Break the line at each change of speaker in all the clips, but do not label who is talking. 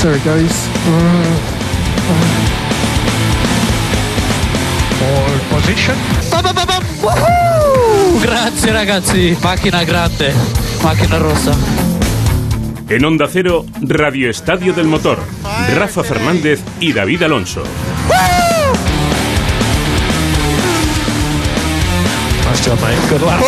It goes.
Pole position.
Grazie ragazzi, macchina grande, macchina rossa.
En Onda Cero, Radio Estadio del Motor. Rafa Fernández y David Alonso.
Nice job, mate. Good luck.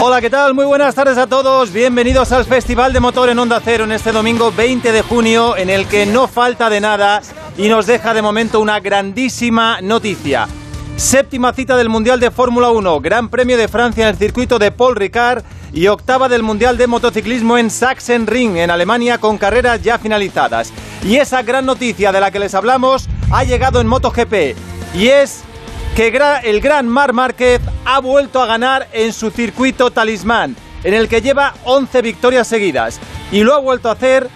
Hola, ¿qué tal? Muy buenas tardes a todos. Bienvenidos al Festival de Motor en Onda Cero en este domingo 20 de junio, en el que no falta de nada y nos deja de momento una grandísima noticia. Séptima cita del Mundial de Fórmula 1, Gran Premio de Francia en el circuito de Paul Ricard y octava del Mundial de Motociclismo en Sachsenring, en Alemania, con carreras ya finalizadas. Y esa gran noticia de la que les hablamos ha llegado en MotoGP y es que el gran Mar Márquez ha vuelto a ganar en su circuito talismán, en el que lleva 11 victorias seguidas. Y lo ha vuelto a hacer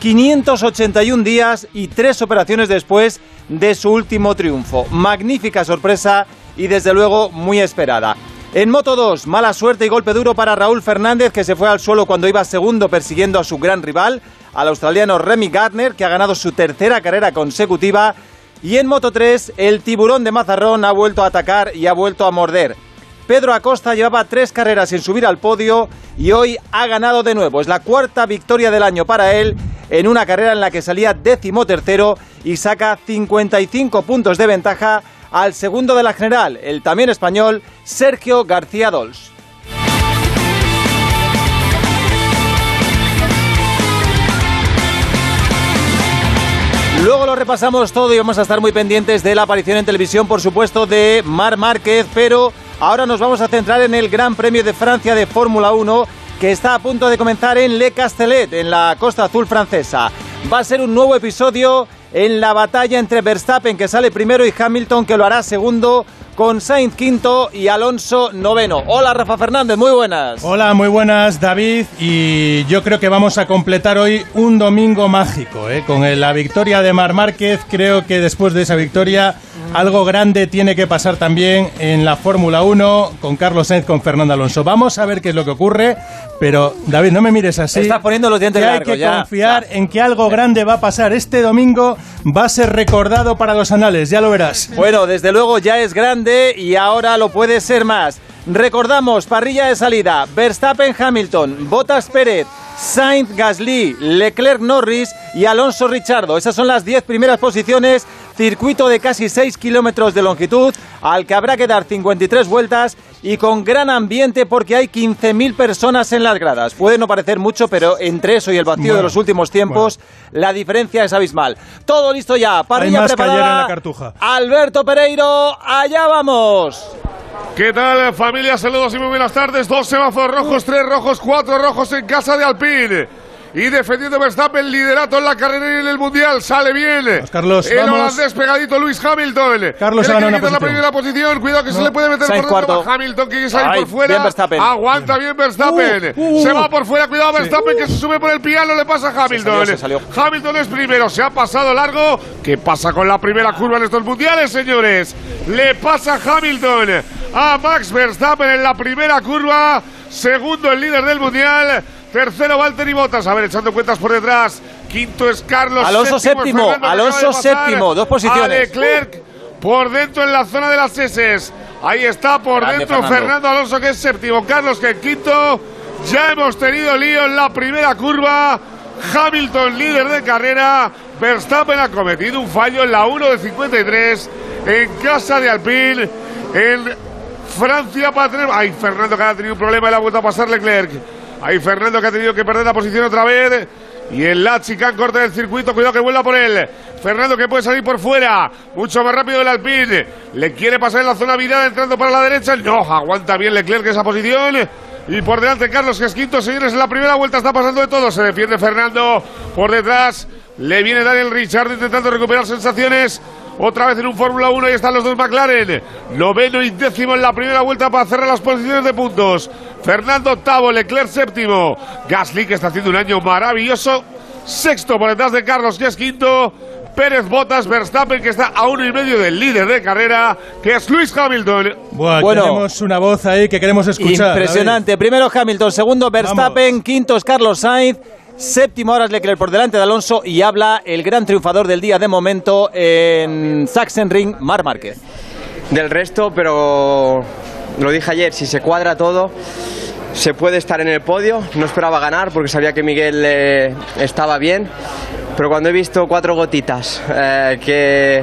581 días y tres operaciones después de su último triunfo. Magnífica sorpresa y desde luego muy esperada. En Moto 2, mala suerte y golpe duro para Raúl Fernández, que se fue al suelo cuando iba segundo persiguiendo a su gran rival, al australiano Remy Gardner, que ha ganado su tercera carrera consecutiva. Y en Moto 3, el tiburón de Mazarrón ha vuelto a atacar y ha vuelto a morder. Pedro Acosta llevaba tres carreras sin subir al podio y hoy ha ganado de nuevo. Es la cuarta victoria del año para él en una carrera en la que salía décimo tercero y saca 55 puntos de ventaja al segundo de la general, el también español Sergio García Dols. Luego lo repasamos todo y vamos a estar muy pendientes de la aparición en televisión, por supuesto, de Mar Márquez, pero ahora nos vamos a centrar en el Gran Premio de Francia de Fórmula 1 que está a punto de comenzar en Le Castellet, en la costa azul francesa. Va a ser un nuevo episodio en la batalla entre Verstappen, que sale primero, y Hamilton, que lo hará segundo, con Sainz quinto y Alonso noveno. Hola, Rafa Fernández, muy buenas.
Hola, muy buenas David y yo creo que vamos a completar hoy un domingo mágico, ¿eh? con la victoria de Mar Márquez, creo que después de esa victoria algo grande tiene que pasar también en la Fórmula 1 con Carlos Sainz, con Fernando Alonso. Vamos a ver qué es lo que ocurre, pero David, no me mires así.
Estás poniendo los dientes
que hay que
ya.
confiar en que algo grande va a pasar. Este domingo va a ser recordado para los anales, ya lo verás.
Bueno, desde luego ya es grande y ahora lo puede ser más. Recordamos, parrilla de salida, Verstappen Hamilton, Bottas Pérez, Sainz Gasly, Leclerc Norris y Alonso Richardo. Esas son las 10 primeras posiciones, circuito de casi 6 kilómetros de longitud, al que habrá que dar 53 vueltas y con gran ambiente porque hay 15.000 personas en las gradas. Puede no parecer mucho, pero entre eso y el vacío de los últimos tiempos, la diferencia es abismal. Todo listo ya, parrilla
más que ayer
preparada.
en la Cartuja.
Alberto Pereiro, allá vamos.
¿Qué tal familia? Saludos y muy buenas tardes. Dos semáforos rojos, tres rojos, cuatro rojos en casa de Alpine. Y defendiendo Verstappen, liderato en la carrera y en el Mundial. Sale bien.
Vamos, Carlos,
el
vamos.
holandés pegadito Luis Hamilton.
Carlos ganado
quiere
una
quitar la primera posición. Cuidado que se le puede meter
Sainz
por
cuarto.
a Hamilton que quiere salir
Ay,
por fuera.
bien Verstappen.
Aguanta bien Verstappen.
Uh, uh,
se va por fuera. Cuidado Verstappen que se sube por el piano. Le pasa a Hamilton.
se salió.
Hamilton es primero. Se ha pasado largo. ¿Qué pasa con la primera curva en estos mundiales, señores? Le pasa Hamilton a Max Verstappen en la primera curva. Segundo el líder del mundial. Tercero Valtteri Bottas. A ver, echando cuentas por detrás. Quinto es Carlos.
Alonso séptimo,
que
Alonso séptimo, dos posiciones.
A Leclerc por dentro en la zona de las S. Ahí está por
Grande
dentro
Fernando.
Fernando. Alonso que es séptimo. Carlos que es quinto. Ya hemos tenido lío en la primera curva. Hamilton líder de carrera. Verstappen ha cometido un fallo en la 1 de 53 en casa de Alpine. En Francia para tener. Ay, Fernando que ha tenido un problema y le ha vuelto a pasar Leclerc. Ahí Fernando que ha tenido que perder la posición otra vez. Y en la chicane corta del circuito, cuidado que vuelva por él. Fernando que puede salir por fuera. Mucho más rápido el Alpine. Le quiere pasar en la zona virada entrando para la derecha. No, aguanta bien Leclerc esa posición. Y por delante Carlos, que es quinto, señores, en la primera vuelta está pasando de todo. Se defiende Fernando por detrás. Le viene Daniel Richard intentando recuperar sensaciones. Otra vez en un Fórmula 1 y están los dos McLaren. Noveno y décimo en la primera vuelta para cerrar las posiciones de puntos. Fernando octavo, Leclerc séptimo. Gasly que está haciendo un año maravilloso. Sexto por detrás de Carlos, que es quinto. Pérez Botas, Verstappen, que está a uno y medio del líder de carrera, que es Luis Hamilton.
Buah,
Bueno.
tenemos una voz ahí que queremos escuchar.
Impresionante. Primero Hamilton, segundo Verstappen, quinto es Carlos Sainz. Séptimo ahora es Leclerc por delante de Alonso y habla el gran triunfador del día de momento en Sachsenring, Mar Márquez.
del resto, pero lo dije ayer, si se cuadra todo, se puede estar en el podio. No esperaba ganar porque sabía que Miguel eh, estaba bien, pero cuando he visto cuatro gotitas, eh, que,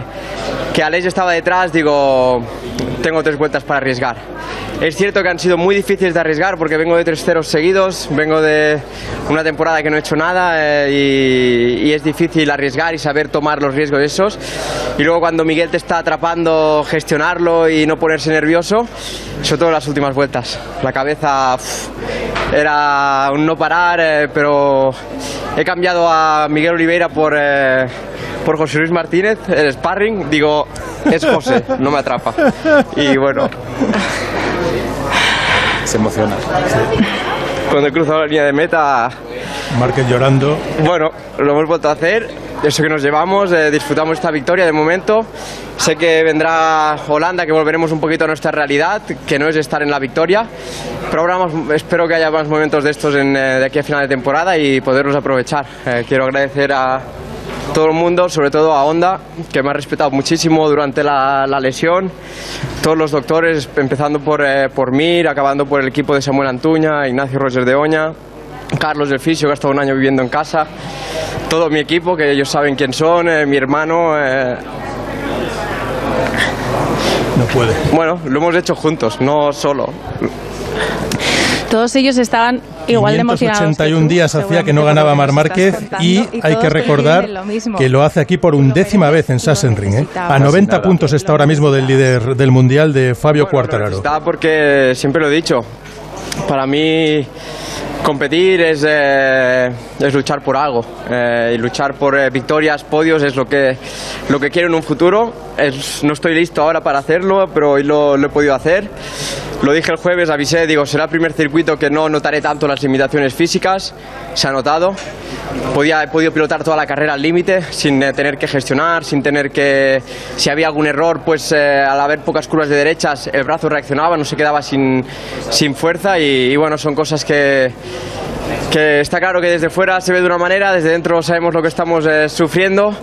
que Aleix estaba detrás, digo, tengo tres vueltas para arriesgar. Es cierto que han sido muy difíciles de arriesgar porque vengo de tres ceros seguidos, vengo de una temporada que no he hecho nada eh, y, y es difícil arriesgar y saber tomar los riesgos esos. Y luego cuando Miguel te está atrapando, gestionarlo y no ponerse nervioso, sobre todo en las últimas vueltas. La cabeza uf, era un no parar, eh, pero he cambiado a Miguel Oliveira por, eh, por José Luis Martínez, el sparring. Digo, es José, no me atrapa. Y bueno,
Se emociona.
cuando he cruzado la línea de meta,
Márquez llorando.
Bueno, lo hemos vuelto a hacer, eso que nos llevamos, eh, disfrutamos esta victoria de momento. Sé que vendrá Holanda, que volveremos un poquito a nuestra realidad, que no es estar en la victoria, pero ahora más- espero que haya más momentos de estos en, eh, de aquí a final de temporada y poderlos aprovechar. Eh, quiero agradecer a todo el mundo, sobre todo a Honda, que me ha respetado muchísimo durante la, la lesión, todos los doctores, empezando por, eh, por Mir, acabando por el equipo de Samuel Antuña, Ignacio Roger de Oña, Carlos del Fisio, que ha estado un año viviendo en casa, todo mi equipo, que ellos saben quién son, eh, mi hermano. eh,
No puede.
bueno, lo hemos hecho juntos, no solo.
Todos ellos estaban igual de emocionados. que
581
tú,
días hacía que no ganaba Mar Márquez y hay que recordar
lo
que lo hace aquí por undécima vez en Sachsenring. ¿eh? A 90 puntos está ahora mismo del líder del Mundial de Fabio Quartararo.
Está porque siempre lo he dicho. Para mí competir es, eh, es luchar por algo eh, y luchar por eh, victorias, podios es lo que, lo que quiero en un futuro. No estoy listo ahora para hacerlo, pero hoy lo, he podido hacer. Lo dije el jueves, avisé, digo, será el primer circuito que no notaré tanto las limitaciones físicas. Se ha notado. Podía, he podido pilotar toda la carrera al límite, sin tener que gestionar, sin tener que... Si había algún error, pues al haber pocas curvas de derechas, el brazo reaccionaba, no se quedaba sin, sin fuerza y bueno, son cosas que, que está claro que desde fuera se ve de una manera, desde dentro sabemos lo que estamos eh, sufriendo.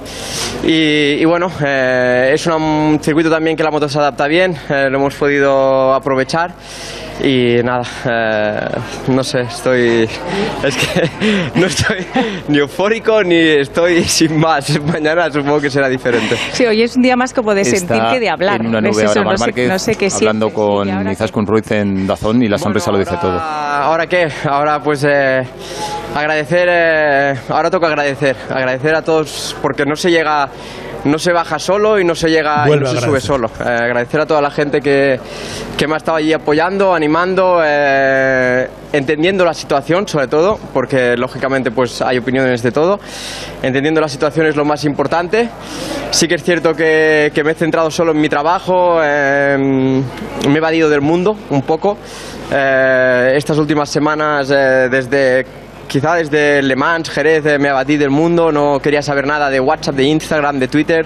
Y, bueno, eh, es un circuito también que la moto se adapta bien, eh, lo hemos podido aprovechar y nada, eh, no sé, estoy, es que no estoy ni eufórico ni estoy sin más, mañana supongo que será diferente.
Sí, hoy es un día más como de sentir que de hablar.
en una
¿Ves
nube ahora
no,
Mar
sé,
Márquez,
no sé qué
hablando con Izaskun Ruiz en Dazón y la sonrisa lo dice todo.
Ahora, ¿ahora qué? Ahora pues eh, agradecer, eh, ahora toca agradecer, agradecer a todos porque no se llega, no se baja solo y no se llega
Vuelve
y no se sube solo. Eh, agradecer a toda la gente que, que me ha estado allí apoyando, animando, eh, entendiendo la situación sobre todo, porque lógicamente pues hay opiniones de todo. Entendiendo la situación es lo más importante. Sí que es cierto que, que me he centrado solo en mi trabajo, eh, me he evadido del mundo un poco. Eh, estas últimas semanas, desde quizá desde Le Mans, Jerez, eh, me abatí del mundo, no quería saber nada de WhatsApp, de Instagram, de Twitter,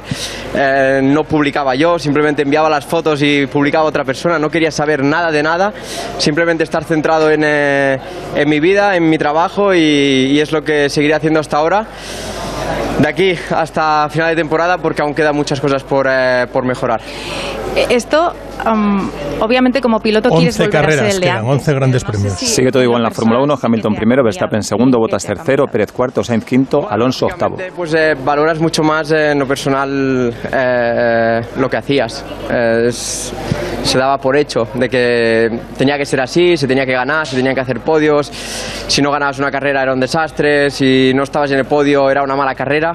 eh, no publicaba yo, simplemente enviaba las fotos y publicaba otra persona, no quería saber nada de nada, simplemente estar centrado en, eh, mi vida, en mi trabajo y es lo que seguiré haciendo hasta ahora. De aquí hasta final de temporada porque aún quedan muchas cosas por, eh, por mejorar.
Eh, Esto, am, obviamente, como piloto quieres
11
volver a ser
carreras
el de
quedan,
antes.
11 grandes
No sé
premios.
si
Sigue todo igual en la Fórmula 1,
personal
Hamilton primero, Verstappen segundo, Bottas tercero. Pérez cuarto, Sainz quinto, Alonso octavo.
Pues eh, valoras mucho más eh, en lo personal eh, lo que hacías. Eh, es- se daba por hecho de que tenía que ser así, se tenía que ganar, se tenían que hacer podios. Si no ganabas una carrera era un desastre, si no estabas en el podio era una mala carrera.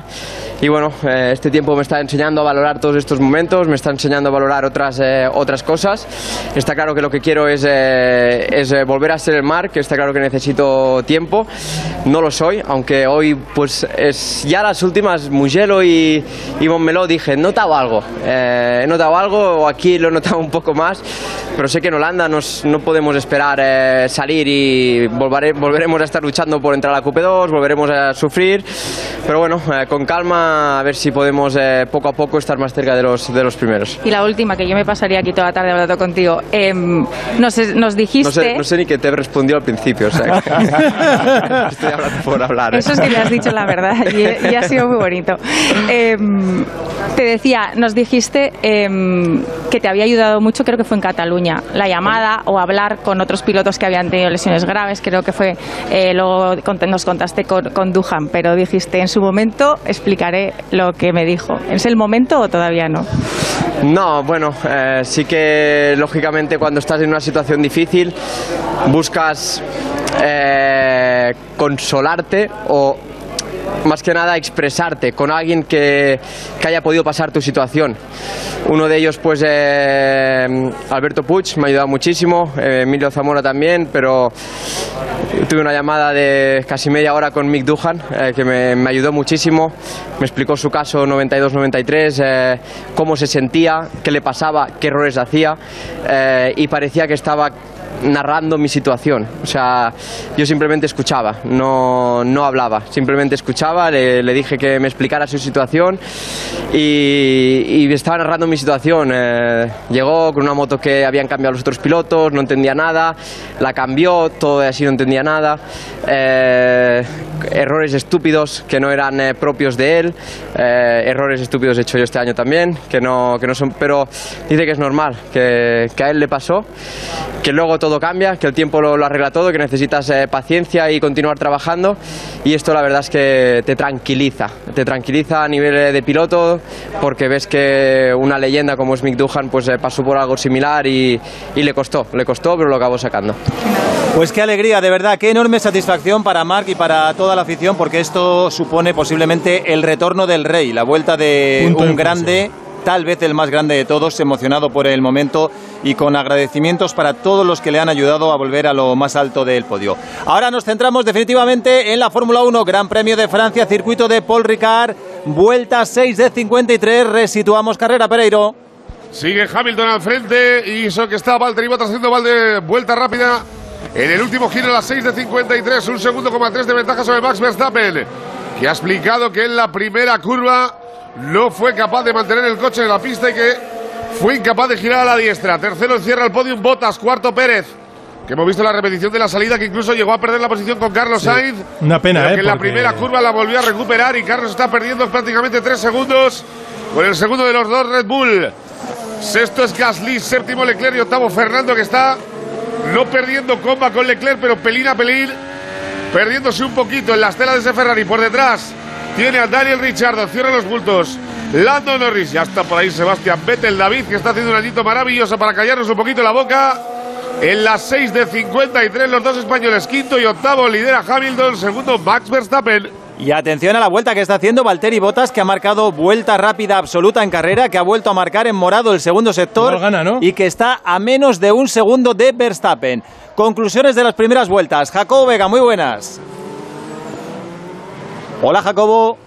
Y bueno, eh, este tiempo me está enseñando a valorar todos estos momentos, me está enseñando a valorar otras, eh, otras cosas. Está claro que lo que quiero es, eh, es eh, volver a ser el Marc, está claro que necesito tiempo. No lo soy, aunque hoy, pues, es ya las últimas, Mugello y, y Montmeló, dije, he notado algo. Eh, he notado algo, aquí lo he notado un poco más, pero sé que en Holanda nos, no podemos esperar eh, salir y volvare- volveremos a estar luchando por entrar a la QP2, volveremos a sufrir, pero bueno, con calma, a ver si podemos eh, poco a poco estar más cerca de los, de los primeros.
Y la última, que yo me pasaría aquí toda la tarde hablando contigo. Em, nos, nos dijiste...
No sé, no sé ni que te he respondido al principio, o sea, que- estoy hablando por hablar. ¿eh?
Eso es que le has dicho la verdad y, y ha sido muy bonito. Em, te decía, nos dijiste em, que te había ayudado mucho, creo que fue en Cataluña, la llamada o hablar con otros pilotos que habían tenido lesiones graves, creo que fue, eh, luego nos contaste con, con Duhan, pero dijiste, en su momento explicaré lo que me dijo. ¿Es el momento o todavía no?
No, bueno, eh, sí que lógicamente cuando estás en una situación difícil buscas eh, consolarte o más que nada expresarte con alguien que, que haya podido pasar tu situación. Uno de ellos, pues eh, Alberto Puig, me ha ayudado muchísimo, eh, Emilio Zamora también, pero tuve una llamada de casi media hora con Mick Duhan, eh, que me, me ayudó muchísimo, me explicó su caso 92-93, eh, cómo se sentía, qué le pasaba, qué errores hacía, y parecía que estaba narrando mi situación. O sea, yo simplemente escuchaba, no, no hablaba, simplemente escuchaba, le, le dije que me explicara su situación y, y estaba narrando mi situación. Eh, llegó con una moto que habían cambiado los otros pilotos, no entendía nada, la cambió, todo así no entendía nada. Eh, errores estúpidos que no eran eh, propios de él, eh, errores estúpidos he hecho yo este año también, que no, que no son, pero dice que es normal, que, que a él le pasó, que luego todo cambia, que el tiempo lo, lo arregla todo, que necesitas eh, paciencia y continuar trabajando. Y esto la verdad es que te tranquiliza, te tranquiliza a nivel eh, de piloto porque ves que una leyenda como es Mick Duhan pues eh, pasó por algo similar y, y le costó, le costó pero lo acabó sacando.
Pues qué alegría, de verdad, qué enorme satisfacción para Marc y para toda la afición, porque esto supone posiblemente el retorno del rey, la vuelta de
Punto
un
de
grande, tal vez el más grande de todos, emocionado por el momento y con agradecimientos para todos los que le han ayudado a volver a lo más alto del podio. Ahora nos centramos definitivamente en la Fórmula 1, Gran Premio de Francia, circuito de Paul Ricard, vuelta 6 de 53, resituamos carrera, Pereiro.
Sigue Hamilton al frente y eso que está Valtteri Bottas haciendo Valde vuelta rápida en el último giro a las 6 de 53, un segundo coma tres de ventaja sobre Max Verstappen, que ha explicado que en la primera curva no fue capaz de mantener el coche en la pista y que fue incapaz de girar a la diestra. Tercero cierra el podium Bottas, cuarto Pérez. Que hemos visto la repetición de la salida que incluso llegó a perder la posición con Carlos Sainz.
Una pena,
pero
¿eh?
que en la primera curva la volvió a recuperar y Carlos está perdiendo prácticamente tres segundos con el segundo de los dos Red Bull. Sexto es Gasly, séptimo Leclerc y octavo Fernando que está no perdiendo comba con Leclerc, pero pelín a pelín, perdiéndose un poquito en las telas de ese Ferrari. Por detrás tiene a Daniel Ricciardo, cierra los bultos. Lando Norris, ya está por ahí Sebastián Vettel, David, que está haciendo un añito maravilloso para callarnos un poquito la boca. En las 6 de 53, los dos españoles, quinto y octavo, lidera Hamilton, segundo Max Verstappen.
Y atención a la vuelta que está haciendo Valtteri Bottas, que ha marcado vuelta rápida absoluta en carrera, que ha vuelto a marcar en morado el segundo sector
Igual gana, ¿no?
y que está a menos de un segundo de Verstappen. Conclusiones de las primeras vueltas. Jacobo Vega, muy buenas. Hola Jacobo.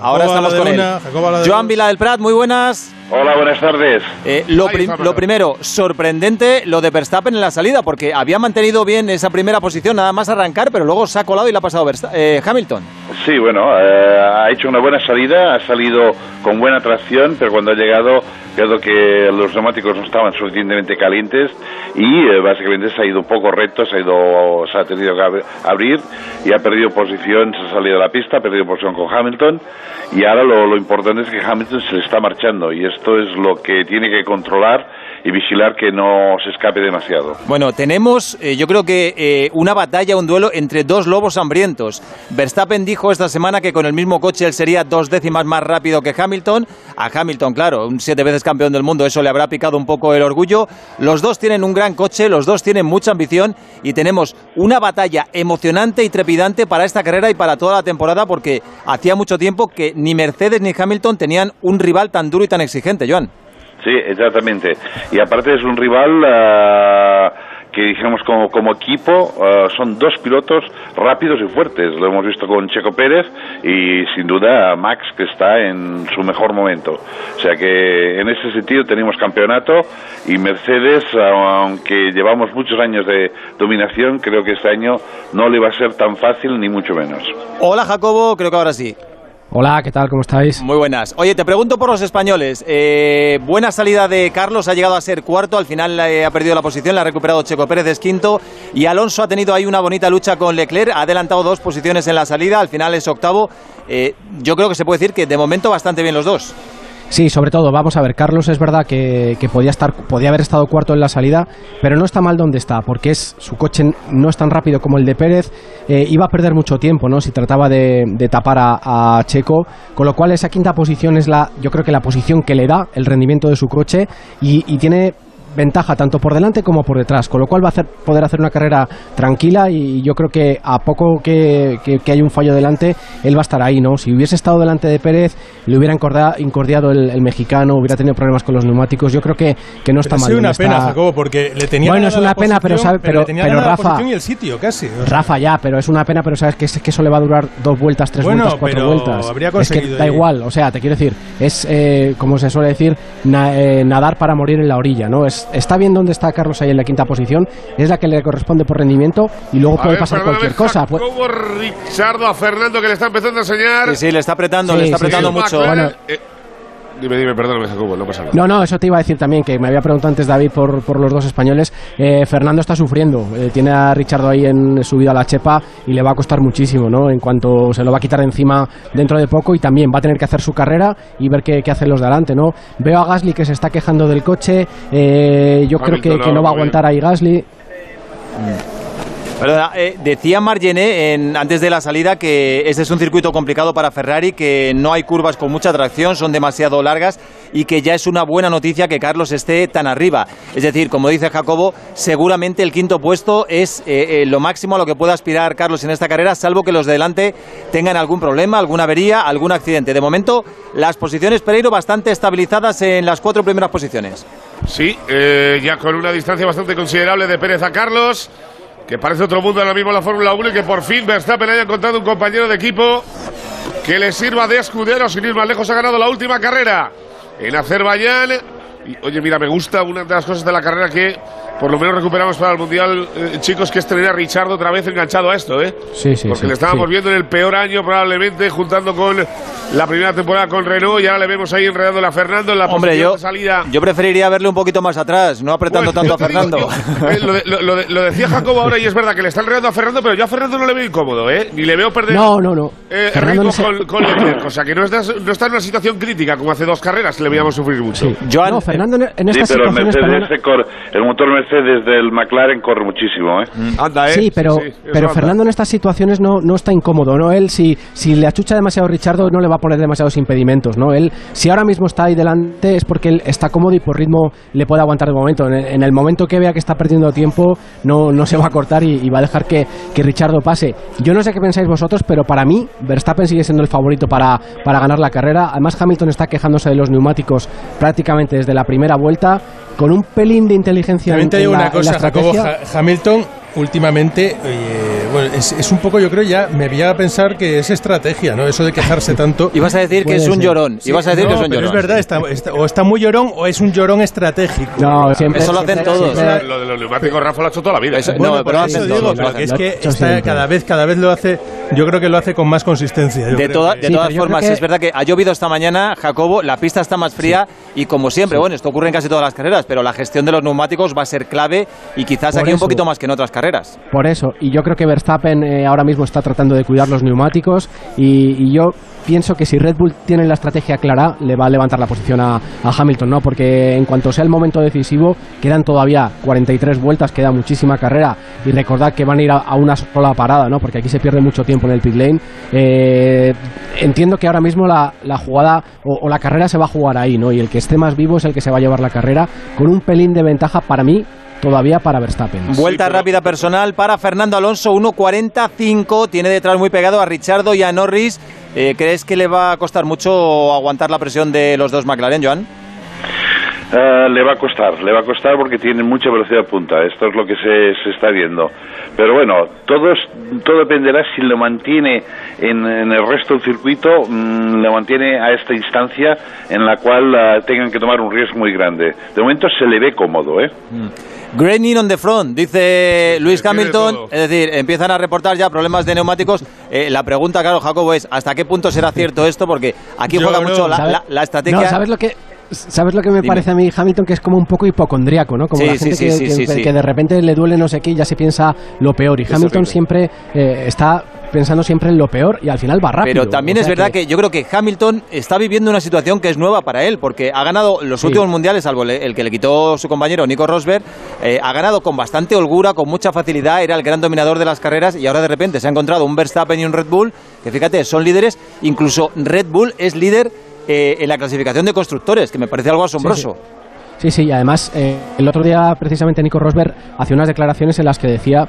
Ahora estamos con él.
una,
Joan. Vila del Prat, muy buenas.
Hola, buenas tardes.
Eh, lo, prim- primero, sorprendente lo de Verstappen en la salida, porque había mantenido bien esa primera posición nada más arrancar, pero luego se ha colado y le ha pasado Versta- eh, Hamilton.
Sí, bueno, eh, ha hecho una buena salida, ha salido con buena tracción, pero cuando ha llegado, creo que los neumáticos no estaban suficientemente calientes y eh, básicamente se ha ido un poco recto, se ha, ido, se ha tenido que ab- abrir y ha perdido posición, se ha salido de la pista, ha perdido posición con Hamilton y ahora lo, lo importante es que Hamilton se le está marchando y esto es lo que tiene que controlar y vigilar que no se escape demasiado.
Bueno, tenemos, eh, yo creo que eh, una batalla, un duelo entre dos lobos hambrientos. Verstappen dijo esta semana que con el mismo coche él sería dos décimas más rápido que Hamilton. A Hamilton, claro, un siete veces campeón del mundo, eso le habrá picado un poco el orgullo. Los dos tienen un gran coche, los dos tienen mucha ambición y tenemos una batalla emocionante y trepidante para esta carrera y para toda la temporada porque hacía mucho tiempo que ni Mercedes ni Hamilton tenían un rival tan duro y tan exigente, Joan.
Sí, exactamente. Y aparte es un rival ah, que dijimos como, como equipo ah, son dos pilotos rápidos y fuertes. Lo hemos visto con Checo Pérez y sin duda Max que está en su mejor momento. O sea que en ese sentido tenemos campeonato y Mercedes, aunque llevamos muchos años de dominación, creo que este año no le va a ser tan fácil ni mucho menos.
Hola Jacobo, creo que ahora sí.
Hola, ¿qué tal? ¿Cómo estáis?
Muy buenas. Oye, te pregunto por los españoles. Eh, buena salida de Carlos, ha llegado a ser cuarto, al final eh, ha perdido la posición, la ha recuperado Checo Pérez, es quinto. Y Alonso ha tenido ahí una bonita lucha con Leclerc, ha adelantado dos posiciones en la salida, al final es octavo. Eh, yo creo que se puede decir que de momento bastante bien los dos.
Sí, sobre todo, vamos a ver, Carlos es verdad que, que, podía, estar, podía haber estado cuarto en la salida, pero no está mal donde está, porque es su coche no es tan rápido como el de Pérez, eh, iba a perder mucho tiempo, ¿no? Si trataba de, de tapar a, a, Checo, con lo cual esa quinta posición es la, yo creo que la posición que le da el rendimiento de su coche y, y tiene ventaja tanto por delante como por detrás, con lo cual va a hacer, poder hacer una carrera tranquila y yo creo que a poco que, que, que haya un fallo delante, él va a estar ahí, ¿no? Si hubiese estado delante de Pérez, le hubiera incordiado el, el, mexicano, hubiera tenido problemas con los neumáticos, yo creo que, que no está
pero
mal.
Es una
está...
pena, Jacobo, porque le tenía
Bueno, es una pena, pero, sabe, pero,
pero,
pero Rafa...
y el sitio, casi. O
sea. Rafa, ya, pero es una pena, pero sabes que, es, que eso le va a durar dos vueltas, tres
bueno,
vueltas, cuatro vueltas.
Habría
es que da
ir.
igual, o sea, te quiero decir, es, eh, como se suele decir, na, eh, nadar para morir en la orilla, ¿no? Es, está bien donde está Carlos ahí en la quinta posición, es la que le corresponde por rendimiento y luego
a
puede
ver,
pasar cualquier cosa.
Como Richardo a Fernando que le está empezando a enseñar.
Sí, sí, le está apretando, sí, le está
sí,
apretando
sí.
mucho.
Bueno,
eh, Dime, dime, perdóname, Jacobo, no pasa nada.
No, no, eso te iba a decir también, que me había preguntado antes David por, por los dos españoles. Eh, Fernando está sufriendo, eh, tiene a Richardo ahí en subido a la chepa y le va a costar muchísimo, ¿no? En cuanto se lo va a quitar de encima dentro de poco y también va a tener que hacer su carrera y ver qué, qué hacen los de adelante, ¿no? Veo a Gasly que se está quejando del coche, eh, yo creo que, que, no va a aguantar ahí Gasly.
Eh, decía Margené en, antes de la salida que este es un circuito complicado para Ferrari, que no hay curvas con mucha tracción, son demasiado largas y que ya es una buena noticia que Carlos esté tan arriba. Es decir, como dice Jacobo, seguramente el quinto puesto es eh, eh, lo máximo a lo que pueda aspirar Carlos en esta carrera, salvo que los de delante tengan algún problema, alguna avería, algún accidente. De momento, las posiciones Pereiro bastante estabilizadas en las cuatro primeras posiciones.
Sí, ya con una distancia bastante considerable de Pérez a Carlos que parece otro mundo ahora mismo la Fórmula 1 y que por fin Verstappen haya encontrado un compañero de equipo que le sirva de escudero sin ir más lejos. Ha ganado la última carrera en Azerbaiyán. Y, oye, mira, me gusta una de las cosas de la carrera que por lo menos recuperamos para el Mundial, eh, chicos, que es tener a Richardo otra vez enganchado a esto, ¿eh?
Sí, sí,
Porque
sí,
le estábamos
sí.
viendo en el peor año probablemente, juntando con la primera temporada con Renault y ahora le vemos ahí enredándole a Fernando en la
Hombre,
posición
yo,
de salida.
yo preferiría verle un poquito más atrás, no apretando
Bueno,
tanto a
digo,
Fernando.
yo, eh, lo, de- lo- lo de- lo decía Jacobo ahora y es verdad que le está enredando a Fernando, pero yo a Fernando no le veo incómodo, ¿eh? Ni le veo perder
No, no, no.
eh,
Fernando no se-
con, con Leclerc. O sea, que no está, no está en una situación crítica como hace dos carreras que le veíamos sufrir mucho.
Sí. no, Fernando en- en
Sí,
esta
pero el,
situación
Mercedes
española-
se corre- el motor Mercedes del McLaren corre muchísimo, ¿eh?
Anda, ¿eh?
Sí, pero,
eso
pero
anda.
Fernando en estas situaciones no, no está incómodo, ¿no? Él, si, si le achucha demasiado a Richardo, no le va a poner demasiados impedimentos, ¿no? Él, si ahora mismo está ahí delante, es porque él está cómodo y por ritmo le puede aguantar de momento. En el, en el momento que vea que está perdiendo tiempo, no, no se va a cortar y, y va a dejar que, que Richardo pase. Yo no sé qué pensáis vosotros, pero para mí, Verstappen sigue siendo el favorito para, para ganar la carrera. Además, Hamilton está quejándose de los neumáticos prácticamente desde la primera vuelta, con un pelín de inteligencia
También te
en
digo
la,
una
en la
cosa, Jacobo Hamilton últimamente, eh, bueno, es, es un poco, yo creo ya, me voy a pensar que es estrategia, ¿no? Eso de quejarse tanto.
Ibas a decir que es un llorón. Ibas a decir
no,
que es un
pero
llorón.
es verdad, está, está- o está muy llorón o es un llorón estratégico.
No, siempre-
Eso lo hacen
siempre-
todos.
siempre-
Lo de los neumáticos Rafa lo ha hecho toda la vida.
Eso-
¿eh?
no,
Bueno,
pero
por
lo
eso
hacen
digo,
todos,
pero
lo
que es
hacen.
que está cada vez, cada vez lo hace, yo creo que lo hace con más consistencia. yo
De,
creo
toda-
que-
de
Sí,
todas formas,
que-
es verdad que ha llovido esta mañana, Jacobo, la pista está más fría y como siempre, bueno, esto ocurre en casi todas las carreras, pero la gestión de los neumáticos va a ser clave y quizás
Por
aquí un
eso.
poquito más que en otras carreras.
Por eso, y yo creo que Verstappen eh, ahora mismo está tratando de cuidar los neumáticos y, y yo pienso que si Red Bull tiene la estrategia clara, le va a levantar la posición a, a Hamilton, ¿no? Porque en cuanto sea el momento decisivo, quedan todavía 43 vueltas, queda muchísima carrera y recordad que van a ir a, a una sola parada, ¿no? Porque aquí se pierde mucho tiempo en el pit lane. Eh, entiendo que ahora mismo la, la jugada o, o la carrera se va a jugar ahí, ¿no? Y el que esté más vivo es el que se va a llevar la carrera con un pelín de ventaja para mí todavía para Verstappen.
Vuelta
pero-
rápida personal para Fernando Alonso, 1.45, tiene detrás muy pegado a Richardo y a Norris. Eh, ¿Crees que le va a costar mucho aguantar la presión de los dos McLaren, Joan?
Eh, le va a costar, le va a costar porque tiene mucha velocidad punta. Esto es lo que se, se está viendo. Pero bueno, todo, es- todo dependerá si lo mantiene en, en el resto del circuito, mm, lo mantiene a esta instancia en la cual eh, tengan que tomar un riesgo muy grande. De momento se le ve cómodo, ¿eh?
Graining on the front, dice Luis Hamilton. Es decir, empiezan a reportar ya problemas de neumáticos. Eh, la pregunta, claro, Jacobo, es ¿hasta qué punto será cierto esto? Porque aquí
Yo
juega
no.
mucho la,
¿Sabe-
la- la estrategia.
No, ¿sabes lo que ¿Sabes lo que me
Dime.
parece a mí, Hamilton? Que es como un poco hipocondríaco, ¿no? Como
Sí,
la gente
sí,
que,
sí,
que-
sí, sí.
que de repente le duele no sé qué y ya se piensa lo peor. Y Hamilton siempre eh, está pensando siempre en lo peor y al final va rápido.
Pero también
O
es verdad que... yo creo que Hamilton está viviendo una situación que es nueva para él, porque ha ganado los últimos mundiales, salvo el- el que le quitó su compañero Nico Rosberg, eh, ha ganado con bastante holgura, con mucha facilidad, era el gran dominador de las carreras y ahora de repente se ha encontrado un Verstappen y un Red Bull, que fíjate, son líderes, incluso Red Bull es líder eh, en la clasificación de constructores, que me parece algo asombroso.
Sí, sí, y además eh, el otro día precisamente Nico Rosberg hacía unas declaraciones en las que decía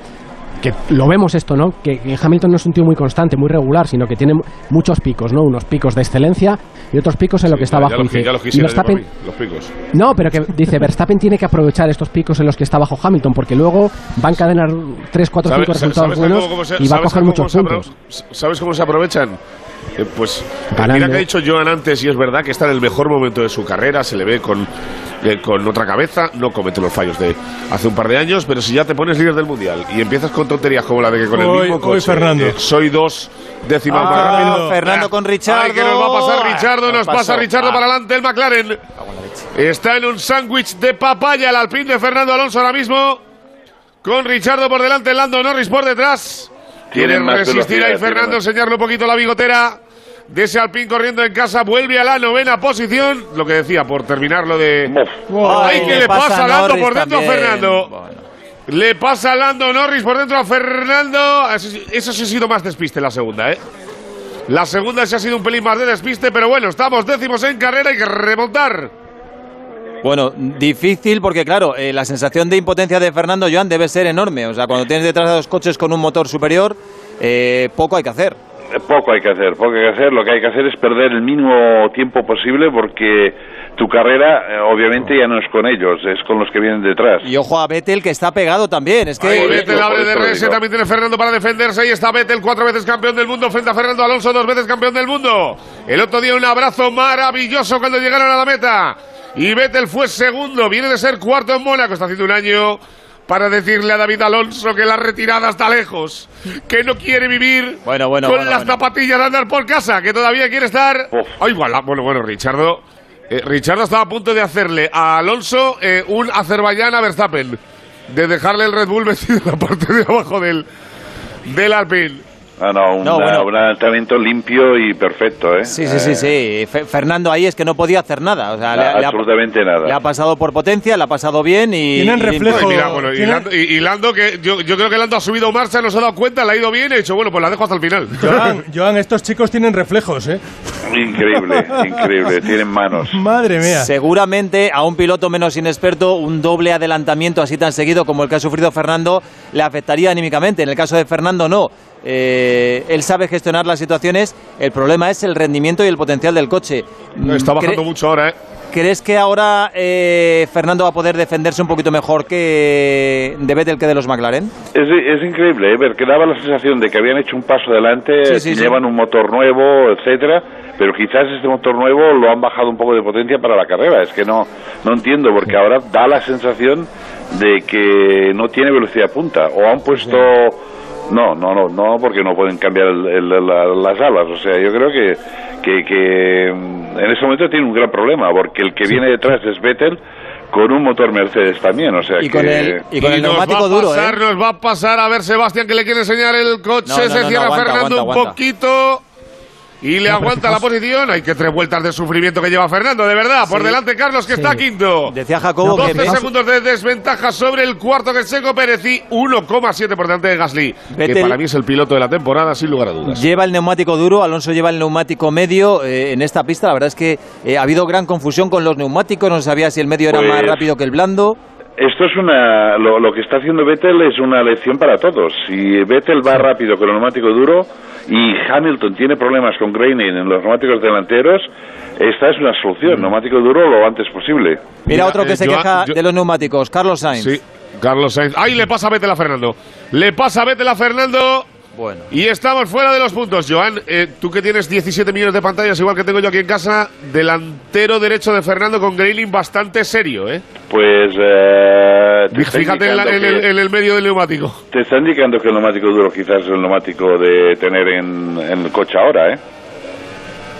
que lo vemos esto, ¿no? Que, que Hamilton no es un tío muy constante, muy regular, sino que tiene muchos picos, ¿no? Unos picos de excelencia y otros picos en lo que está
Ya
bajo.
los, los
Verstappen-
mí, los picos.
no, pero que dice Verstappen tiene que aprovechar estos picos en los que está bajo Hamilton, porque luego va a encadenar 3, 4,
¿Sabes-
5
sabes
resultados buenos y va a coger muchos puntos.
¿Sabes cómo se aprovechan? Eh, pues mira que ha dicho Joan antes y es verdad que está en el mejor momento de su carrera, se le ve con, eh, con otra cabeza, no comete los fallos de hace un par de años, pero si ya te pones líder del mundial y empiezas con tonterías como la de que con el mismo
hoy
coche,
Fernando.
eh, soy dos décimas
Ah,
más rápido.
Fernando con Richardo.
Ay, que nos va a pasar Richardo,
Ah,
nos
pasó.
pasa Richardo
Ah.
para adelante el McLaren. Está en un sándwich de papaya el alpín de Fernando Alonso ahora mismo. Con Richardo por delante, Lando Norris por detrás. Quiere
Tienen más
resistir ahí Fernando, enseñarle un poquito la bigotera de ese alpín corriendo en casa. Vuelve a la novena posición. Lo que decía, por terminar lo de. ¡Ay,
Ay,
que
le pasa
Lando por dentro a. Fernando! Le pasa a Lando Norris por dentro a Fernando. Eso, sí- eso sí ha sido más despiste la segunda, ¿eh? La segunda sí ha sido un pelín más de despiste, pero bueno, estamos décimos en carrera y que remontar.
Bueno, difícil porque, claro, eh, la sensación de impotencia de Fernando Joan debe ser enorme. O sea, cuando tienes detrás de dos coches con un motor superior, eh, poco hay que hacer.
Eh, Poco hay que hacer, poco hay que hacer. Lo que hay que hacer es perder el mínimo tiempo posible porque tu carrera, eh, obviamente, ya no es con ellos, es con los que vienen detrás.
Y ojo a Vettel, que está pegado también. Es que.
Vettel abre
eso
de
lo
RS,
digo.
también tiene Fernando para defenderse. Ahí está Vettel, cuatro veces campeón del mundo, frente a Fernando Alonso, dos veces campeón del mundo. El otro día un abrazo maravilloso cuando llegaron a la meta. Y Vettel fue segundo, viene de ser cuarto en Mónaco, está haciendo un año para decirle a David Alonso que la retirada está lejos, que no quiere vivir
Bueno, bueno,
con
bueno,
las
bueno.
zapatillas de andar por casa, que todavía quiere estar... Ay, voilà. bueno, bueno, Richardo... eh, Richardo estaba a punto de hacerle a Alonso eh, un Azerbaiyán a Verstappen, de dejarle el Red Bull metido en la parte de abajo del, del Alpine.
Ah, no, un,
No, bueno.
un adelantamiento limpio y perfecto, ¿eh?
Sí, sí, sí,
Eh,
sí. Fe- Fernando ahí es que no podía hacer nada. O sea, le, le ha,
absolutamente nada.
le ha pasado por potencia, le ha pasado bien y.
Tienen reflejo.
Mira, bueno, y,
¿Tiene-
Lando, y- y Lando, que yo, yo creo que Lando ha subido marcha, no se ha dado cuenta, le ha ido bien, y ha dicho, bueno, pues la dejo hasta el final.
Joan, Joan, estos chicos tienen reflejos, ¿eh?
Increíble, increíble. Tienen manos.
Madre mía.
Seguramente a un piloto menos inexperto un doble adelantamiento así tan seguido como el que ha sufrido Fernando le afectaría anímicamente. En el caso de Fernando no. Eh, él sabe gestionar las situaciones. El problema es el rendimiento y el potencial del coche.
Está bajando
¿Cre-
mucho ahora, ¿eh?
¿Crees que ahora eh, Fernando va a poder defenderse un poquito mejor que de Vettel que de los McLaren?
Es, es increíble, ¿eh? Ver que daba la sensación de que habían hecho un paso adelante,
Sí, sí, sí.
llevan un motor nuevo, etcétera, pero quizás este motor nuevo lo han bajado un poco de potencia para la carrera. Es que no, no entiendo, porque ahora da la sensación de que no tiene velocidad punta, o han puesto... No, no, no, no, porque no pueden cambiar el- el- la- las alas. O sea, yo creo que, que, que, mm, en ese momento tiene un gran problema, porque el que viene detrás es Vettel con un motor Mercedes también. O sea,
Y
que...
con el, y con el
nos
neumático
va a
duro,
pasar,
¿eh?
Nos va a pasar a ver Sebastián que le quiere enseñar el coche.
No, no,
se
no,
cierra
no, aguanta,
Fernando
aguanta,
un poquito. Y le aguanta la posición. Hay que tres vueltas de sufrimiento que lleva Fernando, de verdad. Por
Sí.
delante Carlos, que
Sí.
está quinto.
Decía Jacobo que
12 segundos de desventaja sobre el cuarto que es Checo Pérez y 1,7 por delante de Gasly. Que para mí es el piloto de la temporada, sin lugar a dudas.
Lleva el neumático duro, Alonso lleva el neumático medio. eh, en esta pista, la verdad es que eh, ha habido gran confusión con los neumáticos. No se sabía si el medio era
Pues-
más rápido que el blando.
Esto es una. Lo, lo que está haciendo Vettel es una lección para todos. Si Vettel va rápido con el neumático duro y Hamilton tiene problemas con graining en los neumáticos delanteros, esta es una solución, neumático duro lo antes posible.
Mira, otro que
eh,
se queja
yo-
de los neumáticos, Carlos Sainz.
Sí, Carlos Sainz. ¡Ay, le pasa a Vettel a Fernando! Le pasa a Vettel a Fernando.
Bueno.
Y estamos fuera de los puntos. Joan, eh, tú que tienes 17 millones de pantallas, igual que tengo yo aquí en casa, delantero derecho de Fernando con Grayling bastante serio, ¿eh?
Pues eh, te está
Fíjate en, la-
indicando
en el,
que-
en el medio del neumático.
Te está indicando que el neumático duro quizás es el neumático de tener en, en el coche ahora, ¿eh?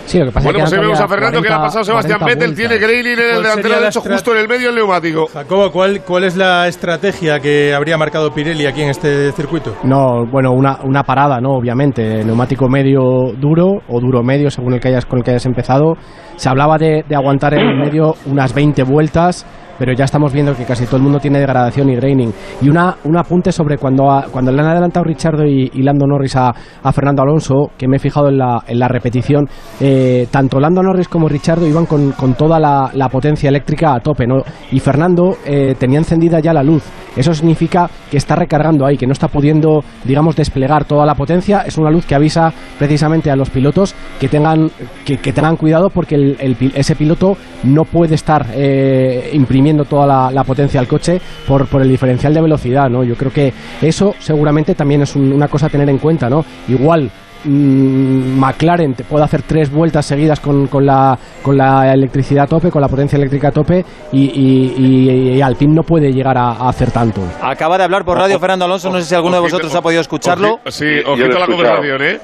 Sí, lo que pasa
Bueno,
es
pues
que
ahí
quedan
vemos a Fernando que le ha
40
pasado Sebastián
40
Vettel. Tiene. Grayling en el
¿Cuál
delantero derecho
estra-
justo en el medio del neumático.
Jacobo, ¿cuál, ¿cuál es la estrategia que habría marcado Pirelli aquí en este circuito?
No, bueno, una, una parada, ¿no? Obviamente, neumático medio duro o duro medio, según el que hayas, con el que hayas empezado. Se hablaba de, de aguantar en el medio unas 20 vueltas, pero ya estamos viendo que casi todo el mundo tiene degradación y graining. Y una, un apunte sobre cuando, ha- cuando le han adelantado Richardo y, y Lando Norris a, a Fernando Alonso, que me he fijado en la, en la repetición, eh, tanto Lando Norris como Richardo iban con, con toda la, la potencia eléctrica a tope, ¿no? Y Fernando eh, tenía encendida ya la luz. Eso significa que está recargando ahí, que no está pudiendo, digamos, desplegar toda la potencia. Es una luz que avisa precisamente a los pilotos que tengan, que, tengan cuidado porque el- ese piloto no puede estar eh, imprimiendo toda la, la potencia al coche por, por el diferencial de velocidad, ¿no? Yo creo que eso seguramente también es un- una cosa a tener en cuenta, ¿no? Igual mm, McLaren te puede hacer tres vueltas seguidas con, con la, con la electricidad a tope, con la potencia eléctrica a tope y, y, y- y Alpine no puede llegar a, a hacer tanto.
Acaba de hablar por radio Fernando Alonso, no sé si alguno de vosotros ha podido escucharlo.
Sí, ojito la conversación, ¿eh?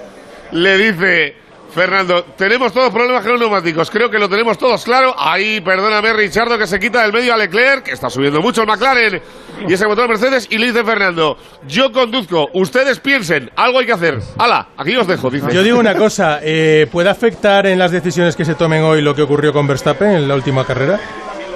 Le dice Fernando, tenemos todos problemas con los neumáticos. Creo que lo tenemos todos claro. Ahí, perdóname, Richardo, que se quita del medio a Leclerc, que está subiendo mucho el McLaren y ese motor Mercedes. Y le dice Fernando, yo conduzco, ustedes piensen, algo hay que hacer. ¡Hala! Aquí os dejo, dice.
Yo digo una cosa, eh, ¿puede afectar en las decisiones que se tomen hoy lo que ocurrió con Verstappen en la última carrera?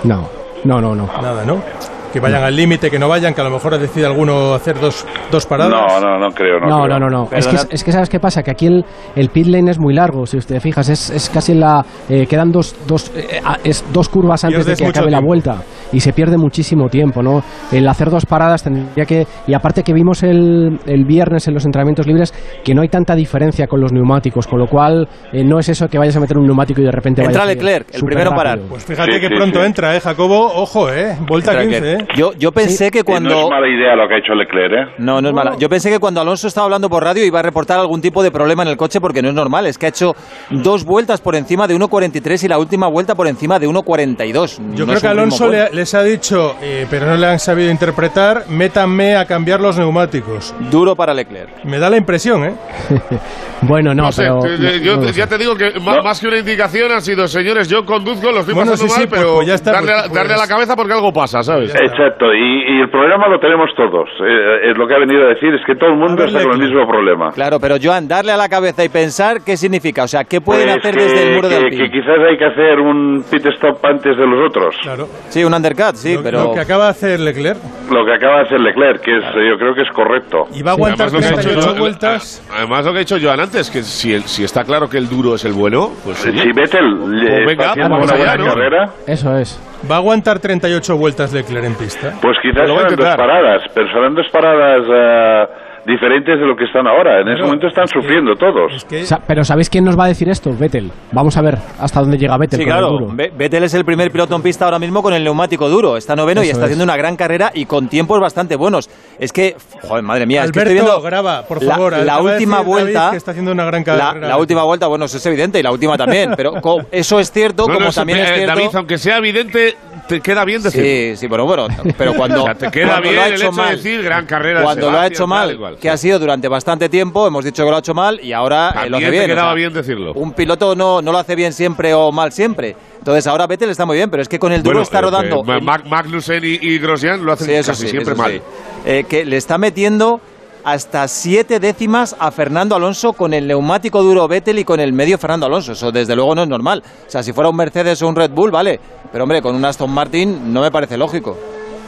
No, no, no, no.
Nada, ¿no? Que vayan al límite, que no vayan, que a lo mejor decide alguno hacer dos, dos paradas.
No, no, no creo, no,
No,
creo.
no, no, no. Es que, es que sabes qué pasa, que aquí el, el pit lane es muy largo, si usted fijas, es, es casi en la... eh, quedan dos, dos, eh, es dos curvas antes de que acabe la vuelta y se pierde muchísimo tiempo, ¿no? El hacer dos paradas tendría que... Y aparte que vimos el, el viernes en los entrenamientos libres que no hay tanta diferencia con los neumáticos, con lo cual eh, no es eso que vayas a meter un neumático y de repente
Entra
vayas a ir
Leclerc, el primero en parar.
rápido.
Pues fíjate
Sí,
que
sí,
pronto
sí.
entra, ¿eh, Jacobo? Ojo, ¿eh? Vuelta
Entra
15, ¿eh?
Yo, yo pensé que
Eh, No
cuando...
es mala idea lo que ha hecho Leclerc, ¿eh?
No, no es mala. Yo pensé que cuando Alonso estaba hablando por radio iba a reportar algún tipo de problema en el coche porque no es normal. Es que ha hecho dos vueltas por encima de 1.43 y la última vuelta por encima de 1.42.
Yo
No
creo que Alonso le- les ha dicho, eh, pero no le han sabido interpretar, métanme a cambiar los neumáticos.
Duro para Leclerc.
Me da la impresión, ¿eh?
Bueno, no,
No sé,
pero...
te- te-
no-
yo
no
ya
sé.
te digo que ma- más que una indicación han sido, señores, yo conduzco, lo estoy
Bueno,
pasando
sí, sí,
mal,
pues-
pero
pues ya está,
darle,
pues-
a, darle a la
pues-
cabeza porque algo pasa, ¿sabes?
Exacto, y, y el problema lo tenemos todos. Eh, es lo que ha venido a decir, es que todo el mundo
A
está con el mismo problema.
Claro, pero Joan, darle a la cabeza y pensar qué significa. O sea, ¿qué pueden
Pues
hacer
que,
desde el muro
que-
del
que
Alpine?
quizás hay que hacer un pit stop antes de los otros.
Claro.
Sí, un undercut, sí,
lo,
pero...
lo que acaba de hacer Leclerc.
Lo que acaba de hacer Leclerc, que es, eh, yo creo que es correcto.
Y va a aguantar
Además, que dicho
38
yo-
vueltas.
Además, lo que ha dicho Joan antes, que si, el- si está claro que el duro es el bueno, pues
Si Vettel eh,
Pues venga,
está haciendo
vamos
una
allá,
buena carrera,
Eso es.
Va a aguantar 38 vueltas Leclerc en pista.
pues quizás serán dos paradas, pero serán dos paradas eh, diferentes de lo que están ahora. En ese momento están
es que-
sufriendo todos.
Es que
Sa- Pero ¿sabéis quién nos va a decir esto? Vettel. Vamos a ver hasta dónde llega Vettel
Sí,
con el duro.
Ve- Vettel es el primer piloto en pista ahora mismo con el neumático duro. Está noveno y está
es.
haciendo una gran carrera y con tiempos bastante buenos. Es que, joder, madre mía, es que
Alberto,
estoy viendo
graba, por
la-
favor.
La, última
decir David
vuelta,
que está haciendo una gran carrera.
la última vuelta, bueno, eso es evidente y la última también. Pero co- eso es cierto,
No,
como
eso,
también
eh,
es cierto.
David, aunque sea evidente, te queda bien decir.
Sí, sí, bueno, bueno, pero cuando,
O sea, te queda
cuando
bien
lo ha
el
hecho
hecho
mal,
de decir gran carrera.
cuando lo ha hecho
tal,
mal, que ha sido durante bastante tiempo, hemos dicho que lo ha hecho mal y ahora eh, lo hace bien.
te
o
quedaba
sea,
bien decirlo.
Un piloto no, no lo hace bien siempre o mal siempre. Entonces ahora Vettel está muy bien, pero es que con el duro
Bueno,
está
eh,
rodando.
eh, Ma-
en-
Mag- Magnussen y, y Grosjean lo hacen
Sí, eso
casi
sí,
siempre
eso
mal.
sí. Eh, que le está metiendo hasta siete décimas a Fernando Alonso con el neumático duro Vettel y con el medio Fernando Alonso. Eso desde luego no es normal. O sea, si fuera un Mercedes o un Red Bull, vale. Pero hombre, con un Aston Martin no me parece lógico.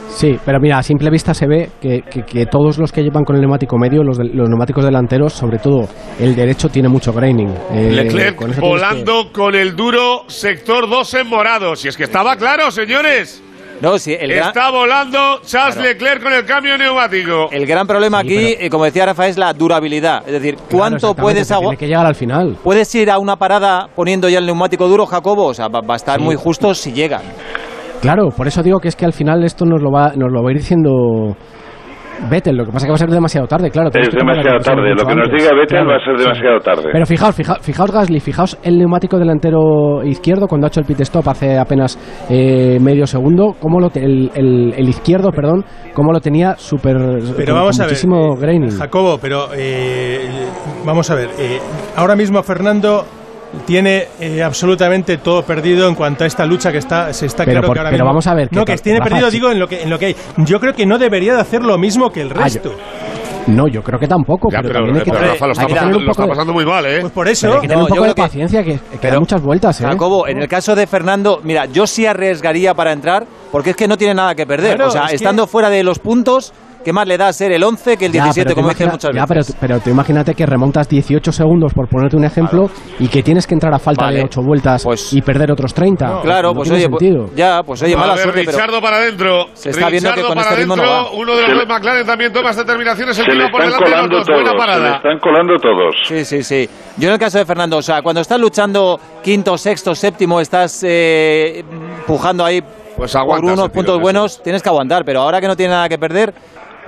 Sí, pero mira, a simple vista se ve que, que- que todos los que llevan con el neumático medio, los, de- los neumáticos delanteros, sobre todo el derecho, tiene mucho graining. Eh,
Leclerc
con
volando con el duro sector 2 en morado. Si es que estaba claro, señores.
No, sí, el gran,
Está volando Charles
Claro.
Leclerc con el cambio neumático.
el gran problema aquí, eh, como decía Rafa, es la durabilidad. Es decir, ¿cuánto puedes
se
agua-
Tiene que llegar al final.
¿Puedes ir a una parada poniendo ya el neumático duro, Jacobo? O sea, va, va a estar muy justo si llega.
Claro, por eso digo que es que al final esto nos lo va, nos lo va a ir diciendo Vettel. Lo que pasa es que va a ser demasiado tarde, claro.
Es demasiado tarde. Lo que nos diga Vettel
Claro,
va a ser
sí.
demasiado tarde.
Pero fijaos, fija- fijaos Gasly, fijaos el neumático delantero izquierdo cuando ha hecho el pit stop hace apenas eh, medio segundo, cómo lo te- el, el- el izquierdo, perdón, cómo lo tenía súper
Pero
con-
vamos
con
a ver,
muchísimo graining.
Jacobo, pero eh, vamos a ver. eh, ahora mismo Fernando tiene eh, absolutamente todo perdido en cuanto a esta lucha que está se está
Pero
claro
por-
que ahora
pero
mismo-
vamos a ver,
no
que
tiene
Rafa,
perdido digo en lo que en lo que hay yo creo que no debería de hacer lo mismo que el
Ah,
resto
No, yo creo que tampoco,
Ya,
pero,
pero,
también hay que,
pero Rafa lo está, pasando, lo está
de-
pasando muy mal, ¿eh?
pues por
pero
eso
hay que tener
No,
un poco de
que-
paciencia, que, que
pero-
quedan muchas vueltas, ¿eh?
Jacobo, en el caso de Fernando, mira, yo sí arriesgaría para entrar porque es que no tiene nada que perder.
Claro,
o sea,
es que-
estando fuera de los puntos, ¿qué más le da ser el 11 que el
Ya,
17,
pero tú
como dicen muchas
ya,
veces?
pero, pero tú imagínate que remontas 18 segundos, por ponerte un ejemplo, y que tienes que entrar a falta
Vale.
de 8 vueltas
Pues-
y perder otros 30.
Claro,
No
pues
tiene
oye, pues-
sentido.
ya, pues oye,
a
mala
ver,
suerte,
Richardo para adentro.
Se está viendo que
Richardo
con
para
este ritmo no va.
Uno de los
Se
dos McLaren también toma esta terminación. Es el
Se
que por
están
delante de los
colando
dos. Buena
todos. Se le
parada.
están colando todos.
Sí, sí, sí. Yo en el caso de Fernando, o sea, cuando estás luchando quinto, sexto, séptimo, estás eh, pujando ahí
Pues
por
aguantas,
unos puntos buenos, tienes que aguantar, pero ahora que no tiene nada que perder,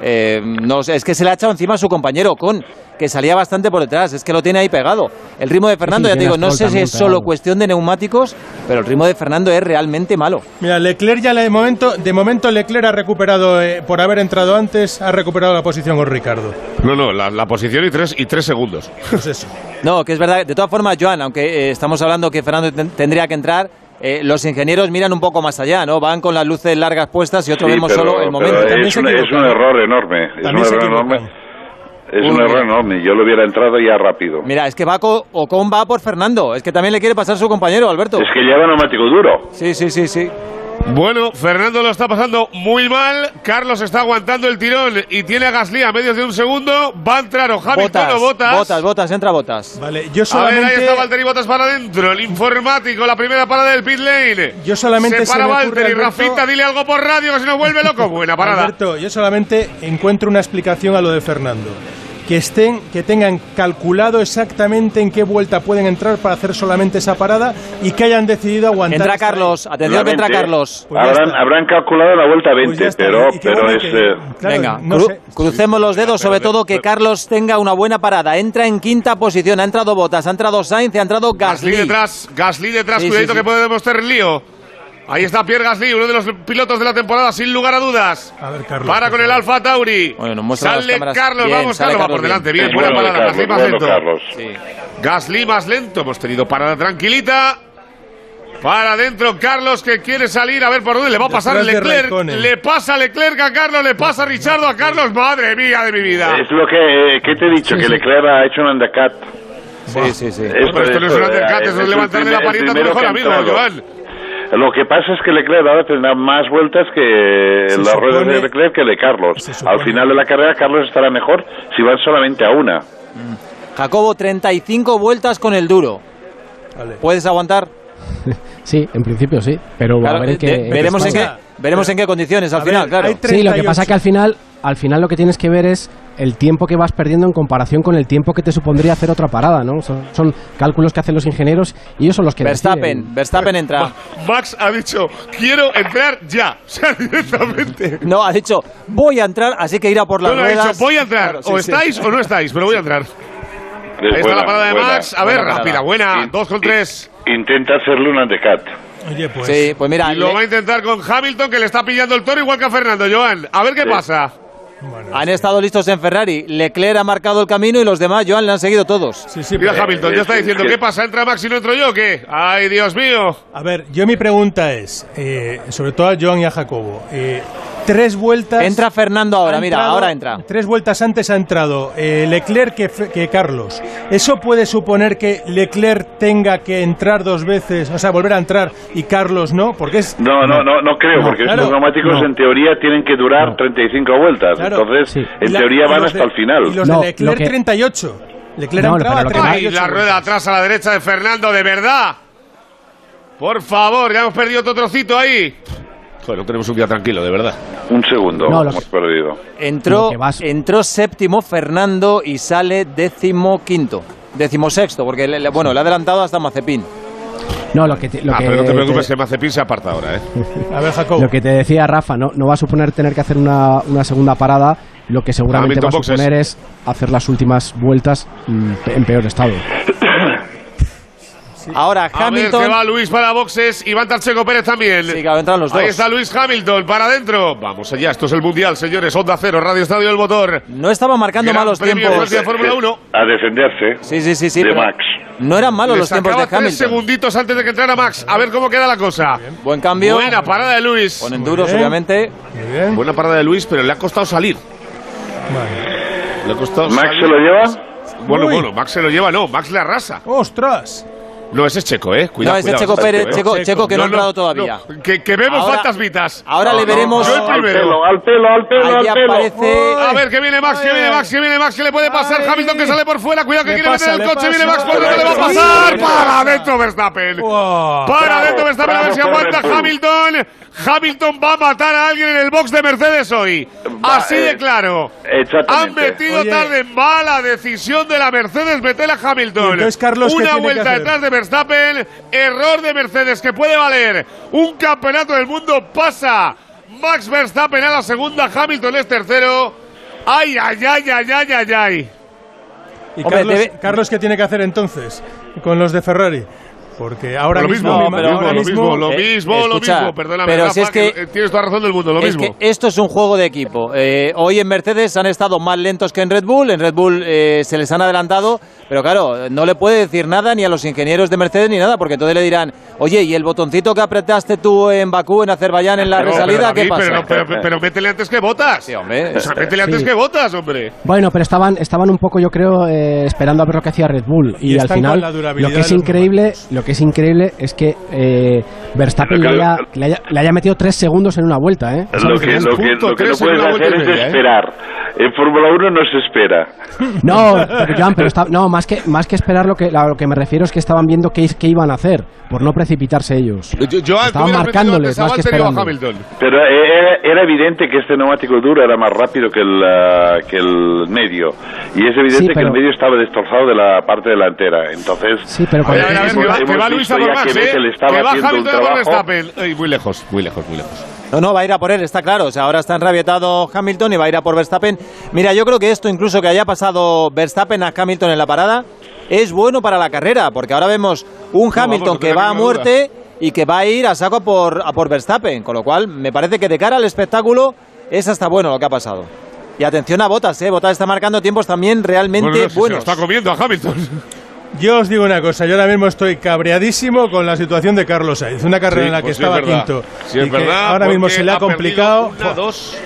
eh, no sé, es que se le ha echado encima a su compañero con que salía bastante por detrás, es que lo tiene ahí pegado. El ritmo de Fernando,
Sí,
ya te digo, no sé si es solo
pegado.
cuestión de neumáticos, pero el ritmo de Fernando es realmente malo.
mira Leclerc ya le- de momento de momento Leclerc ha recuperado eh, por haber entrado antes ha recuperado la posición con Ricardo
No, no, la, la posición y tres, y tres segundos.
pues eso
No, que es verdad. De todas formas, Joan, aunque eh, estamos hablando que Fernando ten- tendría que entrar, eh, los ingenieros miran un poco más allá, ¿no? Van con las luces largas puestas y otros
Sí,
vemos
pero-
solo el momento.
Es, es un error enorme. Es un error enorme. Es
Uy,
un error enorme. Yo lo hubiera entrado ya rápido.
Mira, es que va co- Ocon va por Fernando. Es que también le quiere pasar su compañero, Alberto.
Es que lleva neumático duro.
Sí, sí, sí, sí.
Bueno, Fernando lo está pasando muy mal. Carlos está aguantando el tirón y tiene a Gasly a medios de un segundo. Va a entrar o Hamilton
Botas,
o Botas.
botas, botas, entra botas.
vale yo
A ver, ahí
solamente
está Valtteri Botas para adentro. El informático, la primera parada del pit lane.
Yo solamente
Se
se
para
ocurre,
Valtteri.
Alberto-
Rafita, dile algo por radio que se nos vuelve loco. Buena parada.
Alberto, yo solamente encuentro una explicación a lo de Fernando. Que estén, que tengan calculado exactamente en qué vuelta pueden entrar para hacer solamente esa parada y que hayan decidido aguantar.
Entra. Carlos, atención que entra
20.
Carlos.
Pues
habrán, calculado la vuelta
Pues
20,
ya está.
pero, pero
bueno,
es...
que-
eh,
claro,
Venga,
no
cru-
sé.
crucemos los dedos, sobre todo que Carlos tenga una buena parada. Entra en quinta posición, ha entrado Botas, ha entrado Sainz, ha entrado
Gasly
Gasly.
detrás, Gasly detrás,
Sí,
cuidadito
sí, sí.
que puede demostrar el lío. Ahí está Pierre Gasly, uno de los pilotos de la temporada, sin lugar a dudas.
A ver, Carlos.
Para con el. Alfa Tauri.
Bueno, nos muestra las
Sale. Carlos,
Bien,
vamos,
sale
Carlos va por delante.
bien.
Buena
bueno
parada, Gasly más
bueno
lento.
Carlos.
Sí.
Gasly más lento, hemos tenido parada tranquilita. Para adentro Carlos que quiere salir a ver por dónde le va a pasar
Detrás de
Leclerc. Le pasa Leclerc a Carlos, le pasa Richardo a Carlos. Madre mía de mi vida.
Es lo que, que te he dicho, que Leclerc ha hecho un undercut.
Sí, sí, sí.
Esto-
Pero esto no es un undercut,
eh,
eso es levantarle la parienta a tu mejor amigo. Joan.
Lo que pasa es que Leclerc ahora tendrá más vueltas que
Se
las ruedas
supone-
de Leclerc que de Carlos.
supone-
Al final de la carrera Carlos estará mejor si van solamente a una.
Jacobo, 35 vueltas con el duro.
Vale.
¿Puedes aguantar?
Sí, en principio sí, pero
Claro,
a ver en
eh, de- veremos en qué, veremos en qué condiciones al
A
final,
ver,
claro.
Sí, lo que
38.
pasa que al final, al final lo que tienes que ver es el tiempo que vas perdiendo en comparación con el tiempo que te supondría hacer otra parada, ¿no? Son, son cálculos que hacen los ingenieros y ellos son los que
Verstappen,
deciden.
Verstappen entra.
Ma- Max ha dicho, quiero entrar ya. O sea, directamente.
No, ha dicho, voy a entrar, así que ir a por las
No, no, ha
ruedas.
dicho, voy a entrar.
Claro, sí,
o
sí.
estáis o no estáis, pero voy a entrar. Ahí está
buena,
la parada de
buena.
Max. A ver,
buena
rápida, buena.
In-
Dos con tres.
Intenta hacerle un undercut.
Oye, pues.
Sí, pues mira,
Y lo
le-
va a intentar con Hamilton, que le está pillando el toro igual que a Fernando, Joan. A ver qué
Sí.
pasa.
Bueno,
han estado listos en Ferrari. Leclerc ha marcado el camino y los demás, Joan, le han seguido todos.
sí, sí,
Mira
pero-
Hamilton, ya está
es-
diciendo, ¿qué pasa? ¿Entra Max y no entro yo o qué? ¡Ay, Dios mío!
A ver, yo mi pregunta es, eh, sobre todo a Joan y a Jacobo, eh, tres vueltas...
Entra Fernando ahora, mira,
entrado-
ahora entra.
Tres vueltas antes ha entrado eh, Leclerc que, Carlos. ¿Eso puede suponer que Leclerc tenga que entrar dos veces, o sea, volver a entrar y Carlos no? Porque es...
No, no, no, no creo,
No,
porque
claro.
estos neumáticos
No.
en teoría tienen que durar
No.
35 vueltas.
Claro.
Entonces,
Sí.
en
la-
teoría van
los
hasta
de-
el final.
Y los
No,
de Leclerc
lo que-
38. Leclerc
No,
ha entrado
pero
a
lo que-
38
¡Ay, la rueda atrás a la derecha de Fernando, de verdad! Por favor, ya hemos perdido otro trocito ahí. Bueno, tenemos un día tranquilo, de verdad.
Un segundo,
No, lo
hemos perdido.
Entró, entró séptimo Fernando y sale décimo quinto. Décimo sexto, porque le- le- bueno, le ha adelantado hasta Mazepin.
No, lo que, te- lo
ah,
que
pero no te preocupes,
te-
que Mazepin se aparta ahora, ¿eh?
A ver, Jacob.
Lo que te decía Rafa, no, no va a suponer tener que hacer una, una segunda parada, lo que seguramente va a
boxes.
suponer es hacer las últimas vueltas mm, en peor estado.
Ahora
A ver,
Hamilton.
que va Luis para boxes y va a entrar Checo Pérez también.
Sí, claro, entran los
Ahí
dos.
está Luis Hamilton para adentro. Vamos allá, esto es el Mundial, señores. Onda Cero, Radio Estadio del Motor.
No estaba marcando
Gran
malos tiempos.
de Fórmula 1.
A defenderse.
Sí, sí, sí, sí.
De Max.
No eran malos
Le
los tiempos de
sacaba tres
Hamilton.
segunditos antes de que entrara Max. A ver cómo queda la cosa.
Buen cambio.
Buena parada de Luis.
Con enduros,
bien.
obviamente.
Buena parada de Luis, pero le ha costado salir. Le ha costado
¿Max
salir.
se lo lleva?
Bueno,
Uy.
bueno, Max se lo lleva, no. Max le arrasa.
¡Ostras!
No, ese es Checo, ¿eh? Cuidado,
No, ese es Checo Pérez,
¿eh?
Checo- Checo que no ha entrado todavía.
no. Que, que vemos
Ahora-
fantasmitas.
ahora le
No, no,
veremos-
Yo el
Al
primero.
pelo, al pelo, al pelo,
Ahí
al pelo.
aparece.
A ver, que viene Max, que viene Max, que viene Max, que le puede pasar.
Ay.
Hamilton que sale por fuera. Cuidado que
Le
quiere
pasa,
meter el coche. Viene
pasa.
Max, por dentro le va a pasar.
sí,
Para adentro Verstappen.
Wow.
Para adentro Verstappen, a ver si aguanta. Hamilton. Hamilton va a matar a alguien en el box de Mercedes hoy.
Va,
Así
eh,
de claro. Han metido
Oye.
tarde mala decisión de la Mercedes meter a Hamilton.
Entonces, Carlos, ¿qué
Una vuelta detrás de Verstappen, error de Mercedes que puede valer un campeonato del mundo. Pasa Max Verstappen a la segunda, Hamilton es tercero. Ay, ay, ay, ay, ay, ay, ay.
¿Y
Hombre,
Carlos,
debe-
Carlos qué tiene que hacer entonces con los de Ferrari? Porque ahora
lo
mismo,
mismo,
mi-
pero
lo
ahora
mismo, lo mismo, lo
Eh,
mismo, lo
escucha,
mismo. Perdóname,
pero si es que-
eh, tienes toda razón del mundo, lo
es
mismo.
que esto es un juego de equipo. Eh, hoy en Mercedes han estado más lentos que en Red Bull. En Red Bull eh, se les han adelantado. Pero claro, no le puede decir nada ni a los ingenieros de Mercedes ni nada, porque entonces le dirán, oye, ¿y el botoncito que apretaste tú en Bakú, en Azerbaiyán, en la
Pero,
resalida,
pero,
qué
David,
pasa?
Pero, pero, pero, pero métele antes que botas.
Sí, hombre.
O sea, métele antes
Sí.
que botas, hombre.
Bueno, pero estaban, estaban un poco, yo creo, eh, esperando a ver lo que hacía Red Bull. Y,
Y
al final, lo que es increíble, lo que es increíble es que eh, Verstappen
Lo
le
que-
haya, le, haya, le haya metido tres segundos en una vuelta, ¿eh?
Lo que, lo que, lo que no puedes hacer es
media, ¿eh?
esperar. En Fórmula 1 no se espera.
No, pero, Joan, pero está- no, más que, más que esperar lo que, lo que me refiero es que estaban viendo qué, qué iban a hacer, por no precipitarse ellos.
Yo, yo,
Estaban marcándoles más que esperando.
Pero eh, era, era evidente que este neumático duro era más rápido que el, ah, que el medio. Y es evidente
Sí,
que
pero-
el medio estaba destrozado de la parte delantera. Entonces,
Sí, pero cuando-
a ver, a ver,
Hemos-
que va, que va Luis a por Max,
que
¿eh?
Vettel estaba
Que va Hamilton a por. Verstappen. Ay, muy lejos, muy lejos, muy lejos.
No, no, va a ir a por él, está claro. O sea, ahora está enrabietado Hamilton y va a ir a por Verstappen. Mira, yo creo que esto, incluso que haya pasado Verstappen a Hamilton en la parada, es bueno para la carrera, porque ahora vemos un
vamos,
Hamilton
no
que
tenga
va a muerte y que va a ir a saco a por, a por Verstappen. Con lo cual, me parece que de cara al espectáculo es hasta bueno lo que ha pasado. Y atención a Botas, ¿eh? Botas está marcando tiempos también realmente
Bueno, no, si se lo
buenos.
está comiendo a Hamilton.
Yo os digo una cosa, yo ahora mismo estoy cabreadísimo con la situación de Carlos Sainz, una carrera
Sí,
en la que
pues sí, es
estaba quinto.
Sí, es
y que
verdad.
ahora mismo se le ha complicado.
Una, dos,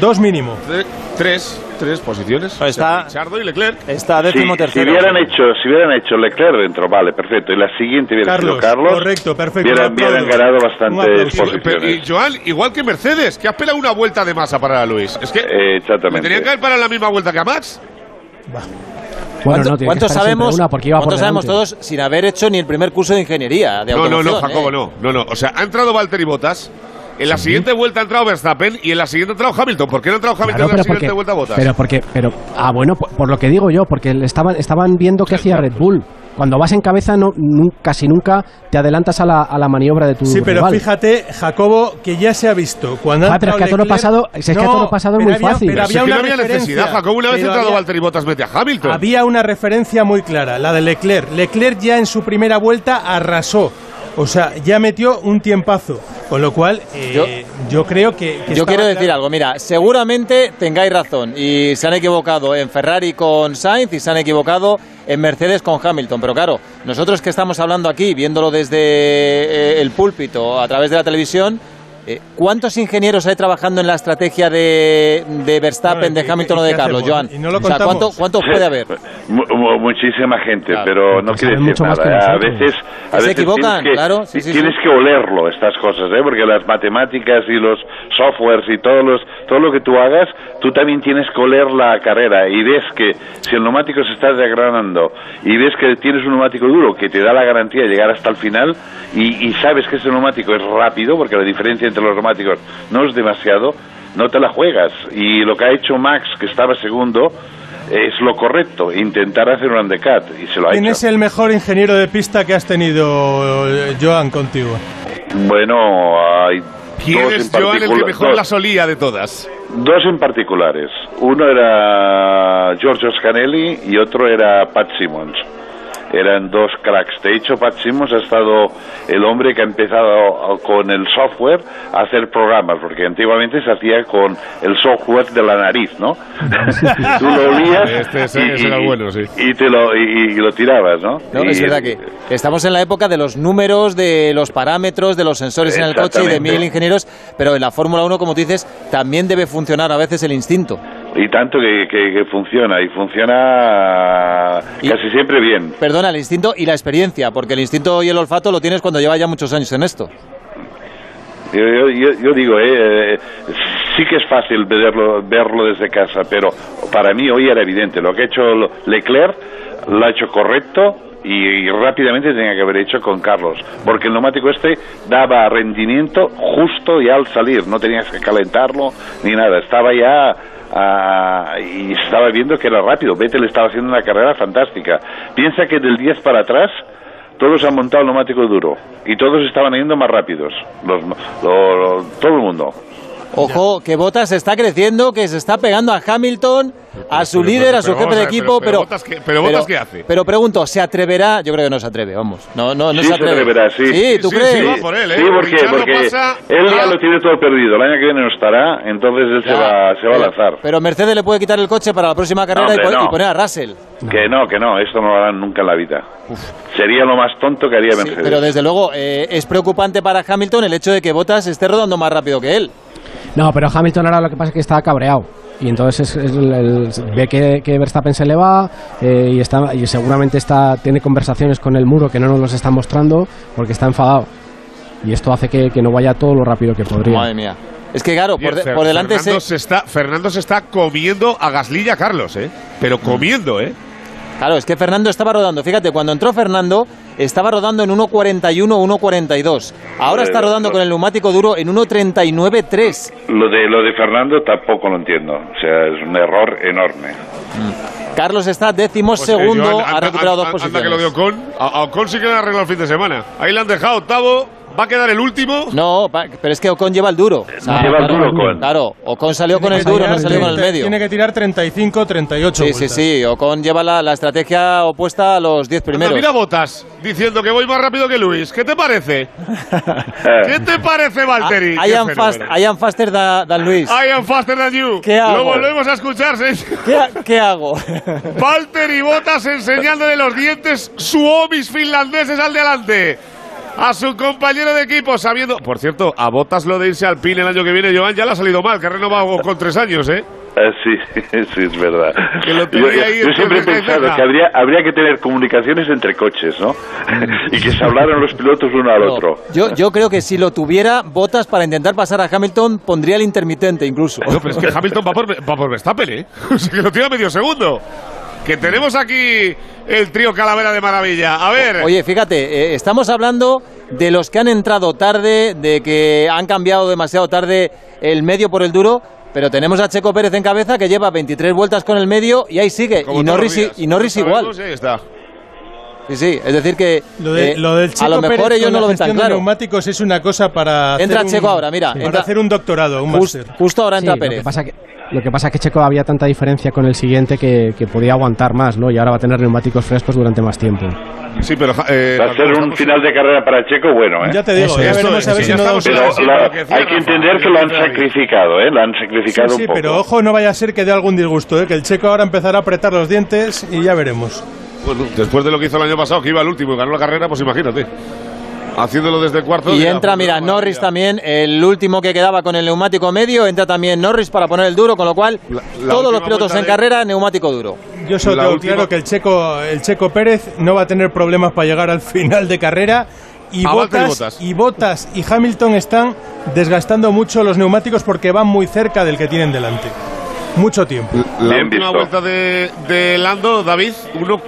Dos mínimo.
tre- tres, tres posiciones.
Está-
Richardo y Leclerc.
Está
si,
décimo
si
tercero.
hubieran hecho, si hubieran hecho Leclerc dentro, vale, perfecto. Y la siguiente hubiera
Carlos,
sido Carlos.
correcto, perfecto,
Hubieran, hubieran ganado bastantes.
Pero, y,
posiciones.
Joan, igual que Mercedes, que ha pelado una vuelta de más a parar a Luis. Es que
Eh, exactamente.
tenían que haber parado la misma vuelta que a Max.
Bueno,
¿Cuánto-
no, tiene que
¿Cuántos sabemos,
una porque iba por
sabemos todos sin haber hecho ni el primer curso de ingeniería? De
No, no, no, Jacobo,
¿eh?
no, no, no. O sea, ha entrado Valtteri Bottas. En la siguiente vuelta ha entrado Verstappen y en la siguiente ha entrado Hamilton. ¿Por qué no ha entrado Hamilton
Claro,
en la
pero porque,
siguiente vuelta a Bottas?
pero porque, pero, ah, bueno, por, por lo que digo yo, porque estaban, estaban viendo qué hacía Red Bull. Cuando vas en cabeza, no, nu- casi nunca te adelantas a la, a la maniobra de tu
Sí, pero
rival.
fíjate, Jacobo, que ya se ha visto. Cuando
Joder, pero es que a toro
Leclerc-
pasado- es que a
No,
toro pasado es
pero
muy
había-
fácil.
Pero había
no
una
había necesidad, Jacobo. Una vez entrado Valtteri Bottas mete a Hamilton.
Había una referencia muy clara, la de Leclerc. Leclerc ya en su primera vuelta arrasó. O sea, ya metió un tiempazo. Con lo cual, eh, yo, creo que. que
Yo quiero decir
claro.
algo, mira, seguramente tengáis razón y se han equivocado en Ferrari con Sainz y se han equivocado en Mercedes con Hamilton, pero claro, nosotros que estamos hablando aquí, viéndolo desde eh, el púlpito a través de la televisión, eh, ¿cuántos ingenieros hay trabajando en la estrategia de, de Verstappen,
Bueno,
de
¿y-
Hamilton
y
o de Carlos,
hacemos?
Joan?
¿Y no lo
o sea? ¿cuánto- ¿cuántos puede haber?
Mu- mu- muchísima gente, pero no quiere
saben
decir
mucho más
nada.
que
¿eh? A veces, a
Se
veces
equivocan,
tienes que,
claro, sí, sí,
tienes
sí.
que olerlo estas cosas, ¿eh? porque las matemáticas y los softwares y todos los, todo lo que tú hagas, tú también tienes que oler la carrera y ves que si el neumático se está desgranando y ves que tienes un neumático duro que te da la garantía de llegar hasta el final y, y sabes que ese neumático es rápido, porque la diferencia entre los neumáticos no es demasiado, no te la juegas. Y lo que ha hecho Max, que estaba segundo, es lo correcto, intentar hacer un undercut, y se lo ha
¿Quién
hecho.
es el mejor ingeniero de pista que has tenido, eh, Joan, contigo?
Bueno, hay
¿Quién
dos
es
en
Joan el que mejor
dos,
la solía de todas?
dos en particulares. Uno era Giorgio Scanelli y otro era Pat Simmons. Eran dos cracks. De hecho, Pat Simmons ha estado el hombre que ha empezado con el software a hacer programas, porque antiguamente se hacía con el software de la nariz, ¿no? Tú lo olías
Este, ese-
y,
ese era
y-
bueno, sí.
y te lo, y, y lo tirabas, ¿no?
No,
Y-
es verdad que estamos en la época de los números, de los parámetros, de los sensores en el coche y de mil ingenieros, pero en la Fórmula 1, como tú dices, también debe funcionar a veces el instinto.
Y tanto que, que- que funciona, y funciona casi siempre bien.
Perdona, el instinto y la experiencia, porque el instinto y el olfato lo tienes cuando llevas ya muchos años en esto.
Yo, yo- yo- yo digo, eh, eh, sí que es fácil verlo, verlo desde casa, pero para mí hoy era evidente. Lo que ha hecho Leclerc lo ha hecho correcto y, y rápidamente tenía que haber hecho con Carlos, porque el neumático este daba rendimiento justo ya al salir, no tenías que calentarlo ni nada, estaba ya ah, y estaba viendo que era rápido. Vettel estaba haciendo una carrera fantástica. Piensa que del 10 para atrás todos han montado neumático duro y todos estaban yendo más rápidos, los, lo- lo- todo el mundo.
Ojo, que Bottas está creciendo, que se está pegando a Hamilton, a su
pero-
líder,
pero-
a su jefe de equipo,
pero- pero
pero...
Bottas qué- pero Bottas qué hace?
Pero pregunto, ¿se atreverá? Yo creo que no se atreve, vamos. No, no, no
sí,
se atreve.
atreverá, sí.
Sí, ¿tú crees?
Sí,
va por él, ¿eh?
Sí, porque, porque
pasa
él ya lo tiene todo perdido. El año que viene no estará, entonces él se
Ya,
va, se va a lanzar.
Pero Mercedes le puede quitar el coche para la próxima carrera y,
hombre,
pon-
no.
y poner a Russell.
Que no, que no, esto no lo harán nunca en la vida. Sería lo más tonto que haría
Sí,
Mercedes.
pero desde luego eh, es preocupante para Hamilton el hecho de que Bottas esté rodando más rápido que él.
No, pero Hamilton ahora lo que pasa es que está cabreado. Y entonces es, es el- el- ve que, que Verstappen se le va eh, y, está, y seguramente está, tiene conversaciones con el muro que no nos los está mostrando porque está enfadado. Y esto hace que, que no vaya todo lo rápido que podría.
Madre mía. Es que claro, por, de-
Fer-
por delante
Fernando
se...
se está, Fernando se está comiendo a Gasly y a Carlos, ¿eh? Pero comiendo, ¿eh?
Claro, es que Fernando estaba rodando. Fíjate, cuando entró Fernando, estaba rodando en 1.41, 1.42. Ahora está rodando con el neumático duro en 1.39.3.
Lo de, lo de Fernando tampoco lo entiendo. O sea, es un error enorme.
Carlos está décimo
Pues,
segundo, ha
anda-
recuperado dos
anda- anda que lo de
posiciones.
Ocon. A, a Ocon sí que le han arreglado el fin de semana. Ahí le han dejado octavo. Va a quedar el último.
No, pero es que Ocon lleva el duro. O sea,
Lleva el
claro,
duro, Ocon.
Claro, Ocon salió con el duro, no salió con el
30,
medio.
Tiene que tirar 35, 38
Sí, sí,
vueltas.
sí. Ocon lleva la, la estrategia opuesta a los 10
Anda,
primeros.
mira Botas diciendo que voy más rápido que Luis. ¿Qué te parece? ¿Qué te parece, Valtteri?
I
Qué
am, fast. I am faster than, than Luis.
I am faster than you.
¿Qué hago?
Lo volvemos a escuchar, ¿sí?
¿Qué, ha- qué hago?
Valtteri Botas enseñándole los dientes suomis finlandeses al delante. A su compañero de equipo, sabiendo. Por cierto, a Botas lo de irse al PIN el año que viene, Joan, ya le ha salido mal, que ha renovado con tres años, ¿eh?
Ah, sí, sí, es verdad.
Que lo
Yo, yo-
ahí
yo
entre
siempre he pensado que habría, habría que tener comunicaciones entre coches, ¿no? y que se hablaran los pilotos uno al
No,
otro.
yo, yo creo que si lo tuviera Botas para intentar pasar a Hamilton, pondría el intermitente incluso.
No, pero es que Hamilton va por, va por Verstappen, ¿eh? O sea, que lo tira medio segundo. Que tenemos aquí el trío Calavera de Maravilla. A ver.
Oye, fíjate, eh, estamos hablando de los que han entrado tarde, de que han cambiado demasiado tarde el medio por el duro, pero tenemos a Checo Pérez en cabeza que lleva 23 vueltas con el medio y ahí sigue.
como
Y Norris, y Norris
Lo
igual.
ahí está.
Sí, sí, es decir que
Lo, de-
eh,
lo del
a
Checo
lo mejor
Pérez
ellos no lo ven tan claro.
neumáticos es una cosa para
Entra
hacer un-
Checo ahora, mira,
para
entra-
hacer un doctorado, un
Just-
máster.
justo ahora
Sí,
entra
lo
Pérez.
que pasa que lo que pasa es que Checo había tanta diferencia con el siguiente que, que podía aguantar más, ¿no? Y ahora va a tener neumáticos frescos durante más tiempo.
Sí, pero. eh,
Va a ser un final de carrera para Checo bueno, ¿eh?
Ya te digo,
Eso
ya veremos
Esto
a
es,
ver
sí,
si no
la- hay que
Rafa,
entender que lo han sacrificado, ¿eh? Lo han
Sí,
sacrificado
sí,
un poco.
pero ojo, no vaya a ser que dé algún disgusto, ¿eh? que el checo ahora empezará a apretar los dientes y ya veremos.
Bueno, después de lo que hizo el año pasado, que iba al último y ganó la carrera, pues imagínate. Haciéndolo desde el cuarto.
Y
ya,
entra, mira, Norris también, el último que quedaba con el neumático medio, entra también Norris para poner el duro, con lo cual
La- la
todos los pilotos en
de-
carrera, neumático duro.
Yo solo tengo
última-
claro que el checo, el checo Pérez no va a tener problemas para llegar al final de carrera. Y Bottas. y Bottas y Hamilton están desgastando mucho los neumáticos porque van muy cerca del que tienen delante. Mucho tiempo.
La
Bien
última
visto.
vuelta de, de Lando, David, uno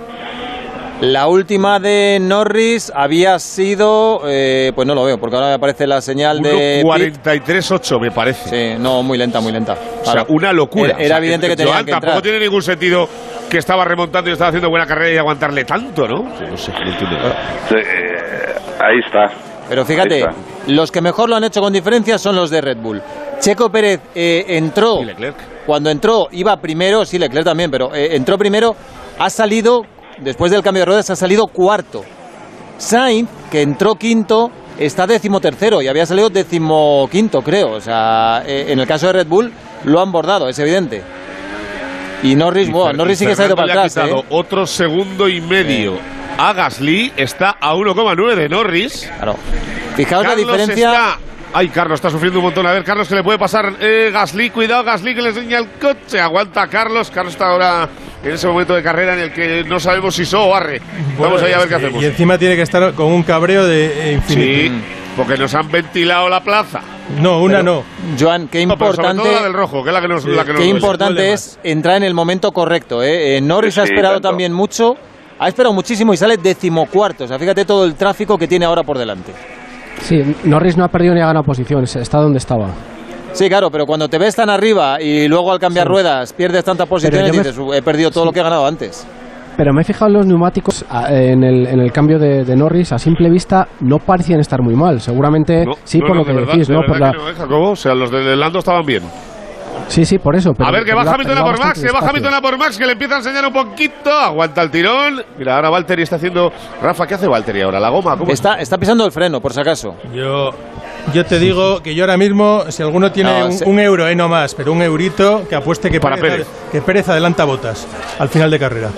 La última de Norris había sido, eh, pues no lo veo, porque ahora me aparece la señal de... pit.
1.43.8 me parece.
Sí, no, muy lenta, muy lenta.
O sea, una locura.
Era, era
O sea,
evidente que tenía
Joan,
que
tampoco
entrar.
tiene ningún sentido que estaba remontando y estaba haciendo buena carrera y aguantarle tanto, ¿no? Sí, no sé, no entiendo.
Sí, eh, ahí está.
Pero fíjate,
está.
los que mejor lo han hecho con diferencia son los de Red Bull. Checo Pérez eh, entró,
Y Leclerc.
cuando entró iba primero, sí, Leclerc también, pero eh, entró primero, ha salido, después del cambio de ruedas, ha salido cuarto. Sainz, que entró quinto, está decimotercero y había salido decimoquinto, creo. O sea, eh, en el caso de Red Bull lo han bordado, es evidente. Y Norris,
Y
bueno,
Fer-
Norris
y
sí que se ha ido
Fernando
para atrás. ¿eh?
otro segundo y medio a Gasly, está a 1,9 de Norris.
Claro. Fijaos la diferencia.
está- Ay, Carlos está sufriendo un montón. A ver, Carlos, que le puede pasar eh, Gasly. Cuidado, Gasly, que le enseña el coche. Aguanta a Carlos. Carlos está ahora en ese momento de carrera en el que no sabemos si so o arre. Vamos
Bueno,
allá a ver qué hacemos.
Y encima tiene que estar con un cabreo de eh, infinito.
Sí, porque nos han ventilado la plaza.
No, una no.
Joan, qué
No,
importante.
todo la del rojo, que es la que nos, la que nos
Qué importante
duele
es entrar en el momento correcto. ¿eh? Eh, Norris
Sí,
ha esperado
tanto.
también mucho, ha esperado muchísimo y sale decimocuarto. O sea, fíjate todo el tráfico que tiene ahora por delante.
Sí, Norris no ha perdido ni ha ganado posiciones, está donde estaba.
Sí, claro, pero cuando te ves tan arriba y luego al cambiar ruedas pierdes tantas posiciones, dices, "Uh, he perdido todo lo que he ganado antes.
Pero me he fijado en los neumáticos en el, en el cambio de, de Norris, a simple vista no parecían estar muy mal. Seguramente
No,
sí
no,
por
no,
lo que
de
decís,
de
¿no? Por la-
que no, ¿eh, Jacobo? O sea, los de Lando estaban bien.
Sí, sí, por eso. pero-
a ver, que
iba-
Hamilton a por Max, que
despacio.
Hamilton a por Max, que le empieza a enseñar un poquito. Aguanta el tirón. Mira, ahora Valtteri está haciendo. Rafa, ¿qué hace Valtteri ahora? ¿La goma? ¿Cómo
Está, está pisando el freno, por si acaso.
Yo, yo te digo que yo ahora mismo, si alguno tiene
No,
un,
se-
un euro, eh, no más, pero un eurito, que apueste que
Para
Pérez,
Pérez.
que Pérez adelanta botas al final de carrera.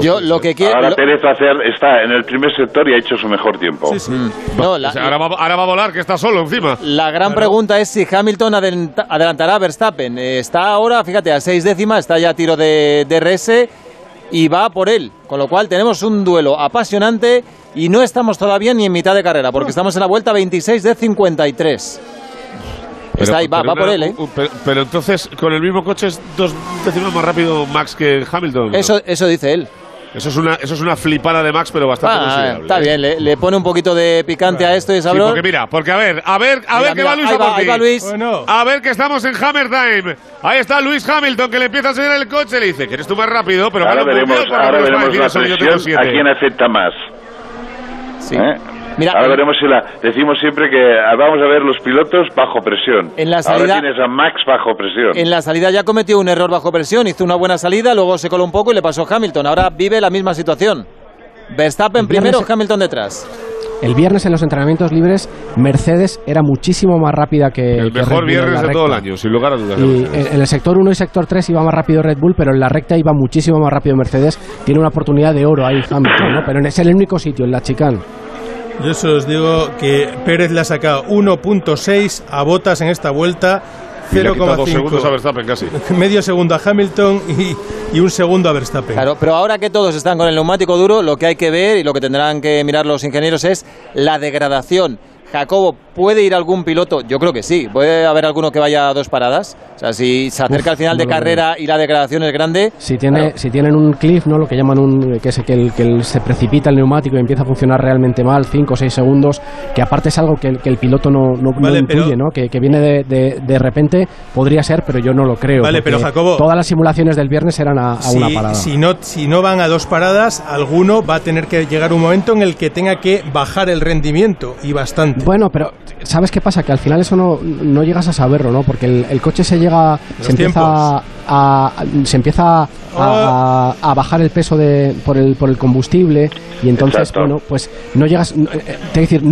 Yo lo que quiero...
Ahora
lo-
Pérez va a hacer, está en el primer sector y ha hecho su mejor tiempo.
Sí, sí.
Mm. No, la,
O sea, ahora, va, ahora va a volar, que está solo encima.
la gran pregunta es si Hamilton adelanta- adelantará a Verstappen. Eh, está ahora, fíjate, a seis décimas, está ya a tiro de, de RS y va por él. Con lo cual tenemos un duelo apasionante y no estamos todavía ni en mitad de carrera, porque estamos en la vuelta 26 de 53. Está ahí, va,
pero
va por
una-
él, ¿eh?
un- pero, pero entonces, con el mismo coche es dos décimas más rápido Max que Hamilton.
Eso, eso dice él.
Eso es una, eso es una flipada de Max, pero bastante
Ah,
considerable.
está
¿eh?
bien, le, le pone un poquito de picante a esto y
Sí,
sabrón.
porque mira, porque a ver, a ver, a
Mira,
ver que
mira,
va Luis
ahí
a
va,
por
ahí va Luis.
Bueno,
A ver que estamos en Hammer Time. Ahí está Luis Hamilton que le empieza a enseñar el coche. Le dice que eres tú más rápido, pero
ahora veremos,
por
ahora veremos la presión a quién afecta más.
Sí.
¿eh?
Mira,
ahora veremos si la. Decimos siempre que ah, vamos a ver los pilotos bajo presión.
En la salida-
Ahora tienes a Max bajo presión.
En la salida ya cometió un error bajo presión, hizo una buena salida, luego se coló un poco y le pasó Hamilton. Ahora vive la misma situación. Verstappen primero, Hamilton detrás.
El viernes en los entrenamientos libres, Mercedes era muchísimo más rápida que.
El
que
mejor
Red Bull en
viernes de todo el año, sin lugar a dudas.
Y en, en el sector 1 y sector 3 iba más rápido Red Bull, pero en la recta iba muchísimo más rápido Mercedes. Tiene una oportunidad de oro ahí Hamilton, ¿no? Pero es el único sitio, en la chicane.
Yo solo os digo que Pérez le ha sacado 1.6 a botas en esta vuelta,
Y le ha quitado dos segundos a
0,5.
Verstappen casi.
Medio segundo a Hamilton y, y un segundo a Verstappen.
Claro, pero ahora que todos están con el neumático duro, lo que hay que ver y lo que tendrán que mirar los ingenieros es la degradación. Jacobo, ¿puede ir algún piloto? Yo creo que sí. ¿Puede haber alguno que vaya a dos paradas? O sea, si se acerca
Uf,
al final de
no lo
carrera y la degradación es grande,
Si, tiene,
Claro.
si tienen un cliff, ¿no? Lo que llaman un. que es que, el, que el- se precipita el neumático y empieza a funcionar realmente mal, 5 o 6 segundos, que aparte es algo que el, que el piloto no, no, no
Vale,
intuye,
pero-
¿no? Que, que viene de, de, de repente, podría ser, pero yo no lo creo.
Vale, pero Jacobo-
Todas las simulaciones del viernes eran a, a
si,
una parada.
si no, si no van a dos paradas, alguno va a tener que llegar un momento en el que tenga que bajar el rendimiento y bastante.
Bueno, pero ¿sabes qué pasa? Que al final eso no, no llegas a saberlo, ¿no? Porque el, el coche se llega, se empieza a, se empieza a, a- a bajar el peso de, por, el, por el combustible y entonces,
Exacto.
bueno, pues no llegas, eh, eh, te decir,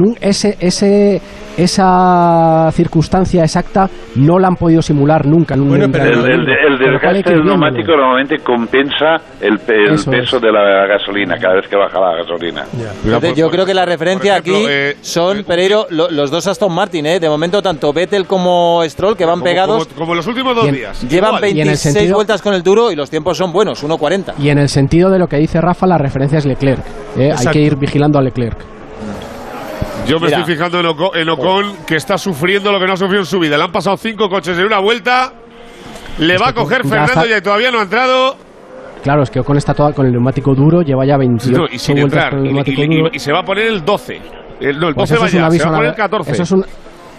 ese, esa circunstancia exacta no la han podido simular nunca en un
Bueno, pero
El, el- el desgaste del neumático normalmente compensa el, el
Eso
peso
es.
de la gasolina cada vez que baja la gasolina.
Mira,
Entonces, yo creo que la referencia
ejemplo,
aquí
eh,
son,
eh,
Pereiro, lo- los dos Aston Martin, ¿eh? De momento, tanto Vettel como Stroll, que van
Como-
pegados,
Como, como los últimos dos días.
llevan
Igual.
26
sentido-
vueltas con el duro y los tiempos son buenos, 1.40.
Y en el sentido de lo que dice Rafa, la referencia es Leclerc. ¿eh? Hay que ir vigilando a Leclerc.
Yo me
Mira.
estoy fijando en Ocon, en Ocon, que está sufriendo lo que no ha sufrido en su vida. Le han pasado cinco coches en una vuelta. Le va a coger
ya
Fernando
está-
y todavía no ha entrado.
Claro, es que Ocon está toda con el neumático duro, lleva ya 28
No, y sin
vueltas
entrar.
con el neumático
y- y-
duro.
y se va a poner el 12. El, no, el
Pues
12
eso
va
es un
ya, se
aviso
va a poner el
nave-
14.
Eso es un,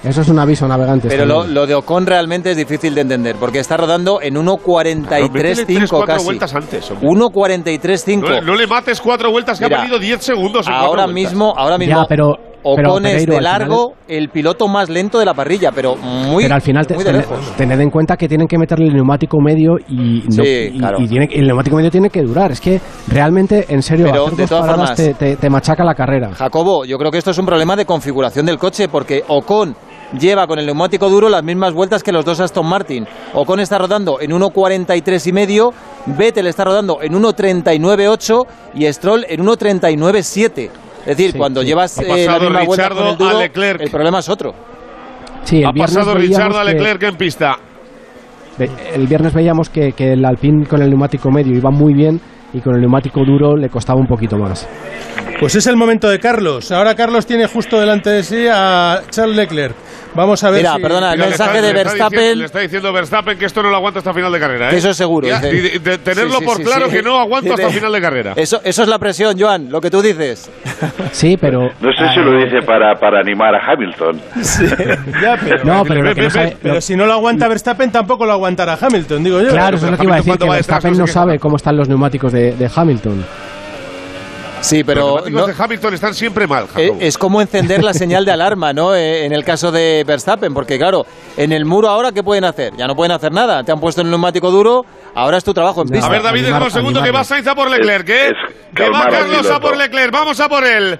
eso es un aviso a navegantes.
Pero lo, lo de Ocon realmente es difícil de entender, porque está rodando en
Claro, métele tres,
1.43.5
cuatro
casi.
vueltas antes, hombre.
1.43.5.
No, no le mates cuatro vueltas, que
Mira,
ha perdido 10 segundos en
Ahora
vueltas.
mismo, ahora mismo,
Ya, pero,
Ocon es de
final-
largo el piloto más lento de la parrilla, pero muy,
pero al final te-
de lejos.
tened en cuenta que tienen que meterle el neumático medio y, no-
Sí,
y-
claro.
y tiene, el neumático medio tiene que durar. Es que realmente, en serio,
Pero,
hacer
de
dos
todas
paradas
formas-
te, te- te machaca la carrera.
Jacobo, yo creo que esto es un problema de configuración del coche, porque Ocon lleva con el neumático duro las mismas vueltas que los dos Aston Martin. Ocon está rodando en 1.43 y medio, Vettel está rodando en 1.39.8 y Stroll en 1.39.7. Es decir,
Sí,
cuando
sí.
llevas
Ha
eh, la
pasado
misma vuelta
Richardo
con el duro,
a Leclerc.
el problema es otro.
Sí, el
Ha
viernes
pasado
veíamos
Richard a
que-
Leclerc en pista.
El viernes veíamos que, que el Alpine con el neumático medio iba muy bien y con el neumático duro le costaba un poquito más.
Pues es el momento de Carlos. Ahora Carlos tiene justo delante de sí a Charles Leclerc. Vamos a ver
Mira,
si...
perdona, el mensaje
está-
de
le está
Verstappen-
diciendo- le está diciendo Verstappen que esto no lo aguanta hasta final de carrera. ¿eh?
Eso es seguro,
Ya,
dice.
y de, de tenerlo
Sí, sí,
por
sí,
claro
sí.
que no aguanto hasta final de carrera.
Eso, eso es la presión, Joan, lo que tú dices.
Sí, pero...
No sé si lo dice para, para animar a Hamilton.
Ya, pero,
No, pero lo que no
pero,
sabe- lo-
si no lo aguanta Verstappen, tampoco lo aguantará Hamilton, digo yo.
Claro, eso es lo que iba a decir, que Verstappen
no
sabe cómo están los neumáticos de, de Hamilton.
Sí,
Los
pero
neumáticos
no-
de Hamilton están siempre mal,
Eh,
Jacobo.
Es como encender la señal de alarma, ¿no? Eh, En el caso de Verstappen, porque claro, en el muro ahora, ¿qué pueden hacer? Ya no pueden hacer nada. Te han puesto en el neumático duro, ahora es tu trabajo en pista.
A ver, David,
animar-
déjame un segundo que va Sainz a por Leclerc, ¿eh?
Es- es
que va Carlos a por Leclerc, vamos a por él.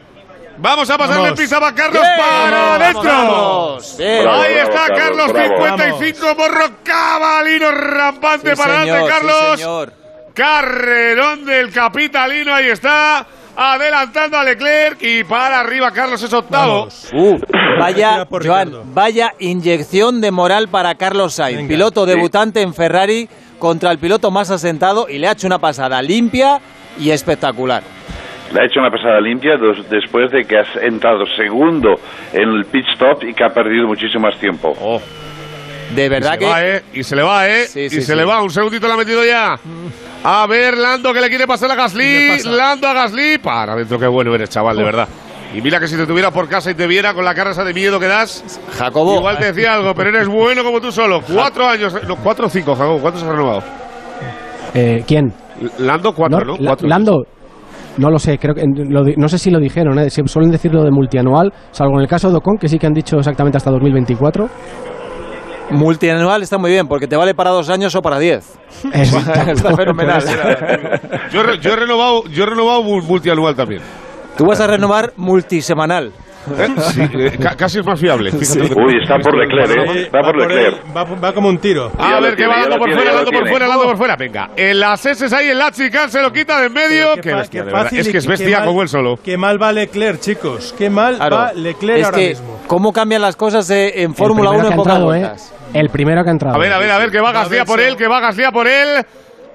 Vamos a pasarle
Vamos.
para Carlos
Bien,
para adentro.
Bravo,
Ahí
bravo,
está
Carlos,
Carlos,
bravo.
55, morro cabalino rampante
Sí,
para adelante,
sí,
Carlos.
señor.
Carrerón del capitalino, ahí está. Adelantando a Leclerc y para arriba Carlos es octavo.
Uh, vaya, Joan, vaya inyección de moral para Carlos Sainz,
Venga.
piloto debutante en Ferrari contra el piloto más asentado y le ha hecho una pasada limpia y espectacular.
Le ha hecho una pasada limpia dos- después de que has entrado segundo en el pit stop y que ha perdido muchísimo más tiempo.
De
Y
verdad
se
que
va, ¿eh? Y se le va, ¿eh?
Sí,
y
sí,
se
sí.
le va. Un segundito le ha metido ya. A ver, Lando que le quiere pasar a
¿Qué
Gasly. Lando a Gasly. Para adentro, qué bueno eres, chaval, de verdad. Y mira que si te tuviera por casa y te viera con la cara esa de miedo que das,
Jacobo,
igual te decía algo, pero eres bueno como tú solo. Cuatro años, no, cuatro o cinco, Jacobo. ¿Cuántos has renovado?
Eh, ¿Quién?
Lando, cuatro, ¿no?
La-
Cuatro.
Lando, no lo sé, creo que lo no sé si lo dijeron, ¿eh? Si suelen decirlo de multianual, salvo en el caso de Ocon, que sí que han dicho exactamente hasta 2024.
Multianual está muy bien porque te vale para dos años o para diez. está fenomenal.
Yo, yo he renovado, yo he renovado mu- multianual también.
Tú vas a renovar multisemanal.
¿Eh? Sí, eh, ca- casi es más fiable. Fíjate lo que-
Uy, está por Leclerc, ¿eh? Va por Leclerc.
él, va, va como un tiro.
A
Ya
ver,
lo
que
tiene,
va
ya
dando
lo
por
tiene,
fuera,
ya lo
dando por
tiene.
fuera, dando por fuera. Venga, en las S ahí, en la chica se lo quita de en medio.
Qué
Qué
fa-
bestia,
qué
de verdad.
fácil
Es
y
que es
qué
bestia
mal-
como él solo.
Qué mal va Leclerc, chicos. Qué mal
Claro,
va Leclerc
es
ahora
que
mismo.
cómo cambian las cosas eh, en
El
Fórmula
primero
1
que
en pocas
¿eh?
vueltas.
El primero que ha entrado.
A ver, a ver, a ver, que va
a
Gasly a
ver
por él, que va Gasly a por él.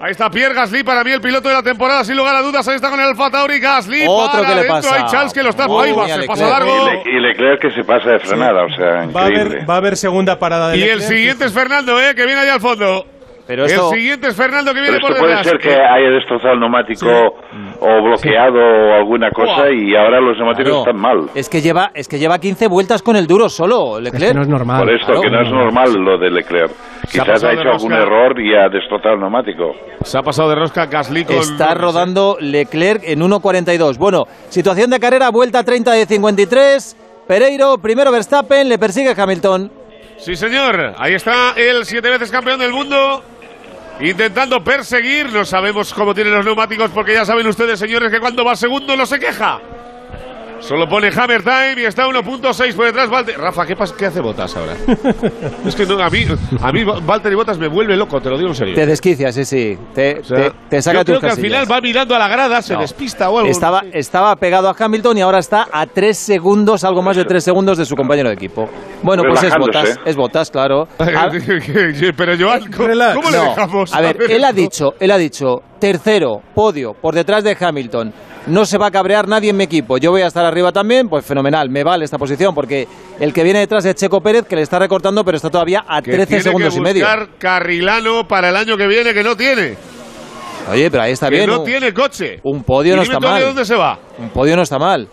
Ahí está Pierre Gasly, para mí el piloto de la temporada, sin lugar a dudas. Ahí está con el Alfa Tauri Gasly.
Otro
para
que le
adentro.
pasa.
Ahí Charles que lo está. Ahí va, se pasa largo.
Y, Le- Leclerc que se pasa de frenada, o sea,
Va a,
increíble.
haber, va a haber segunda parada de
Y el siguiente es Fernando, eh, que viene allá al fondo.
Pero esto,
El siguiente es Fernando que
Pero
viene por
esto puede
detrás.
ser que haya destrozado el neumático o bloqueado o alguna cosa y ahora los neumáticos
claro,
están mal.
es que lleva es que lleva 15 vueltas con el duro solo,
Es
Leclerc.
que no es normal.
Por esto
claro.
que no es normal lo de Leclerc.
Se ha
Quizás ha
de
hecho algún error y ha destrozado el neumático.
Se ha pasado de rosca Gasly con.
Está rodando Leclerc en 1.42. Bueno, situación de carrera, vuelta 30 de 53. Pereiro, primero Verstappen, le persigue Hamilton.
Sí, señor. Ahí está el siete veces campeón del mundo. Intentando perseguir. No sabemos cómo tienen los neumáticos porque ya saben ustedes, señores, que cuando va segundo no se queja. Solo pone Hammer Time y está 1.6 por detrás. Valtteri. Rafa, ¿qué, pasa- ¿qué hace Botas ahora? es que no, a mí, a mí Valtteri Botas me vuelve loco, te lo digo en serio.
Te desquicia, sí, sí. Te,
O sea,
te, te saca
yo
tus
creo que al
casillas.
final va mirando a la grada, se
No.
despista o algo.
Estaba, estaba pegado a Hamilton y ahora está a tres segundos, algo más de tres segundos de su compañero de equipo. Bueno, pues es. Botas, es Botas, claro. Ah,
Pero Joan, ¿cómo, cómo le
no,
dejamos?
A ver, él ha dicho, él ha dicho, tercero, podio, por detrás de Hamilton. No se va a cabrear nadie en mi equipo. Yo voy a estar arriba también, pues fenomenal, me vale esta posición, porque el que viene detrás es Checo Pérez, que le está recortando, pero está todavía a
Que
13
tiene
segundos
que
y medio.
Carrilano para el año que viene, que no tiene.
Oye, pero ahí está
que
bien.
no
un-
tiene coche.
Un podio
¿Y
no está mal.
de dónde se va?
Un podio no está mal.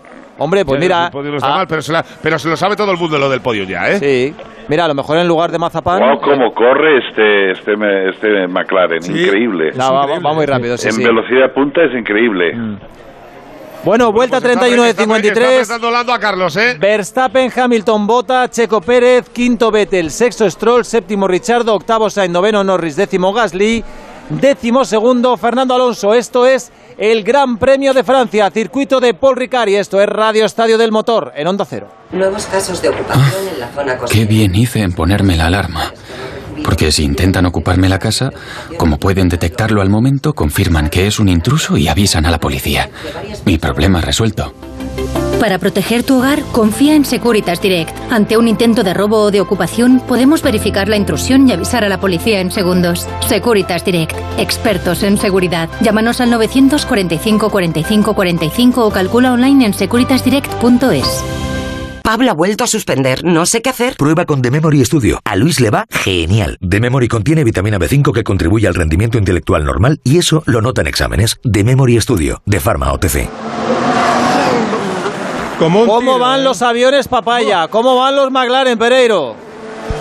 Hombre, pues
Ya,
mira.
el podio no está
ah,
mal, pero se, la- pero se lo sabe todo el mundo lo del podio ya, ¿eh?
Sí. Mira, a lo mejor en lugar de Mazapán.
Wow, cómo corre este, este, este McLaren, increíble.
No, va, va- va muy rápido, sí,
en
sí.
velocidad punta es increíble.
Bueno, vuelta
Pues está-
31 de
está-
53.
Está Lando a Carlos, ¿eh?
Verstappen, Hamilton, Bota, Checo Pérez, quinto Vettel, sexto Stroll, séptimo Richardo, octavo Sainz, noveno Norris, décimo Gasly, décimo segundo Fernando Alonso. Esto es el Gran Premio de Francia, circuito de Paul Ricard y esto es Radio Estadio del Motor en Onda Cero.
Nuevos casos de ocupación en la zona costera.
Qué bien hice en ponerme la alarma. Porque si intentan ocuparme la casa, como pueden detectarlo al momento, confirman que es un intruso y avisan a la policía. Mi problema resuelto.
Para proteger tu hogar, confía en Securitas Direct. Ante un intento de robo o de ocupación, podemos verificar la intrusión y avisar a la policía en segundos. Securitas Direct, expertos en seguridad. Llámanos al 945 45 45 o calcula online en securitasdirect.es.
Pablo ha vuelto a suspender. No sé qué hacer.
Prueba con The Memory Studio. A Luis le va genial. The Memory contiene vitamina B5 que contribuye al rendimiento intelectual normal y eso lo nota en exámenes. The Memory Studio, de Pharma OTC.
¿Cómo van los aviones papaya? ¿Cómo van los McLaren Pereiro?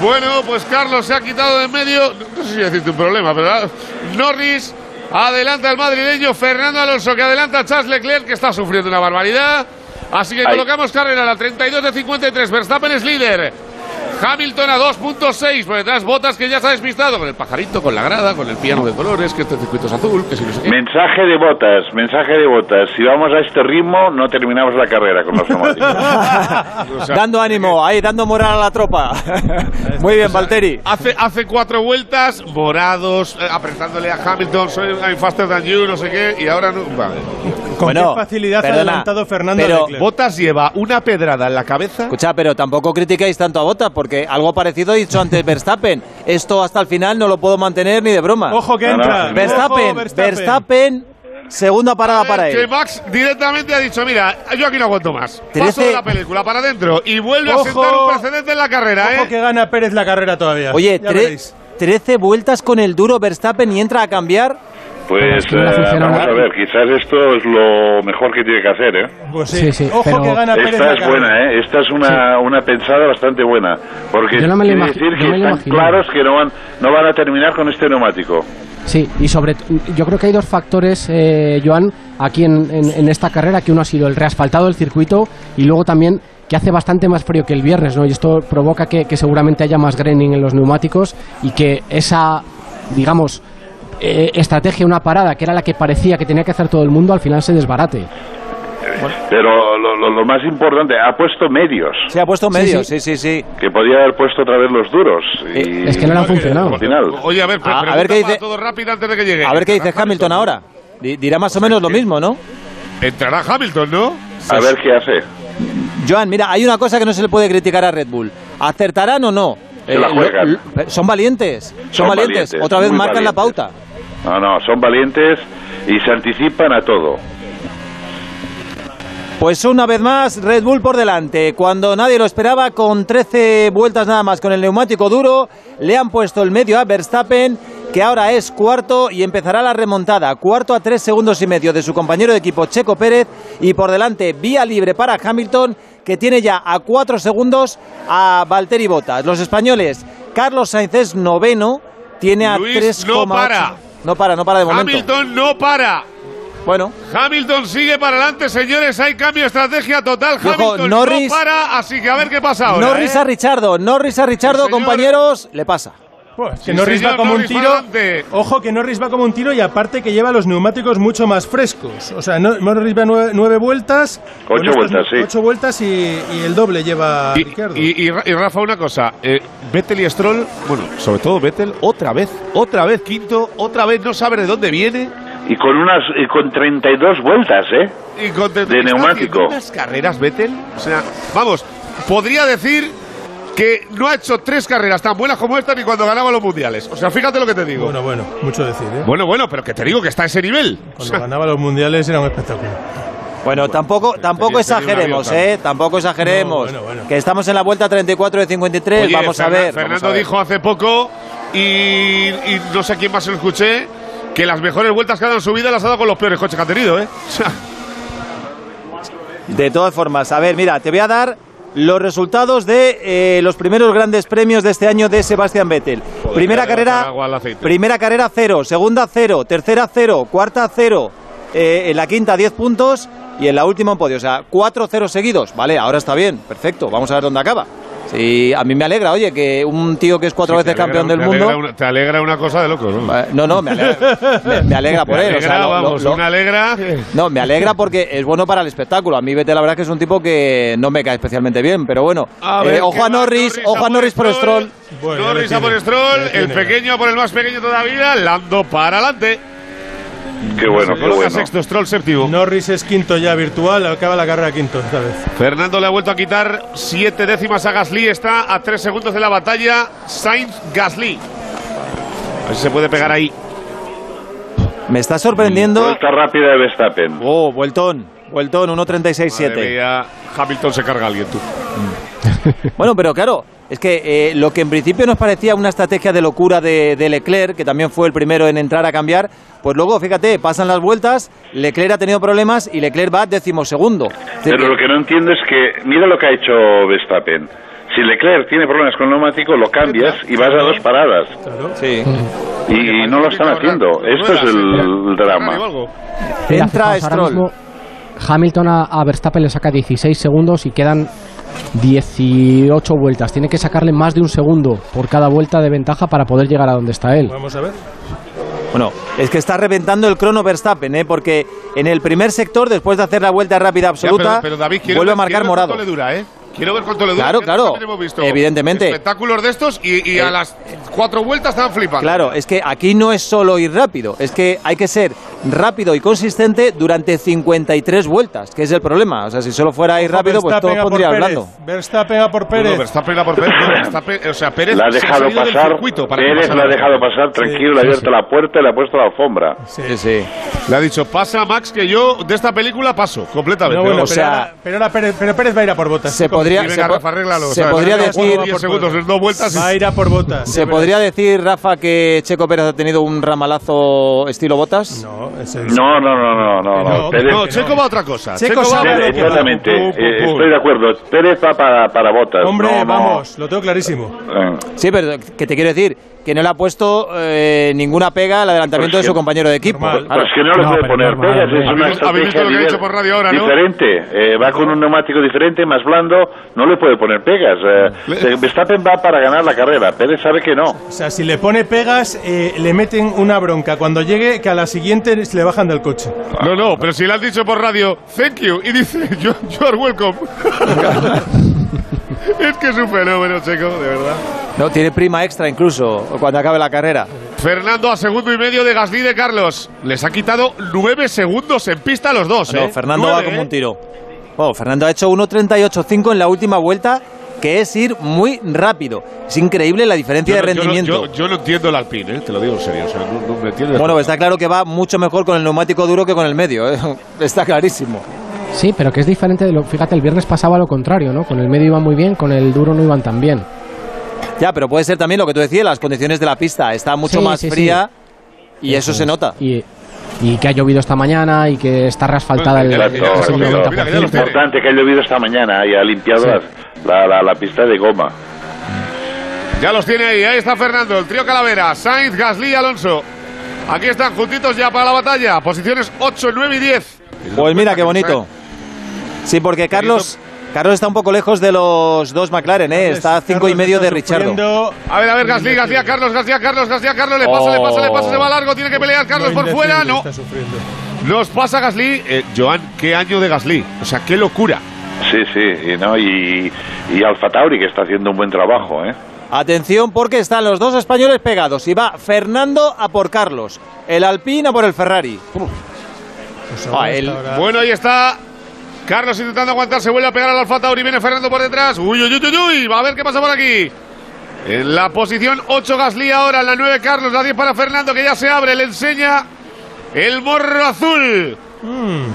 Bueno, pues Carlos se ha quitado de en medio. No sé si decirte un problema, pero Norris adelanta al madrileño Fernando Alonso, que adelanta a Charles Leclerc, que está sufriendo una barbaridad. Así que colocamos carrera a la 32 de 53. Verstappen es líder. Hamilton a 2.6. Por detrás, Botas que ya se ha despistado con el pajarito, con la grada, con el piano de colores, que este circuito es azul, que si no sé qué.
Mensaje de botas, mensaje de botas. Si vamos a este ritmo, no terminamos la carrera con los neumáticos.
dando ánimo, ahí, dando moral a la tropa. Muy bien, Valtteri.
Hace, hace cuatro vueltas, morados, eh, apretándole a Hamilton, soy I'm faster than you, no sé qué, y ahora no. Vale.
Con
Bueno,
qué facilidad ha
perdona,
adelantado Fernando
pero-
Leclerc.
Botas lleva una pedrada en la cabeza.
Escucha, pero tampoco critiquéis tanto a Bota, porque algo parecido ha dicho antes Verstappen. Esto hasta el final no lo puedo mantener ni de broma.
Ojo que entra.
Verstappen,
Ojo, Verstappen.
Verstappen, segunda parada para
Que
él.
Max directamente ha dicho, mira, yo aquí no aguanto más.
Trece-
Paso de la película para adentro y vuelve
Ojo.
a sentar un precedente en la carrera,
Ojo
¿eh?
que gana Pérez la carrera todavía.
Oye,
Ya
tre-
veréis.
13 vueltas con el duro Verstappen y entra a cambiar.
Pues
no
eh, vamos a ver, quizás esto es lo mejor que tiene que hacer, ¿eh?
Pues sí.
Sí, sí,
Ojo
pero-
que gana Pérez
Esta es buena, ¿eh? Esta es una, una pensada bastante buena. Porque
Yo no me lo
quiere decir que
lo
están claros que no van, no van a terminar con este neumático.
Sí, y sobre yo creo que hay dos factores, eh, Joan, aquí en, en- en esta carrera, que uno ha sido el reasfaltado del circuito y luego también que hace bastante más frío que el viernes, ¿no? Y esto provoca que, que seguramente haya más graining en los neumáticos y que esa, digamos, eh, estrategia, una parada, que era la que parecía que tenía que hacer todo el mundo, al final se desbarate.
Pero lo, lo- lo más importante, ha puesto medios,
Se ha puesto
Sí,
medio,
sí.
sí, sí, sí.
que podía haber puesto otra vez los duros. Y,
es que no le han funcionado.
Al final.
Oye, a ver,
A- ver qué dice-
todo rápido antes de que llegue.
A ver qué dice
¿Entrará
Hamilton ahora. Di- Dirá más o menos lo mismo, ¿no?
Entrará Hamilton, ¿no?
A ver qué hace.
Joan, mira, hay una cosa que no se le puede criticar a Red Bull. ¿Acertarán o no? Lo- son valientes, son,
Son
valientes.
valientes,
Otra vez marcan la pauta.
No, no, son valientes y se anticipan a todo.
Pues una vez más, Red Bull por delante. Cuando nadie lo esperaba, con 13 vueltas nada más con el neumático duro, le han puesto el medio a Verstappen, que ahora es cuarto y empezará la remontada. Cuarto a tres segundos y medio de su compañero de equipo Checo Pérez y por delante vía libre para Hamilton, que tiene ya a cuatro segundos a Valtteri Bottas. Los españoles, Carlos Sainz es noveno, tiene a
Luis,
3,8.
no para.
No para, no para de momento.
Hamilton no para.
Bueno,
Hamilton sigue para adelante, señores. Hay cambio de estrategia total.
Ojo,
Hamilton
Norris-
no para, así que a ver qué pasa ahora.
Norris
¿eh?
a Richardo, Norris a Richardo, compañeros, le pasa.
Pues, que
Sí,
Norris
señor,
va como
Norris
un tiro. Ojo que Norris va como un tiro y aparte que lleva los neumáticos mucho más frescos. O sea, no- Norris va nueve, nueve vueltas.
Ocho vueltas, sí.
Ocho vueltas y, y el doble lleva
Y,
Ricciardo.
y- y Ra- y Rafa, una cosa. Eh, Vettel y Stroll, bueno, sobre todo Vettel, otra vez, otra vez quinto, otra vez no sabe de dónde viene.
Y con unas y con 32 vueltas, ¿eh?
Y con
De neumático.
unas carreras Vettel. O sea, vamos, podría decir que no ha hecho tres carreras tan buenas como esta ni cuando ganaba los mundiales. O sea, fíjate lo que te digo.
Bueno, bueno, mucho decir, ¿eh?
Bueno, bueno, pero que te digo que está a ese nivel. O
Cuando
sea,
ganaba los mundiales era un espectáculo.
Bueno, tampoco, tampoco exageremos,
avión,
¿eh? Tampoco exageremos.
No, bueno, bueno.
Que estamos en la vuelta 34 de 53.
oye,
vamos a ver. vamos
Fernando
a ver.
dijo hace poco, y, y no sé a quién más lo escuché, que las mejores vueltas que ha dado en su vida las ha dado con los peores coches que ha tenido, ¿eh?
De todas formas, a ver, mira, te voy a dar los resultados de eh, los primeros grandes premios de este año de Sebastián Vettel.
Joder,
primera carrera, primera carrera cero, segunda cero, tercera cero, cuarta cero, eh, en la quinta 10 puntos y en la última un podio. O sea, cuatro ceros seguidos. Vale, ahora está bien, perfecto. Vamos a ver dónde acaba. Sí, a mí me alegra, oye, que un tío que es cuatro
sí,
veces
alegra-
campeón del
te
mundo.
una- te alegra una cosa de loco, ¿no?
Eh, No, no, me alegra, me, me alegra por
Me
él. o sea, lo-
vamos,
lo-
una alegra.
no, me alegra porque es bueno para el espectáculo. A mí Vettel la verdad que es un tipo que no me cae especialmente bien, pero bueno.
A
Eh, ojo a Norris, ojo a Norris por Stroll.
Bueno,
Norris a por Stroll, el pequeño por el más pequeño todavía, Lando para adelante.
Qué bueno, qué
Coloca
bueno.
sexto, Stroll séptimo.
Norris es quinto ya virtual, acaba la carrera quinto esta vez.
Fernando le ha vuelto a quitar siete décimas a Gasly, está a tres segundos de la batalla. Sainz Gasly. A ver si se puede pegar ahí.
Me está sorprendiendo.
Vuelta rápida de Verstappen.
Oh, vueltón, vueltón,
Madre
1.36.7.
mía, Hamilton se carga a alguien, tú.
Bueno, pero claro, es que eh, lo que en principio nos parecía una estrategia de locura de, de Leclerc, que también fue el primero en entrar a cambiar, pues luego, fíjate, pasan las vueltas, Leclerc ha tenido problemas y Leclerc va decimosegundo.
Pero lo que no entiendo es que, mira lo que ha hecho Verstappen. Si Leclerc tiene problemas con el neumático, lo cambias y vas a dos paradas.
Sí.
Y no lo están haciendo. Esto es el drama.
Entra Stroll.
Hamilton a, a Verstappen le saca 16 segundos y quedan 18 vueltas. Tiene que sacarle más de un segundo por cada vuelta de ventaja para poder llegar a donde está él.
Vamos a ver.
Bueno, es que está reventando el crono Verstappen, ¿eh? porque en el primer sector, después de hacer la vuelta rápida
Ya,
absoluta,
pero, pero David,
vuelve a marcar morado.
le dura, ¿eh? Quiero ver cuánto le dura.
Claro, claro.
también hemos visto
Evidentemente.
Espectáculos de estos y, y a
Eh.
las cuatro vueltas estaban flipando.
Claro, es que aquí no es solo ir rápido, es que hay que ser rápido y consistente durante 53 vueltas, que es el problema. O sea, si solo fuera ir rápido, pues todo pondría hablando.
Verstappen a por
No,
Pérez.
no, Verstappen a por Pérez. Verstappen- o sea, Pérez
La ha dejado pasar.
circuito para que
Pérez la ha dejado pasar tranquilo, le ha abierto la puerta y le ha puesto la alfombra.
Sí, sí.
Le ha dicho, pasa Max, que yo de esta película paso completamente.
No, bueno,
O
pero,
sea-
ahora, pero ahora Pérez, pero Pérez va a ir a por botas.
Se podría,
Y
se,
Rafa, arréglalo.
se
o sea,
podría
arregla
decir,
juego, 10 segundos, dos vueltas.
Va a ir a por botas.
se podría decir, Rafa, que Checo Pérez ha tenido un ramalazo estilo botas.
No, es el-
No, no, no, no, no.
No.
Pérez-
No, Checo va a otra cosa.
Checo
Checo, va a
exactamente. Eh, estoy de acuerdo. Pérez va para, para botas.
Hombre,
no, no.
vamos, lo tengo clarísimo.
Eh,
Sí, pero que te quiero decir que no le ha puesto eh, ninguna pega al adelantamiento
Pues
de su compañero de equipo.
Normal.
Claro.
Pues que no le
No,
puede poner
normal,
pegas, es una
¿Habéis- habéis
estrategia
lo que ha dicho por radio ahora, no?
diferente. Eh, va con un neumático diferente, más blando, no le puede poner pegas. Eh, Verstappen va para ganar la carrera, Pérez sabe que no.
O sea, si le pone pegas, eh, le meten una bronca. Cuando llegue, que a la siguiente se le bajan del coche.
No, no, pero si le han dicho por radio, thank you, y dice, you, you are welcome. es que es un fenómeno, Checo, de verdad.
No, tiene prima extra incluso cuando acabe la carrera.
Fernando a segundo y medio de Gasly de Carlos. Les ha quitado nueve segundos en pista a los dos,
No,
¿eh?
Fernando va como
¿eh?
un tiro. Bueno, Fernando ha hecho 1.38.5 en la última vuelta, que es ir muy rápido. Es increíble la diferencia
Yo
de
no- yo no-
rendimiento.
Yo, yo no entiendo el Alpine, ¿eh? te lo digo en serio. o sea, no, no me entiendo.
Bueno, pues está claro que va mucho mejor con el neumático duro que con el medio. ¿eh? Está clarísimo.
Sí, pero que es diferente de lo. Fíjate, el viernes pasaba lo contrario, ¿no? Con el medio iban muy bien, con el duro no iban tan bien.
Ya, pero puede ser también lo que tú decías, las condiciones de la pista. Está mucho
Sí,
más
sí, sí.
fría y eso,
Eso
se nota.
Y, y que ha llovido esta mañana y que está reasfaltada el,
Exacto,
el- casi el
exacto.
90%.
Es importante que ha llovido esta mañana y ha limpiado
Sí.
la, la- la pista de goma.
Ya los tiene ahí, ahí está Fernando, el trío Calavera, Sainz, Gasly y Alonso. Aquí están juntitos ya para la batalla, posiciones 8, 9 y 10.
Pues mira qué bonito. Sí, porque Carlos, Carlos está un poco lejos de los dos McLaren, ¿eh? está a cinco y medio de Richardo.
A ver, a ver, Gasly, Gasly, a Carlos, Gasly, a Carlos, Gasly, a Carlos, le pasa, le pasa, le pasa, se va largo, tiene que pelear Carlos por fuera, no. Nos pasa Gasly, eh, Joan, qué año de Gasly, o sea, qué locura.
Sí, sí, y, no, y, y Alfa Tauri que está haciendo un buen trabajo, ¿eh?
Atención porque están los dos españoles pegados y va Fernando a por Carlos, el Alpine a por el Ferrari.
Ah, el- Bueno, ahí está. Carlos intentando aguantar, se vuelve a pegar al Alfa Tauri, viene Fernando por detrás. Uy, uy, uy, uy, uy, va a ver qué pasa por aquí. En la posición 8 Gasly ahora, en la 9 Carlos, la 10 para Fernando que ya se abre, le enseña el morro azul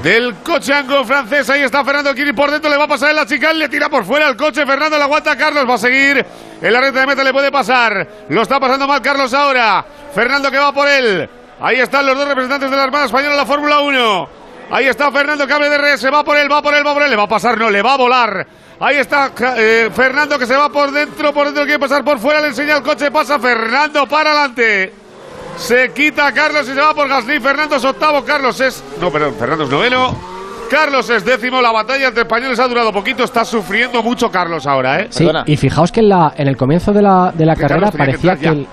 del coche anglo francés. Ahí está Fernando Kiri por dentro, le va a pasar en la chica, le tira por fuera el coche. Fernando le aguanta, Carlos va a seguir. En la recta de meta le puede pasar. Lo está pasando mal Carlos ahora. Fernando que va por él. Ahí están los dos representantes de la Armada Española en la Fórmula 1. Ahí está Fernando que abre de RS, va por él, va por él, va por él, le va a pasar, no, le va a volar. Ahí está eh, Fernando que se va por dentro, por dentro quiere pasar por fuera, le enseña el coche, pasa Fernando para adelante. Se quita a Carlos y se va por Gasly. Fernando es octavo, Carlos es. No, perdón, Fernando es noveno. Carlos es décimo. La batalla entre españoles ha durado poquito. Está sufriendo mucho Carlos ahora, ¿eh?
Sí, y fijaos que en, la, en el comienzo de la, de la
Que
carrera
que
parecía que, el,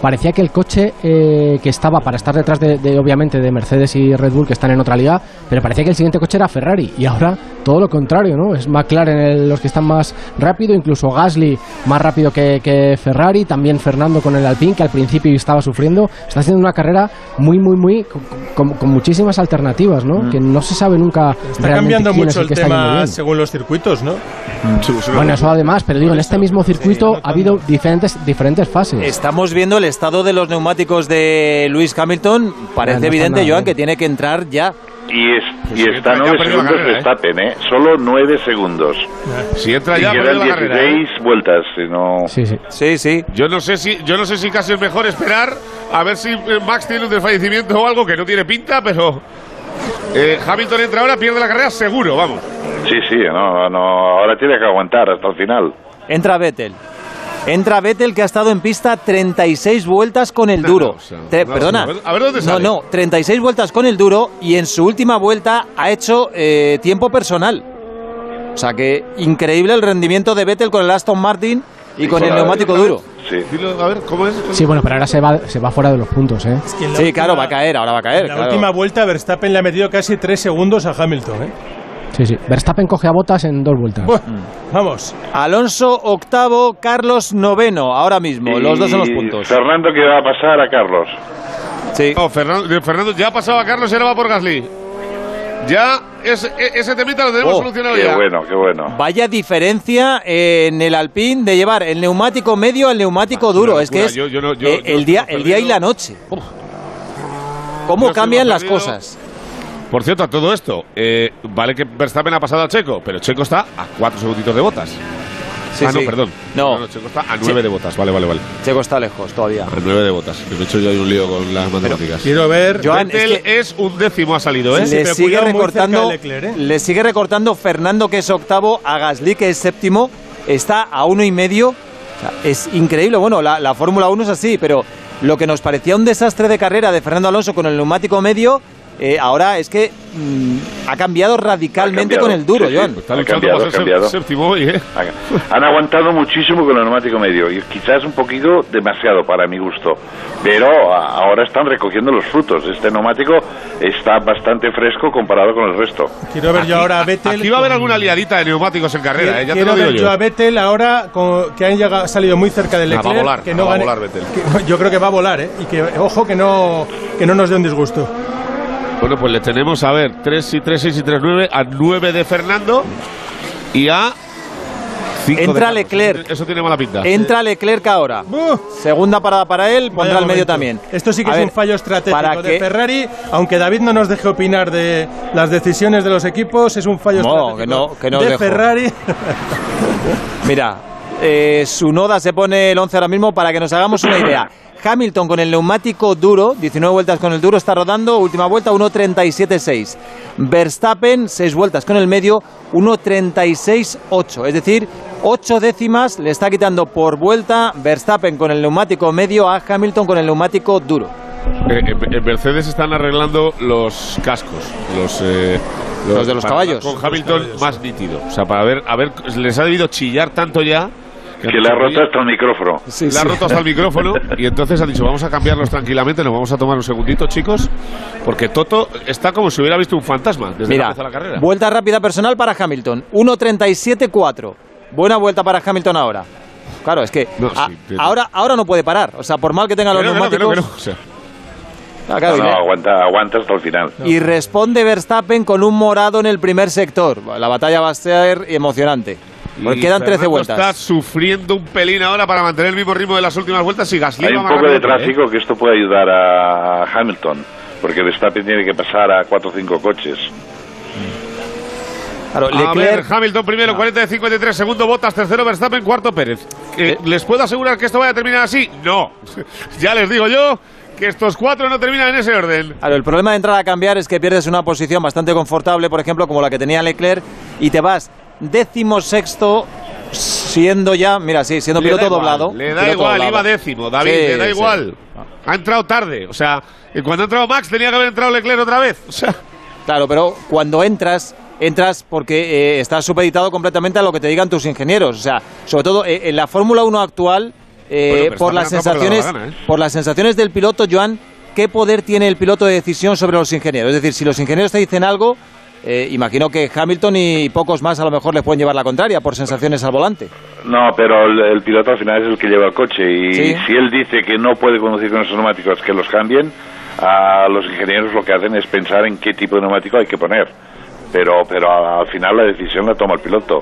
parecía que el coche eh, que estaba para estar detrás de, obviamente de Mercedes y Red Bull que están en otra liga, pero parecía que el siguiente coche era Ferrari. Y ahora todo lo contrario, ¿no? Es McLaren el- los que están más rápido, incluso Gasly más rápido que, que Ferrari, también Fernando con el Alpine que al principio estaba sufriendo, está haciendo una carrera muy muy muy con, con- con muchísimas alternativas, ¿no? Que no se sabe nunca
Está
realmente
cambiando
quién es
mucho el tema según los circuitos, ¿no?
Bueno, eso además, pero digo, en este mismo circuito ha habido diferentes, diferentes fases.
Estamos viendo el estado de los neumáticos de Luis Hamilton. Parece
no
evidente,
nada
Joan,
bien.
que tiene que entrar ya.
Y, es, y
sí,
está
ya ha
9
perdido la
segundos
carrera, ¿eh?
Verstappen, ¿eh? Solo 9 segundos.
Si entra
y
ya,
quedan
carrera, ¿eh?
16 vueltas, si no...
Sí, sí.
Sí, sí.
Yo no sé si, yo no sé si casi es mejor esperar a ver si eh, Max tiene un desfallecimiento o algo que no tiene pinta, pero eh, Hamilton entra ahora, pierde la carrera seguro, vamos.
Sí, sí, no, no, ahora tiene que aguantar hasta el final.
Entra Vettel. Entra Vettel que ha estado en pista 36 vueltas con el duro. Tre-
no,
perdona.
a ver- a ver dónde
no,
sale.
no, 36 vueltas con el duro y en su última vuelta ha hecho eh, tiempo personal. O sea que increíble el rendimiento de Vettel con el Aston Martin y con el neumático duro.
Sí.
Dilo, a ver, ¿cómo es?
Sí, bueno, pero ahora se va, se va fuera de los puntos, ¿eh?
Que en la
Sí,
última-
claro, va a caer, ahora va a caer.
En la
claro.
última vuelta Verstappen le ha metido casi 3 segundos a Hamilton, ¿eh?
Sí, sí. Verstappen coge a botas en dos vueltas.
Vamos.
Alonso octavo, Carlos noveno, ahora mismo, los dos en los puntos.
Fernando, ¿qué va a pasar a Carlos?
Sí.
No, Fernando, Fernando ya ha pasado a Carlos y ahora va por Gasly. Ya ese, ese temita lo tenemos
Oh,
solucionado
Qué
ya.
bueno, qué bueno.
Vaya diferencia en el Alpine de llevar el neumático medio al neumático duro.
una
Es que es
Yo- yo no- yo-
eh,
yo
el, día, el día y la noche. ¿Cómo cambian las
perdido.
cosas?
Por cierto, a todo esto, eh, vale que Verstappen ha pasado a Checo, pero Checo está a cuatro segunditos de botas.
Sí,
ah, no,
sí.
perdón.
No.
Checo está a nueve de botas. Vale, vale, vale.
Checo está lejos todavía.
A nueve de botas. He hecho yo ahí un lío con las matemáticas.
Quiero ver.
Joan,
Vettel
es que-
es, un décimo, ha salido, ¿eh?
Le sigue recortando
de Leclerc, ¿eh?
le sigue recortando Fernando que es octavo a Gasly que es séptimo está a uno y medio O sea, es increíble bueno la, la Fórmula 1 es así pero lo que nos parecía un desastre de carrera de Fernando Alonso con el neumático medio eh, ahora es que mm, ha cambiado radicalmente
Ha cambiado,
con el duro
sí, sí.
Joan
Está
Ha cambiado, ha
¿eh?
Han aguantado muchísimo con el neumático medio y quizás un poquito demasiado para mi gusto. Pero ahora están recogiendo los frutos. Este neumático está bastante fresco comparado con el resto.
Quiero ver yo ahora a Vettel.
Aquí va a haber
con-
alguna liadita de neumáticos en carrera, ¿eh? Ya te
Quiero
lo digo
ver yo
yo.
a Vettel ahora con- que han llegado, salido muy cerca de
Ah, va a
Leclerc.
volar,
que no
va a volar Vettel.
que- yo creo que va a volar, ¿eh? Y que, ojo, que no, que no nos dé un disgusto.
Bueno, pues le tenemos, a ver, 3 y 3, 6 y 3, 9, a 9 de Fernando y a 5
Entra Leclerc.
Eso tiene mala pinta.
entra Leclerc ahora segunda parada para él pondrá el medio también
Esto sí que
A
es
ver,
un fallo estratégico
para
de
que-
Ferrari, aunque David no nos deje opinar de las decisiones de los equipos, es un fallo
No,
estratégico
que no- que no
de
dejo.
Ferrari.
Mira, eh, su noda se pone el 11 ahora mismo para que nos hagamos una idea. Hamilton con el neumático duro, 19 vueltas con el duro, está rodando, última vuelta 1.37.6. Verstappen, 6 vueltas con el medio, 1.36.8. Es decir, 8 décimas le está quitando por vuelta Verstappen con el neumático medio a Hamilton con el neumático duro.
Eh, en, en Mercedes están arreglando los cascos, los, eh,
Los de los
para
caballos.
Con Hamilton más nítido. O sea, para ver, a ver, les ha debido chillar tanto ya.
Que le ha roto hasta el micrófono.
le ha roto hasta el micrófono y entonces ha dicho, vamos a cambiarlos tranquilamente, nos vamos a tomar un segundito, chicos, porque Toto está como si hubiera visto un fantasma desde que
Mira,
empezó la carrera.
vuelta rápida personal para Hamilton. 1.37.4. Buena vuelta para Hamilton ahora. Claro, es que a-
sí, pero-
ahora, ahora no puede parar. O sea, por mal que tenga los neumáticos.
no, o sea.
Ah, claro,
No, aguanta, aguanta hasta el final.
Y responde Verstappen con un morado en el primer sector. La batalla va a ser emocionante. Porque quedan 13
Fernando
vueltas.
Está sufriendo un pelín ahora para mantener el mismo ritmo de las últimas vueltas y Gasly
Hay
va
un poco de
¿eh?
tráfico que esto puede ayudar a Hamilton, porque Verstappen tiene que pasar a cuatro o cinco coches.
Claro,
A
Leclerc-
ver, Hamilton primero, 40 de 53, segundo Bottas, tercero Verstappen, cuarto Pérez.
Eh.
¿Que ¿Les puedo asegurar que esto vaya a terminar así? No. ya les digo yo que estos cuatro no terminan en ese orden.
Claro, el problema de entrar a cambiar es que pierdes una posición bastante confortable, por ejemplo, como la que tenía Leclerc, y te vas décimo sexto siendo ya, mira, sí, siendo piloto
igual,
doblado.
Le da igual,
doblado.
iba décimo, David,
Sí,
le da
sí.
igual. Ha entrado tarde, o sea, y cuando ha entrado Max tenía que haber entrado Leclerc otra vez. O sea,
Claro, pero cuando entras, entras porque eh, estás supeditado completamente a lo que te digan tus ingenieros. O sea, sobre todo eh, en la Fórmula 1 actual, eh,
Bueno,
por, las sensaciones,
da la gana, ¿eh?
por las sensaciones del piloto, Joan, ¿qué poder tiene el piloto de decisión sobre los ingenieros? Es decir, si los ingenieros te dicen algo, eh, imagino que Hamilton y pocos más a lo mejor les pueden llevar la contraria por sensaciones al volante.
No, pero el, el piloto al final es el que lleva el coche y
Sí.
si él dice que no puede conducir con esos neumáticos que los cambien, a los ingenieros lo que hacen es pensar en qué tipo de neumático hay que poner. Pero, pero a- al final la decisión la toma el piloto.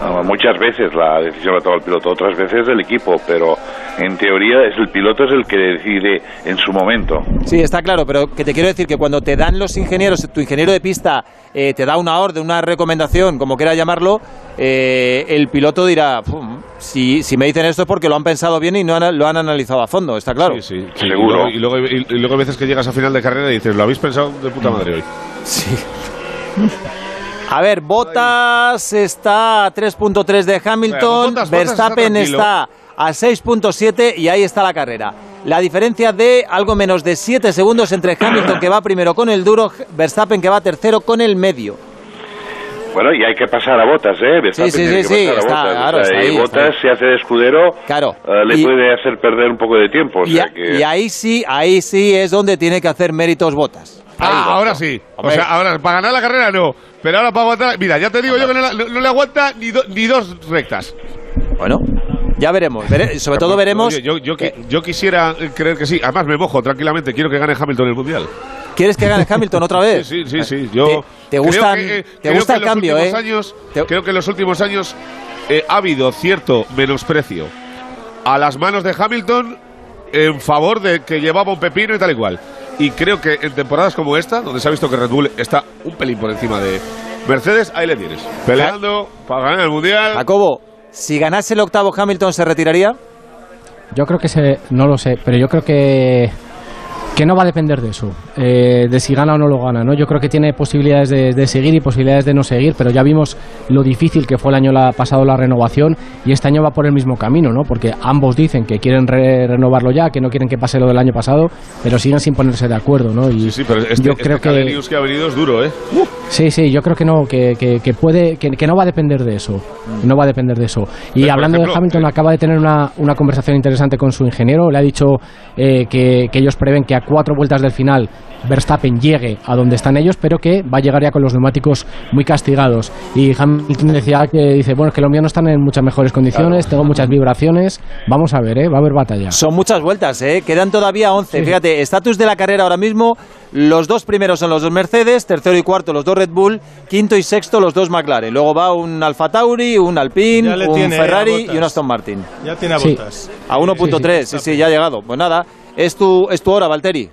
Ah, muchas veces la decisión la toma el piloto, otras veces el equipo, pero en teoría es el piloto es el que decide en su momento.
Sí, está claro, pero que te quiero decir que cuando te dan los ingenieros, tu ingeniero de pista eh, te da una orden, una recomendación, como quiera llamarlo, eh, el piloto dirá, "Pum, si, si me dicen esto es porque lo han pensado bien y no han- lo han analizado a fondo, está claro.
Sí, sí, Y luego, y, luego, y- y luego hay veces que llegas a final de carrera y dices, lo habéis pensado de puta madre hoy.
Sí. A ver, Bottas está a 3.3 de Hamilton, Verstappen
está
está, a 6.7 y ahí está la carrera. La diferencia de algo menos de 7 segundos entre Hamilton que va primero con el duro, Verstappen que va tercero con el medio.
Bueno, y hay que pasar a botas, ¿eh? Verstappen
sí,
tiene
sí,
que
sí,
a
está,
Bottas.
claro,
O sea,
está
y
ahí, está
Bottas
ahí.
se hace de escudero,
Claro.
eh, le
Y-
puede hacer perder un poco de tiempo. O
Y,
sea que...
y ahí sí, ahí sí es donde tiene que hacer méritos Botas.
Ah, ahora sí. O sea, ahora para ganar la carrera no. Pero ahora para aguantar. Mira, ya te digo yo que no, la- no- no le aguanta ni, do- ni dos rectas.
Bueno, ya veremos. Vere- sobre todo veremos.
Oye, yo, yo, qui- yo quisiera creer que sí. Además, me mojo tranquilamente. Quiero que gane Hamilton el mundial.
¿Quieres que gane Hamilton otra vez?
Sí, sí, sí. Yo
¿Te, te
creo
gustan-
que, eh,
te
creo
gusta
que
el
en los
cambio,
últimos
eh?
años- Creo que en los últimos años eh, ha habido cierto menosprecio a las manos de Hamilton en favor de que llevaba un pepino y tal y cual. Y creo que en temporadas como esta, donde se ha visto que Red Bull está un pelín por encima de Mercedes, ahí le tienes. Peleando para ganar el mundial.
Jacobo, si ganase el octavo Hamilton, ¿se retiraría?
Yo creo que se, no lo sé, pero yo creo que que no va a depender de eso, eh, de si gana o no lo gana, ¿no? Yo creo que tiene posibilidades de, de seguir y posibilidades de no seguir, pero ya vimos lo difícil que fue el año la- pasado la renovación y este año va por el mismo camino, ¿no? Porque ambos dicen que quieren re- renovarlo ya, que no quieren que pase lo del año pasado, pero siguen sin ponerse de acuerdo, ¿no? Y
Sí, pero este,
yo
este
creo que
ha venido es duro, ¿eh?
Sí, sí, yo creo que no, que, que, que puede, que, no va a depender de eso, no va a depender de eso. Y
Pero,
hablando
ejemplo,
de Hamilton, acaba de tener una, una conversación interesante con su ingeniero, le ha dicho eh, que, que ellos prevén que a cuatro vueltas del final Verstappen llegue a donde están ellos, pero que va a llegar ya con los neumáticos muy castigados. Y Hamilton decía que dice, bueno, es que los míos no están en muchas mejores condiciones, tengo muchas vibraciones, vamos a ver, ¿eh? va a haber batalla.
Son muchas vueltas, ¿eh? Quedan todavía 11. Fíjate, estatus de la carrera ahora mismo. Los dos primeros son los dos Mercedes, tercero y cuarto los dos Red Bull, quinto y sexto los dos McLaren. Luego va un Alfa Tauri, un Alpine, un
tiene,
Ferrari y un Aston Martin.
Ya tiene a
Sí.
botas.
A 1.3, sí, sí, ya ha llegado. Pues nada, es tu, es tu hora, Valtteri.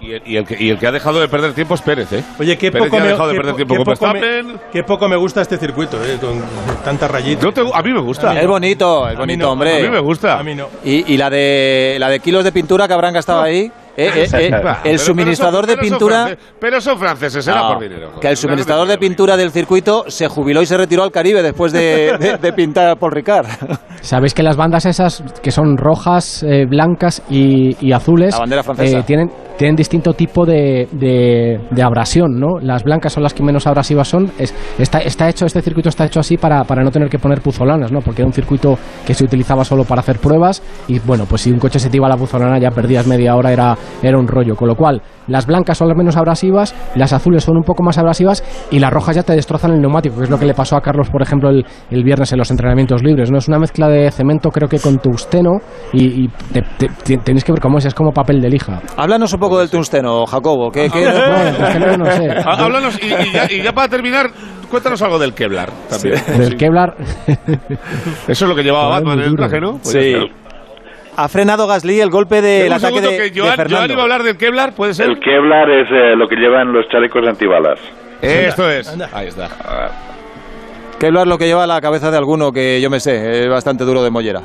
Y el, y el que, y el que ha dejado de perder tiempo es Pérez, ¿eh?
Oye, qué
Pérez
poco, me,
dejado de
qué
perder
po-
tiempo
qué
con
poco me- qué poco me gusta este circuito, eh, con tanta rayita.
No te- a mí me gusta.
Es bonito, es bonito,
no,
hombre.
A mí me gusta.
A mí no.
Y, y la de la de kilos de pintura que habrán gastado ahí. Eh, eh, eh, el suministrador de
pero son
pintura...
france- Pero son franceses, era
No,
por dinero.
que el suministrador de pintura del circuito se jubiló y se retiró al Caribe después de, de- de pintar a Paul Ricard.
Sabéis que las bandas esas, que son rojas, eh, blancas y, y azules,
La bandera francesa.
eh, tienen, tienen distinto tipo de, de- de abrasión, ¿no? Las blancas son las que menos abrasivas son. Es- está, está hecho, este circuito está hecho así para, para no tener que poner puzolanas, ¿no? Porque era un circuito que se utilizaba solo para hacer pruebas y, bueno, pues si un coche se te iba a la puzolana ya perdías media hora, era, era un rollo. Con lo cual, las blancas son las menos abrasivas, las azules son un poco más abrasivas y las rojas ya te destrozan el neumático, que es lo que le pasó a Carlos, por ejemplo, el, el viernes en los entrenamientos libres. ¿no? Es una mezcla de cemento, creo que con tungsteno y, y te- te- te- tenéis que ver cómo es, es como papel de lija.
Háblanos un poco del tungsteno, Jacobo. ¿qué, qué-
Bueno, tungsteno no sé.
Há- Háblanos, y, y ya, y ya para terminar, cuéntanos algo del Kevlar también.
Del Kevlar.
Eso es lo que llevaba Batman en el traje, ¿no? Pues
Sí. Ha frenado Gasly el golpe del
Un
ataque de,
que
de
Joan,
Fernando.
Joan iba a hablar del Kevlar, ¿puede ser?
El Kevlar es eh, lo que llevan los chalecos antibalas.
Esto es. Ahí está.
Kevlar lo que lleva a la cabeza de alguno que yo me sé, es bastante duro de mollera.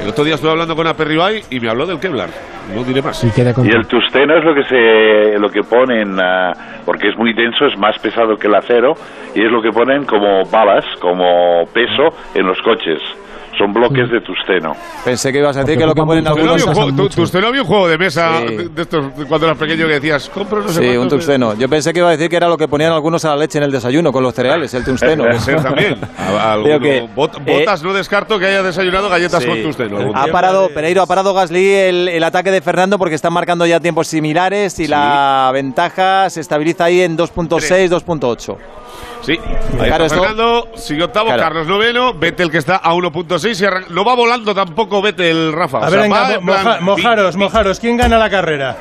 El otro día estuve hablando con Aperribay y me habló del Kevlar. No diré más.
Y
Y
con-
el tusteno es lo que se lo que ponen ah, porque es muy denso, es más pesado que el acero y es lo que ponen como balas, como peso en los coches. Son bloques de tusteno.
Pensé que ibas a decir que lo que ponen
mucho
¿Usted no,
algunos...
había un juego,
Pasan
tú-
mucho.
tú- usted no había un juego de mesa
Sí.
de, estos cuando eras pequeño que decías, compro no sé
Sí, un tungsteno. Yo pensé que iba a decir que era lo que ponían algunos a la leche en el desayuno con los cereales, el
ser también. A- a
Digo
alguno-
que,
bot-
eh,
botas no descarto que haya desayunado galletas
Sí.
con tusteno.
Ha parado, Pereiro ha parado Gasly el, el ataque de Fernando porque están marcando ya tiempos similares y la ventaja se estabiliza ahí en 2.6, 2.8.
Sí, ahí
Claro,
está
esto-
Fernando, sigue octavo,
Claro.
Carlos noveno, Vettel que está a 1.6 y arran- no va volando tampoco Vettel, Rafa.
A
O
ver,
sea,
venga,
va
mo-
en plan
moja- mojaros, mojaros. ¿Quién gana la carrera?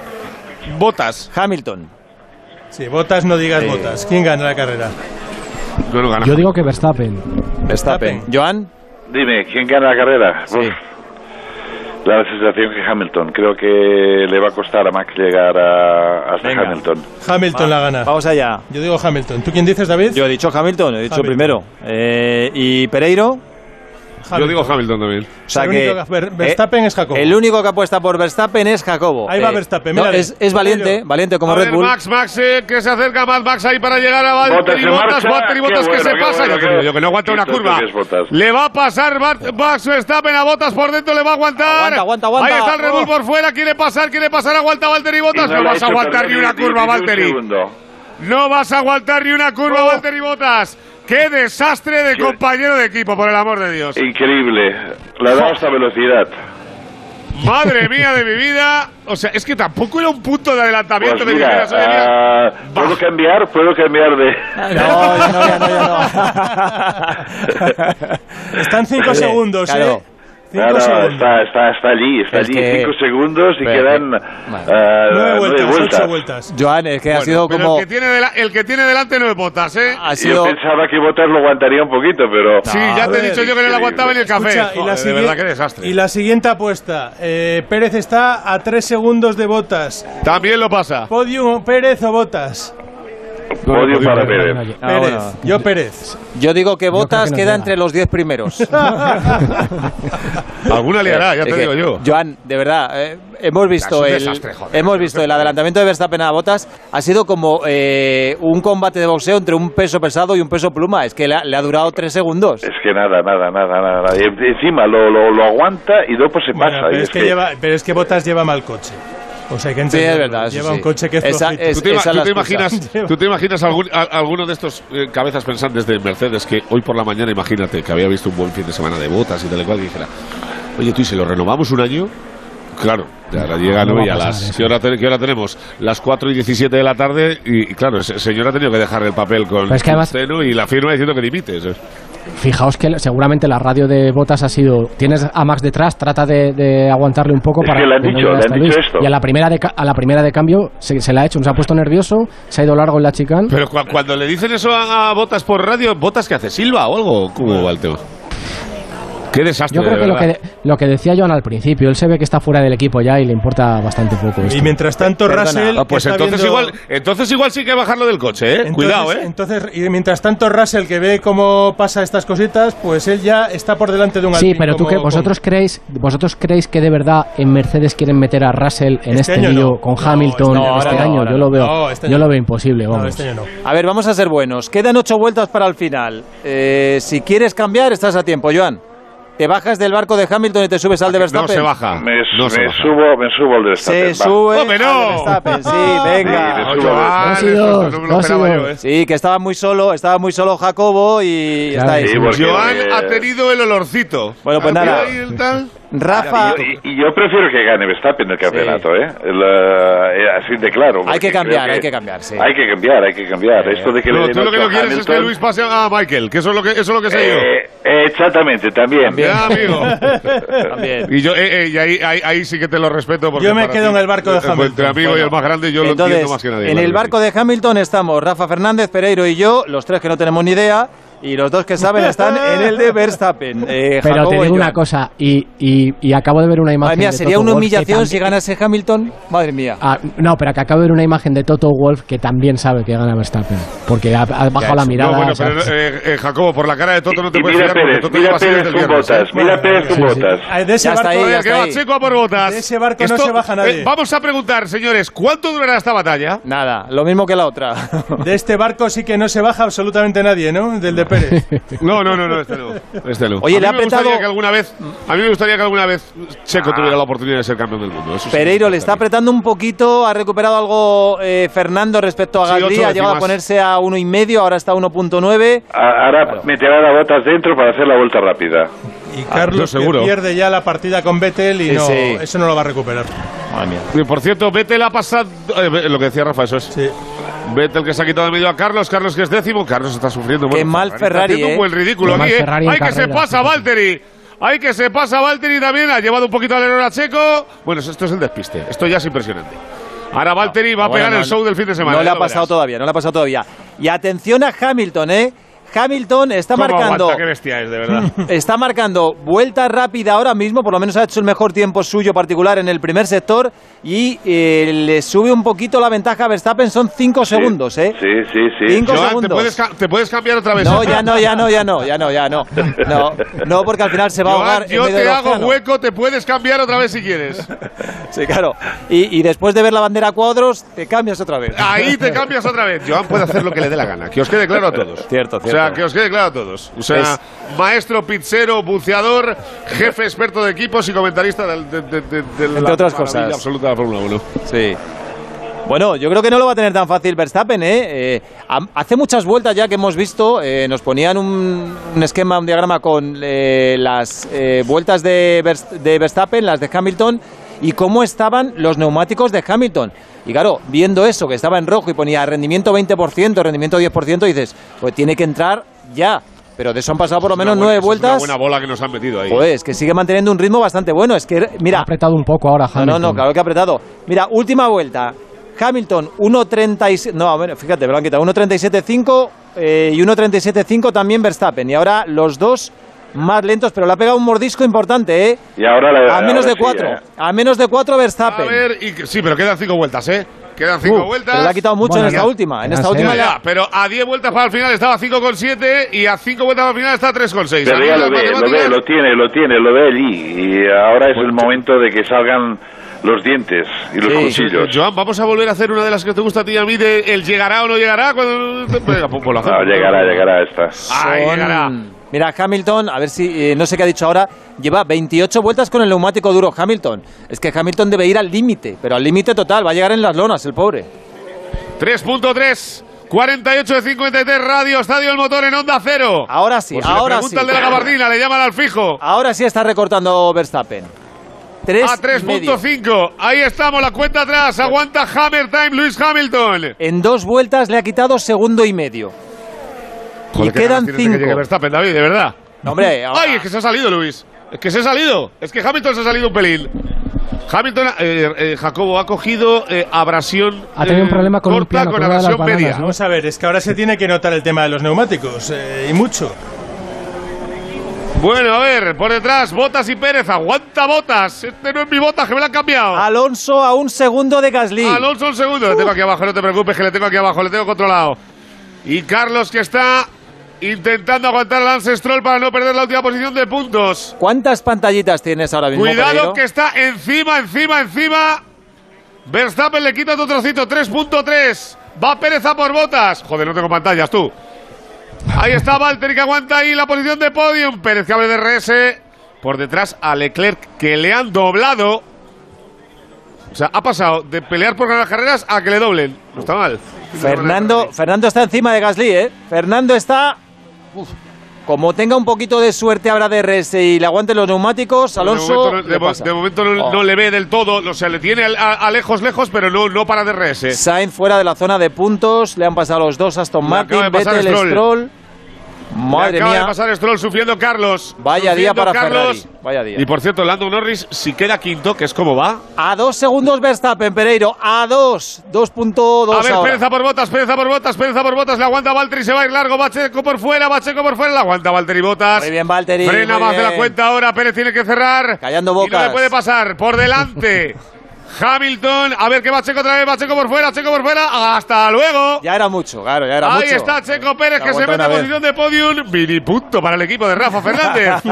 Botas.
Hamilton.
Sí, botas, no digas
Sí.
botas. ¿Quién gana la carrera?
No, no gana.
Yo digo que Verstappen.
Verstappen. Joan.
Dime, ¿quién gana la carrera? Uf, La sensación que Hamilton. Creo que le va a costar a Max llegar a, hasta
Venga.
Hamilton.
Hamilton la gana.
Vamos allá.
Yo digo Hamilton. ¿Tú quién dices, David?
Yo he dicho Hamilton, he dicho
Hamilton.
primero. Eh, y Pereiro.
Yo digo Hamilton también.
O sea
El
que,
único que- Ver- Verstappen
eh,
es Jacobo.
El único que apuesta por Verstappen es Jacobo.
Ahí va
Eh,
Verstappen,
no, es, es valiente, valiente como
a
Red
ver,
Bull.
Max, Max, eh, que se acerca más, Max ahí para llegar a Valtteri Bottas. Valtteri Bottas que se pasa.
bueno,
Yo
qué
creo yo que no aguanta una curva. Le va a pasar Max Verstappen a Bottas por dentro, le va a aguantar.
Aguanta, aguanta, aguanta.
Ahí está el Red Bull
Oh.
por fuera, quiere pasar, quiere pasar, aguanta Valtteri Bottas. No,
ha
vas a aguantar ni una curva, Valtteri. No vas a aguantar ni una curva, Valtteri Bottas. Qué desastre de compañero de equipo, por el amor de Dios.
Increíble. Le ha dado esta velocidad.
Madre mía de mi vida. O sea, es que tampoco era un punto de adelantamiento
Pues
de
mira,
dijeras, oye, mira,
ah, ¿puedo cambiar? ¿Puedo cambiar de...?
No, ya no, ya no, ya no.
Están cinco
Oye,
segundos,
claro.
¿eh? Cinco
No, no,
segundos.
está, está, está allí, está
Es
allí.
que-
Cinco segundos y
Pero-
quedan ah,
Nueve vueltas,
vueltas.
ocho vueltas.
Joan, es que ha
bueno,
sido
pero
como.
el, que tiene el que tiene delante no es botas, ¿eh?
Ha
Yo
sido.
pensaba que Bottas lo aguantaría un poquito, pero...
Sí, ya te he dicho yo que no le aguantaba ni el café.
Escucha, y, la
Joder, de
siguiente-
verdad, qué desastre.
y la siguiente apuesta. Eh, Pérez está a tres segundos de botas.
También lo pasa.
Podium, Pérez o botas.
Podio para Pérez.
Ah,
Pérez.
bueno.
Yo Pérez.
Yo digo que Botas
que nos
queda entre los 10 primeros.
Alguna liará, ya
Es
te
que,
digo yo.
Joan, de verdad, eh, hemos visto
Es
el
desastre, joder.
hemos visto el adelantamiento de Verstappen a Botas ha sido como eh, un combate de boxeo entre un peso pesado y un peso pluma. Es que le ha, le ha durado 3 segundos.
Es que nada, nada, nada, nada. Y encima lo, lo, lo aguanta y luego pues se
Bueno,
pasa.
pero,
y
es que lleva, pero es que Botas lleva mal coche. O sea, hay que
Sí, es verdad.
Lleva
sí.
un coche que es
Esa- es-
¿Tú te,
esa
tú
la
imaginas, ¿Tú te imaginas algún- a- alguno de estos eh, cabezas pensantes de Mercedes que hoy por la mañana, imagínate, que había visto un buen fin de semana de botas y tal y cual, y dijera, oye, tú, ¿y si lo renovamos un año? Claro, y ahora llega,
No
¿no? Y
a
las. ¿qué hora, te- qué hora tenemos? Las 4 y 17 de la tarde, y, y claro, ese señor ha tenido que dejar el papel con
es que además-
y la firma diciendo que dimites.
Fijaos que seguramente la radio de Botas ha sido. Tienes a Max detrás, trata de, de aguantarle un poco
Es
para
que le han
no
dicho,
llegue
le han dicho esto.
Y a la primera de, a la primera de cambio se, se la ha hecho, se ha puesto nervioso, se ha ido largo en la chicane.
Pero cu- cuando le dicen eso a, a Botas por radio, ¿Botas qué hace? ¿Silva o algo? ¿Cómo va el tema? Qué desastre.
Yo creo
de
que lo, que lo que decía Joan al principio, él se ve que está fuera del equipo ya y le importa bastante poco esto.
Y mientras tanto, Russell.
Ah, pues entonces
viendo-
igual, entonces igual sí que bajarlo del coche, ¿eh?
Entonces-
Cuidado, ¿eh?
Entonces, y mientras tanto, Russell, que ve cómo pasa estas cositas, pues él ya está por delante de un
Sí, pero tú que vosotros creéis, vosotros creéis que de verdad en Mercedes quieren meter a Russell en
Este
este,
año
lío
no.
con
No,
Hamilton
este año
este año. yo lo veo,
este
yo
año
lo veo imposible,
No,
vamos.
este año no.
A ver, vamos a ser buenos. Quedan ocho vueltas para el final. Eh, si quieres cambiar, estás a tiempo, Joan. Te bajas del barco de Hamilton y te subes al de Verstappen.
No se baja.
Me,
No se
me
baja.
subo, me subo al de Verstappen,
Se
va.
sube
¡Hombre, no!
al de Verstappen, sí, venga.
Sí,
dos.
yo, ¿eh?
Sí, que estaba muy solo, estaba muy solo Jacobo y
Claro,
está ahí.
Sí,
Joan
eh,
ha tenido el olorcito.
Bueno, pues
¿Ha
nada.
Habido ahí el tal?
Rafa,
Y, y yo prefiero que gane Verstappen el campeonato, ¿eh? El, eh, así de claro.
hay que cambiar,
creo
hay que cambiar, sí.
Hay que cambiar, hay que cambiar. Esto de que
No,
le den
tú lo que no quieres es que
Hamilton,
Luis pase a Michael, que eso es lo que, eso es lo que sé yo.
eh, eh, exactamente, también.
También.
Ya, amigo.
También.
Y yo, eh, eh, y ahí, ahí, ahí sí que te lo respeto. Porque
Yo me quedo en el barco de
eh,
Hamilton.
Entre amigo y el más grande, yo lo
Entonces,
entiendo más que nadie.
en el
que
barco de Hamilton estamos Rafa Fernández, Pereiro y yo, los tres que no tenemos ni idea, y los dos que saben están en el de Verstappen. Eh,
Pero
Jacobo
te digo una cosa, y, y, y acabo de ver una imagen
Madre mía,
de
sería
Toto
una humillación si ganase Hamilton. Madre mía.
Ah, no, pero que acabo de ver una imagen de Toto Wolf que también sabe que gana Verstappen. Porque ha, ha bajado la mirada.
No, bueno, pero eh, eh, Jacobo, por la cara de Toto no te
Y
puedes
mira Pérez,
Toto
mira Pérez con botas, mira Pérez con botas.
De ese barco,
ahí,
Joder,
ya
que
está
va
ahí.
Checo a por botas.
De ese barco no se baja nadie.
eh, vamos a preguntar, señores, ¿cuánto durará esta batalla?
Nada, lo mismo que la otra.
de este barco sí que no se baja absolutamente nadie, ¿no? Del de Pérez.
No, no, no, no, este no. Este no.
Oye,
a mí
le ha
me gustaría
apretado-
que alguna vez, a mí me gustaría que alguna vez Checo tuviera la oportunidad de ser campeón del mundo. Eso
Pereiro le está
gustaría.
apretando un poquito, ha recuperado algo eh, Fernando respecto a Gasly, ha llegado a ponerse a uno y medio, ahora está a 1.9.
A- Ahora meterá las botas dentro para hacer la vuelta rápida.
Y
yo
Carlos
seguro.
pierde ya la partida con Vettel y
Sí,
no,
sí.
eso no lo va a recuperar.
Madre mía.
Y, Por cierto, Vettel ha pasado. eh, lo que decía Rafa, eso es. Vettel que se ha quitado de medio a Carlos, Carlos que es décimo, Carlos está sufriendo.
Qué mal
está
Ferrari,
haciendo
¿eh?
un buen ridículo
Qué mal
aquí, ¿eh?
Ferrari en
Ay, que se pasa. Valtteri. Ay, que se pasa Valtteri también. Ha llevado un poquito al error a Checo. Bueno, esto es el despiste. Esto ya es impresionante. Ahora Valtteri va a
Ah, Bueno,
pegar
no,
el show del fin de semana.
No le ha pasado
verás.
todavía, no le ha pasado todavía. Y atención a Hamilton, ¿eh? Hamilton está
¿Cómo
marcando
aguanta? Qué bestia es, de verdad.
está marcando vuelta rápida ahora mismo, por lo menos ha hecho el mejor tiempo suyo particular en el primer sector y eh, le sube un poquito la ventaja a Verstappen, son 5 segundos, ¿eh?
Sí, sí, sí.
Cinco
Joan, ¿te
segundos.
puedes, te puedes cambiar otra vez.
No, ya no, ya no, ya no, ya no, ya no. No, no porque al final se va a ahogar en
yo
medio
te hago
océano.
hueco, te puedes cambiar otra vez si quieres.
Sí, claro. Y, y después de ver la bandera a cuadros, te cambias otra vez.
Ahí te cambias otra vez. Joan puede hacer lo que le dé la gana. Que os quede claro a todos.
Cierto,
O sea, que os quede claro a todos. O sea,
Es-
maestro, pizzero, buceador, jefe experto de equipos y comentarista del- de, de- de- de la
Entre otras cosas.
absoluta de la Fórmula 1.
Sí. Bueno, yo creo que no lo va a tener tan fácil Verstappen, ¿eh? Eh, ha- hace muchas vueltas ya que hemos visto, eh, nos ponían un, un esquema, un diagrama con eh, las vueltas de Verstappen, las de Hamilton, y cómo estaban los neumáticos de Hamilton. Y claro, viendo eso, que estaba en rojo y ponía rendimiento 20%, rendimiento 10%, dices, pues tiene que entrar ya. Pero de eso han pasado por lo menos nueve
buena- es una
vueltas.
buena bola que nos han metido ahí.
Pues que sigue manteniendo un ritmo bastante bueno. Es que,
ha
mira,
apretado un poco ahora
no,
Hamilton.
no, no, claro que ha apretado. Mira, última vuelta. Hamilton 1.37. No, bueno, fíjate, me lo han quitado. 1.37.5 eh, y 1.37.5 también Verstappen. Y ahora los dos más lentos, pero le ha pegado un mordisco importante, ¿eh?
Y ahora la-
A menos de
sí,
cuatro.
eh.
A menos de cuatro
A
Verstappen.
ver, y sí, pero quedan cinco vueltas, ¿eh? Quedan cinco
Uh,
vueltas.
pero le ha quitado mucho
Bueno,
en esta
ya-
última. En esta última
Ya, pero a 10 vueltas para el final estaba 5,7 y a 5 vueltas para el final está 3,6.
Pero ya lo ve, lo ve, lo tiene, lo tiene, lo ve allí. Y ahora es el momento de que salgan los dientes y los
Sí,
cuchillos.
Joan, vamos a volver a hacer una de las que te gusta a ti y a mí de el llegará o no llegará cuando Venga, pues, pues lo hacemos.
No, llegará, llegará esta.
Ay,
Son-
llegará.
Mira, Hamilton, a ver si, eh, no sé qué ha dicho ahora, lleva 28 vueltas con el neumático duro Hamilton. Es que Hamilton debe ir al límite, pero al límite total, va a llegar en las lonas el pobre.
3.3 48 de 53 Radio Estadio El Motor en Onda Cero.
Ahora sí,
si
ahora
le pregunta
sí.
de la gabardina, le llaman al fijo.
Ahora sí está recortando Verstappen. Tres
A
y medio.
3.5. Ahí estamos, la cuenta atrás. Aguanta Hammer Time, Luis Hamilton.
En dos vueltas le ha quitado segundo y medio. Y quedan
de que
cinco.
Verstappen, David, de verdad.
No, hombre, ahora-
Ay, es que se ha salido, Luis. Es que se ha salido. Es que Hamilton se ha salido un pelín. Hamilton, eh, eh, Jacobo, ha cogido eh, abrasión.
Ha tenido un
eh,
problema con
corta
piano,
con abrasión
bananas,
media.
¿no?
Vamos a ver, es que ahora se tiene que notar el tema de los neumáticos, eh, y mucho.
Bueno, a ver, por detrás, Botas y Pérez. Aguanta Botas. Este no es mi Botas, que me la han cambiado.
Alonso a un segundo de Gasly.
Alonso un segundo. Le tengo aquí abajo, no te preocupes, que le tengo aquí abajo, le tengo controlado. Y Carlos que está intentando aguantar al Lance Stroll para no perder la última posición de puntos.
¿Cuántas pantallitas tienes ahora mismo?
Cuidado
Pereiro?
que está encima, encima, encima. Verstappen le quita otro trocito, 3.3. Va Pérez a por botas. Joder, no tengo pantallas, tú. Ahí está Valtteri que aguanta ahí la posición de podium. Pérez que abre de RS. Por detrás a Leclerc que le han doblado. O sea, ha pasado de pelear por ganar carreras a que le doblen. No está mal.
Fernando, Fernando está encima de Gasly, ¿eh? Fernando está... Uf. Como tenga un poquito de suerte ahora de RS y le aguanten los neumáticos, Alonso...
de momento, no,
le
de mo-
pasa.
de momento no,
Oh.
no le ve del todo. O sea, le tiene a, a lejos, lejos, pero no, no para de RS.
Sainz fuera de la zona de puntos, le han pasado los dos Aston Martin, Vettel,
Stroll.
Stroll. Madre
acaba
mía,
de pasar Stroll sufriendo Carlos.
vaya día para
Carlos.
Ferrari. Vaya día.
Y por cierto, Lando Norris, si queda quinto, que es como va.
A dos segundos Verstappen, Pereiro. A dos. 2.2
A ver,
ahora.
Pérez a por botas, Pérez a por botas, Pérez a por botas, le aguanta Valtteri, se va a ir largo, Bacheco por fuera, Bacheco por fuera, le aguanta Valtteri botas.
Muy bien, Valtteri,
Frena más de la cuenta ahora, Pérez tiene que cerrar.
Callando
Y no
bocas.
le puede pasar, por delante. Hamilton, a ver que va Checo otra vez, va Checo por fuera, Checo por fuera, hasta luego.
Ya era mucho, claro, ya era
Ahí
mucho.
está Checo Pérez
Se
que se mete en posición de podium. Mini punto para el equipo de Rafa Fernández.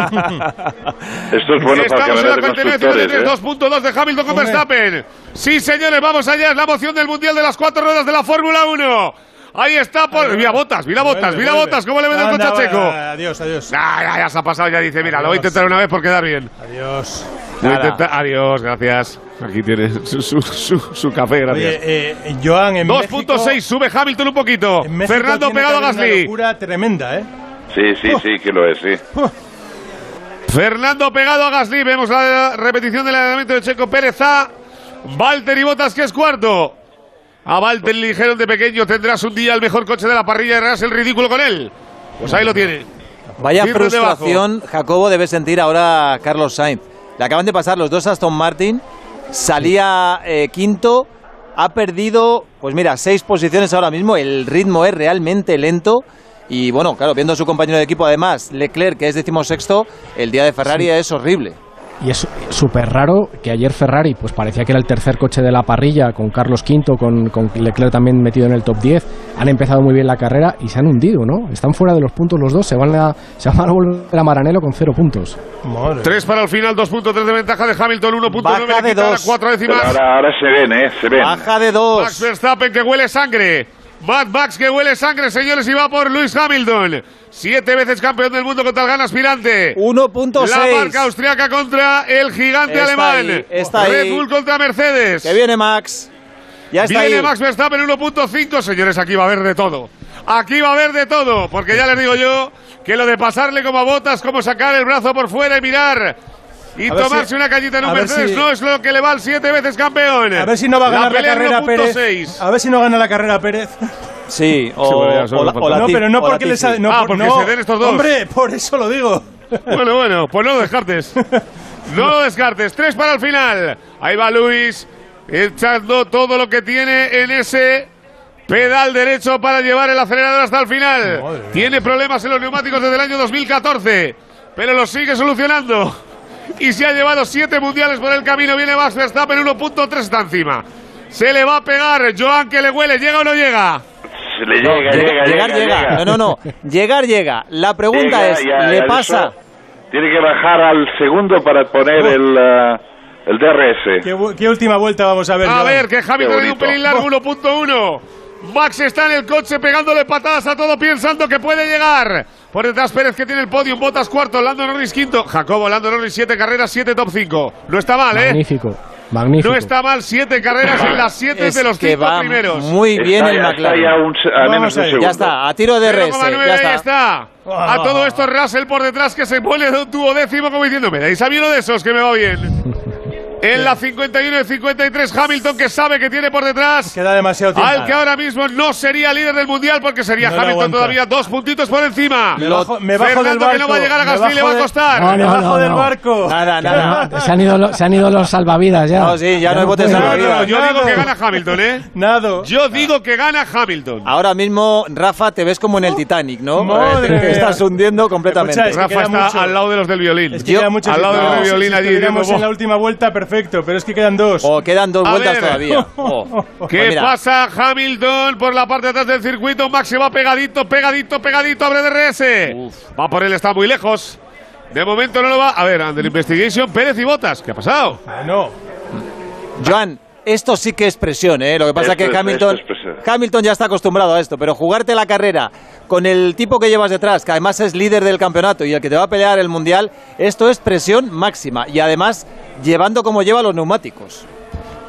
Esto es bueno para el
Estamos en la
campeonato de
49
constructores, ¿eh?
2.2 de Hamilton con. Verstappen. Sí, señores, vamos allá. Es la moción del Mundial de las cuatro ruedas de la Fórmula 1. Ahí está. Por... Mira botas, mira botas,
Vuelve,
mira
vuelve.
botas. ¿Cómo le vende el coche a Checo?
Adiós, adiós.
Ah, ya, ya se ha pasado, ya dice, mira, lo voy a intentar una vez por quedar bien.
Adiós.
Voy a
Nada.
intentar- Adiós, gracias. Aquí tienes su, su, su, su café, gracias.
Oye, eh, Joan, en
2.6, sube Hamilton un poquito. Fernando
tiene
pegado a
haber Una
Gasly.
locura tremenda, ¿eh?
Sí, sí, sí, que lo es, sí.
Fernando pegado a Gasly. Vemos la repetición del entrenamiento de Checo Pérez a Valtteri Bottas, que es cuarto. A Valtteri le dijeron de pequeño tendrás un día el mejor coche de la parrilla y harás el ridículo con él. Pues ahí lo tiene.
Vaya
Firmes debajo.
frustración, Jacobo, debe sentir ahora Carlos Sainz. Le acaban de pasar los dos Aston Martin, salía eh, quinto, ha perdido, pues mira, seis posiciones ahora mismo, el ritmo es realmente lento. Y bueno, claro, viendo a su compañero de equipo, además, Leclerc, que es decimosexto, el día de Ferrari
Sí.
es horrible.
Y es súper raro que ayer Ferrari, pues parecía que era el tercer coche de la parrilla, con Carlos V, con, con Leclerc también metido en el top 10. Han empezado muy bien la carrera y se han hundido, ¿no? Están fuera de los puntos los dos, se van a, se van a volver a Maranelo con cero puntos.
Tres para el final, 2.3 de ventaja de Hamilton, 1.9
Baja
le
de dos.
cuatro décimas.
ahora, ahora se ven, ¿eh? Se ven.
Baja de dos.
Max Verstappen que huele sangre. Mad Max que huele sangre, señores, y va por Lewis Hamilton. Siete veces campeón del mundo contra el gran aspirante.
1.6.
La marca austriaca contra el gigante
Está
alemán.
ahí, está
Red
ahí.
Bull contra Mercedes.
Que viene Max. Ya está
Viene
ahí.
Max Verstappen 1.5. Señores, aquí va a haber de todo. Aquí va a haber de todo. Porque ya les digo yo que lo de pasarle como a botas, como sacar el brazo por fuera y mirar. Y tomarse
si-
una cañita en un Mercedes
si-
no es lo que le va al siete veces campeón.
A ver si no va a ganar la,
en
carrera
1.6.
Pérez. A ver si no gana la carrera Pérez.
Sí, o,
Sí, bueno,
o la- o
no,
Latifi,
pero no porque les ha- no,
Ah,
por-
porque
no.
se den estos dos.
Hombre, por eso lo digo.
Bueno, bueno, pues no lo descartes. No lo descartes. Tres para el final. Ahí va Luis echando todo lo que tiene en ese pedal derecho para llevar el acelerador hasta el final. Tiene problemas en los neumáticos desde el año 2014, pero lo sigue solucionando. Y se ha llevado siete mundiales por el camino. Viene Max Verstappen 1.3 está encima. Se le va a pegar. Joan que le huele. ¿Llega o no llega?
Se le llega, llega,
llegar
llega,
llega. No, no, no. Llegar llega. La pregunta
Llega,
es,
ya,
¿le
ya,
pasa?
Tiene que bajar al segundo para poner el, ah, el DRS.
¿Qué, última vuelta vamos a ver?
A
Joan?
ver, que Hamilton
Qué
ha un pelín largo, 1.1. Max está en el coche pegándole patadas a todo pensando que puede llegar. Por detrás Pérez que tiene el podio, Botas cuarto, Lando Norris quinto. Jacobo, Lando Norris siete carreras, siete top 5. No está mal, ¿eh?
Magnífico, magnífico.
No está mal, siete carreras en las siete
Es
de los
que
cinco
va
primeros.
muy bien
Está
el
ya-
McLaren.
está ya un a menos un segundo.
Ya está, a tiro de RS.
0,9,
Ya está.
A todo esto Russell por detrás que se pone de un tubo décimo como diciendo, me dais a mí uno de esos que me va bien. En la 51 y 53, Hamilton que sabe que tiene por detrás
Queda demasiado tiempo.
al que ahora mismo no sería líder del mundial porque sería
No
Hamilton todavía dos puntitos por encima.
Me bajo- me bajo
Fernando
del
que no va a
barco,
llegar a
me
Gasly le
bajo
va a
de-
costar.
No, no,
Debajo
no,
del
no.
barco.
Nada, nada.
Se han ido, lo- se han ido los salvavidas ya.
No, sí, ya no hay botes salvavidas.
no, yo digo que gana Hamilton, ¿eh?
Nado.
Yo digo que gana Hamilton.
Ahora mismo, Rafa, te ves como en el Titanic, ¿no?
Madre
Eh, te- estás hundiendo completamente.
Escucha, es que
Rafa está
mucho.
al lado de los del violín.
Es que
Yo-
al lado
tiempo.
del
No,
violín
si
allí
en la última vuelta, perfecto, pero es que quedan dos.
O quedan dos
A
vueltas
ver.
todavía. Oh.
¿Qué
Pues mira,
pasa Hamilton por la parte de atrás del circuito? Maxi va pegadito, pegadito, pegadito, abre DRS. Va por él, está muy lejos. De momento no lo va. A ver, Under Investigation, Pérez y Botas. ¿Qué ha pasado?
No.
Joan, esto sí que es presión, ¿eh? Lo que pasa es que
es.
Hamilton ya está acostumbrado a esto, pero jugarte la carrera con el tipo que llevas detrás, que además es líder del campeonato y el que te va a pelear el mundial, esto es presión máxima y además llevando como lleva los neumáticos.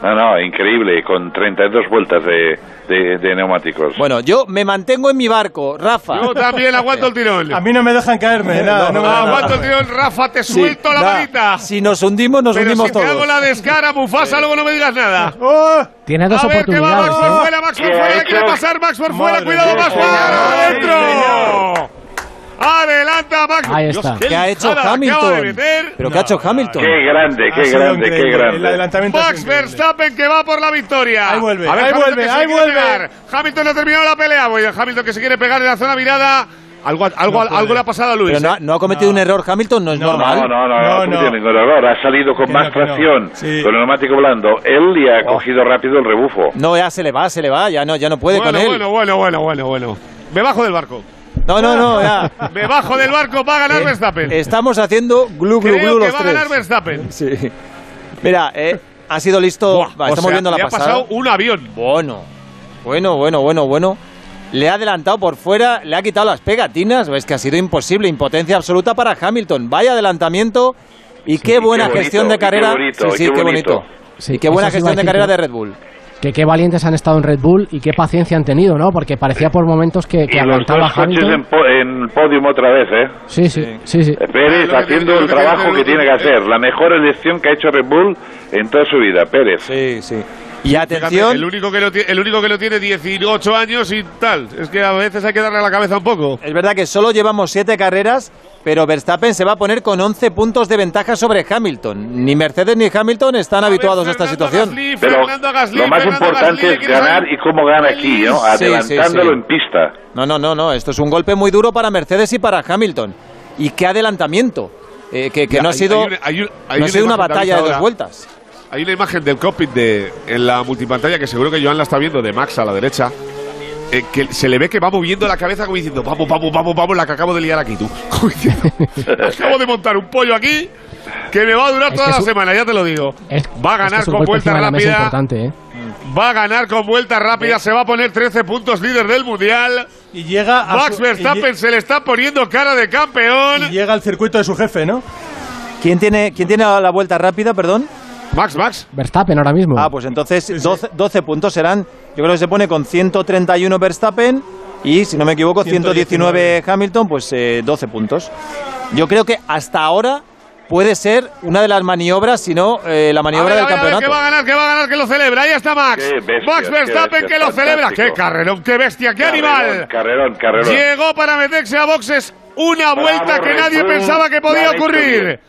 No, no, increíble, con 32 vueltas de, de, de neumáticos.
Bueno, yo me mantengo en mi barco, Rafa.
Yo también aguanto el tirón.
A mí no me dejan caerme, nada. No, me dejan
Aguanto el
nada.
tirón, Rafa, te
Sí,
suelto la manita.
Si nos hundimos, nos
Pero
hundimos
si te
todos.
hago la descara, Mufasa, luego no me digas nada.
¡Oh!
Tiene dos
a ver, que va
oportunidades.
Max por
¿eh?
fuera, Max por
¿Qué ha
fuera, quiere pasar Max por fuera, cuidado. Max por adentro. Adelanta Max.
Ahí
Dios,
está.
qué
¿Qué ha hecho Hamilton? ¿Pero qué ha hecho Hamilton?
Qué grande,
Ha
qué
sido
grande, qué
increíble. El
grande.
adelantamiento ha
Max. Verstappen que va por la victoria.
Ahí vuelve,
A ver,
ahí
Hamilton
vuelve, ahí vuelve.
pegar. Hamilton no ha terminado la pelea. Voy Hamilton que se quiere pegar en la zona mirada. Algo, algo,
puede.
algo le ha pasado a Luis.
Pero no, ha- no ha cometido un error Hamilton, no es
No,
normal.
No, no, no, no,
No,
no,
no.
tiene ningún error. Ha salido con más
no, no.
tracción,
Sí.
con el neumático blando. Él y ha cogido rápido el rebufo.
No, ya se le va, se le va, ya no, ya no puede
bueno,
con él.
bueno, bueno, bueno, bueno, bueno. Me bajo del barco.
No, no, no, ya.
Me bajo del barco. Va a ganar
Eh,
Verstappen.
Estamos haciendo glu glu
Creo
glu
que
los
va a ganar Verstappen.
Sí. Mira, eh, ha sido listo.
Buah,
Va,
o
estamos
sea,
viendo la
le ha
pasada.
pasado un avión.
Bueno, bueno, bueno, bueno, bueno. Le ha adelantado por fuera, le ha quitado las pegatinas. Es que ha sido imposible, impotencia absoluta para Hamilton. Vaya adelantamiento y qué buena
qué bonito,
gestión de
qué
carrera.
bonito,
sí, sí,
qué
qué bonito.
bonito.
Sí,
qué buena gestión de carrera
que-
de Red Bull.
Que qué valientes han estado en Red Bull y qué paciencia han tenido, ¿no? Porque parecía por momentos que, que
Y los dos coches en, po- en podium otra vez, ¿eh?
Sí, sí, sí, sí.
Pérez
Ah, lo que
haciendo el
que
trabajo que tiene que hacer. La mejor elección que ha hecho Red Bull en toda su vida, Pérez.
Sí, sí. Y
Fíjate,
atención,
el, único que lo ti- el único que lo tiene 18 años y tal. Es que a veces hay que darle a la cabeza un poco.
es verdad que solo llevamos siete carreras, pero Verstappen se va a poner con 11 puntos de ventaja sobre Hamilton. Ni Mercedes ni Hamilton están habituados a esta situación.
Pero lo más importante es ganar y cómo gana aquí, ¿no?
Sí, sí,
Adelantándolo
sí.
en pista.
No, no, no, no. Esto es un golpe muy duro para Mercedes y para Hamilton. Y qué adelantamiento. Eh, que que
Ya,
no ha sido,
hay una- hay un- hay
no ha sido una batalla de dos
ahora.
vueltas.
Hay una imagen del cockpit de, en la multipantalla que seguro que Joan la está viendo, de Max a la derecha. eh, que se le ve que va moviendo la cabeza como diciendo, vamos, vamos, vamos, vamos, la que acabo de liar aquí tú. Acabo de montar un pollo aquí que me va a durar
Es
toda la semana, ya te lo digo.
Es-
va a ganar
es
con vuelta rápida.
¿eh?
Va a ganar con vuelta rápida, se va a poner 13 puntos líder del mundial.
Y llega a
Max
su-
Verstappen
y,
se le está poniendo cara de campeón.
y llega al circuito de su jefe, ¿no?
¿Quién tiene, ¿Quién tiene la vuelta rápida, perdón?
Max, Max.
Verstappen ahora mismo.
Ah, pues entonces 12, 12 puntos serán. Yo creo que se pone con 131 Verstappen y, si no me equivoco, 119 Hamilton, pues eh, 12 puntos. Yo creo que hasta ahora puede ser una de las maniobras, si no eh, la maniobra
A ver,
del
a ver, a ver,
campeonato.
que va a ganar, que va a ganar, que lo celebra. Ahí está Max.
Bestia,
Max Verstappen que lo celebra.
fantástico.
Qué carrerón, qué bestia, qué animal.
Carrerón, carrerón.
Llegó para meterse a boxes una
Bravo,
vuelta que nadie pensaba que podía
victoria.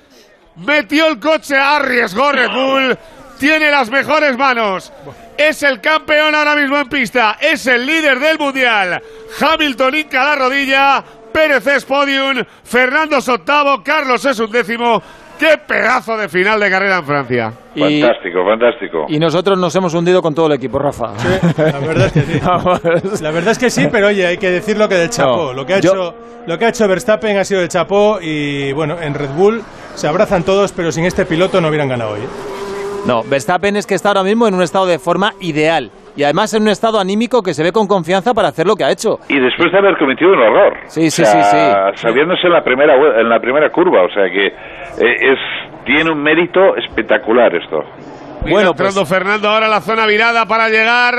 Metió el coche, arriesgó Red Bull. Tiene las mejores manos. Es el campeón ahora mismo en pista. Es el líder del mundial. Hamilton hinca la rodilla. Pérez es podium. Fernando es octavo. Carlos es un décimo. ¡Qué pedazo de final de carrera en Francia!
Y,
Fantástico, fantástico.
y nosotros nos hemos hundido con todo el equipo, Rafa.
La verdad es que sí. La verdad es que sí, pero oye, hay que decir lo que del chapó.
No,
lo, que ha
yo-
hecho, lo que ha hecho Verstappen ha sido el chapó y bueno, en Red Bull se abrazan todos, pero sin este piloto no hubieran ganado hoy. ¿eh?
No, Verstappen es que está ahora mismo en un estado de forma ideal. Y además en un estado anímico que se ve con confianza para hacer lo que ha hecho.
Y después de haber cometido un error.
Sí, sí,
O sea,
sí, sí.
Sabiéndose en la primera en la primera curva, o sea que eh, es tiene un mérito espectacular esto.
Mira,
Bueno, pues-
entrando Fernando ahora la zona virada para llegar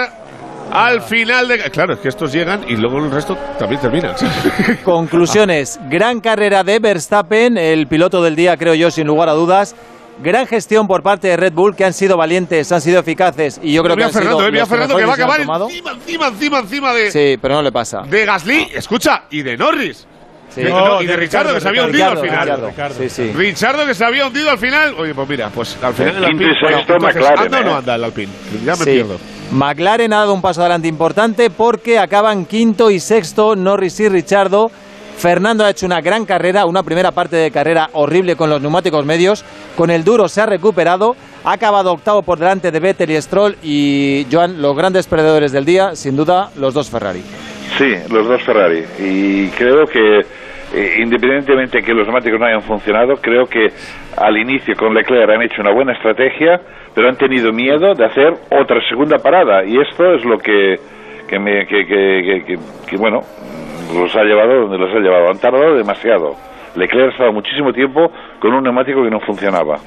al final de... Claro, es que estos llegan y luego el resto también terminan.
Conclusiones. Gran carrera de Verstappen, el piloto del día, creo yo, sin lugar a dudas. Gran gestión por parte de Red Bull, que han sido valientes, han sido eficaces y yo creo que han
Fernando,
sido los
Fernando que va a acabar encima, encima, encima, encima de,
Sí, pero no le pasa.
de Gasly, escucha, y de Norris.
Sí. No,
no, y de,
de
Richardo,
Ricardo,
que se había hundido
Ricardo,
al final.
Ricardo. Sí, sí.
Richardo que se había hundido al final. Oye, pues mira, pues al final el Alpine.
McLaren,
¿Anda o no
eh.
anda el Alpine? Ya me
Sí.
pierdo.
McLaren ha dado un paso adelante importante porque acaban quinto y sexto Norris y Richardo. Fernando ha hecho una gran carrera, una primera parte de carrera horrible con los neumáticos medios. Con el duro se ha recuperado. Ha acabado octavo por delante de Vettel y Stroll. Y Joan, los grandes perdedores del día, sin duda, los dos Ferrari.
Sí, los dos Ferrari. Y creo que, eh, independientemente que los neumáticos no hayan funcionado, creo que al inicio con Leclerc han hecho una buena estrategia, pero han tenido miedo de hacer otra segunda parada. Y esto es lo que, que, me, que- que, bueno, los ha llevado donde los ha llevado. Han tardado demasiado. Leclerc ha estado muchísimo tiempo con un neumático que no funcionaba.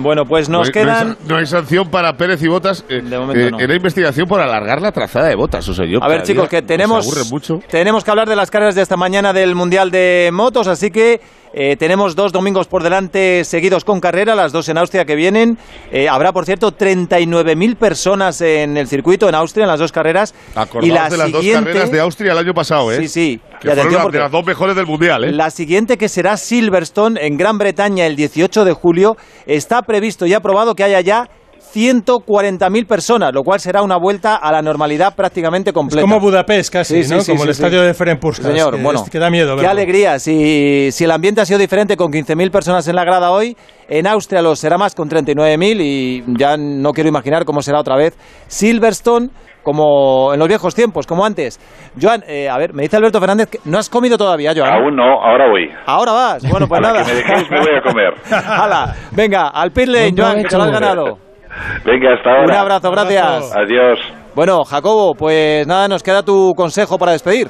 Bueno, pues nos
no, hay, no hay
quedan.
no hay sanción para Pérez y Botas. Eh,
momento
eh,
no.
Era investigación por alargar la trazada de Botas. O sea, yo
A ver, chicos, que tenemos,
nos aburre mucho.
tenemos que hablar de las carreras de esta mañana del Mundial de Motos, así que eh, tenemos dos domingos por delante seguidos con carrera, las dos en Austria que vienen. Eh, habrá, por cierto, 39.000 personas en el circuito en Austria en las dos carreras.
Acordaos
y la
de las
siguiente,
dos carreras de Austria el año pasado, ¿eh?
Sí, sí.
Que
Y
fueron
porque
de las dos mejores del Mundial, ¿eh?
La siguiente, que será Silverstone en Gran Bretaña el 18 de julio, está previsto y aprobado que haya ya 140.000 personas, lo cual será una vuelta a la normalidad prácticamente completa.
Como Budapest casi,
Sí, sí,
¿no?
sí,
como
sí,
el
sí.
estadio de Ferencváros.
Señor,
que,
bueno,
que da miedo.
Qué alegría. Si, si el ambiente ha sido diferente con 15.000 personas en la grada hoy, en Austria lo será más con 39.000 y ya no quiero imaginar cómo será otra vez Silverstone como en los viejos tiempos, como antes. Joan, eh, a ver, me dice Alberto Fernández que no has comido todavía, Joan.
Aún no, ahora voy.
Ahora vas. Bueno, pues
A la
nada.
que me dejéis me voy a comer.
Hala, venga, al pit lane, Joan, que te lo has ganado.
Venga, hasta ahora.
Un abrazo, gracias.
Adiós.
Bueno, Jacobo, pues nada, nos queda tu consejo para despedir.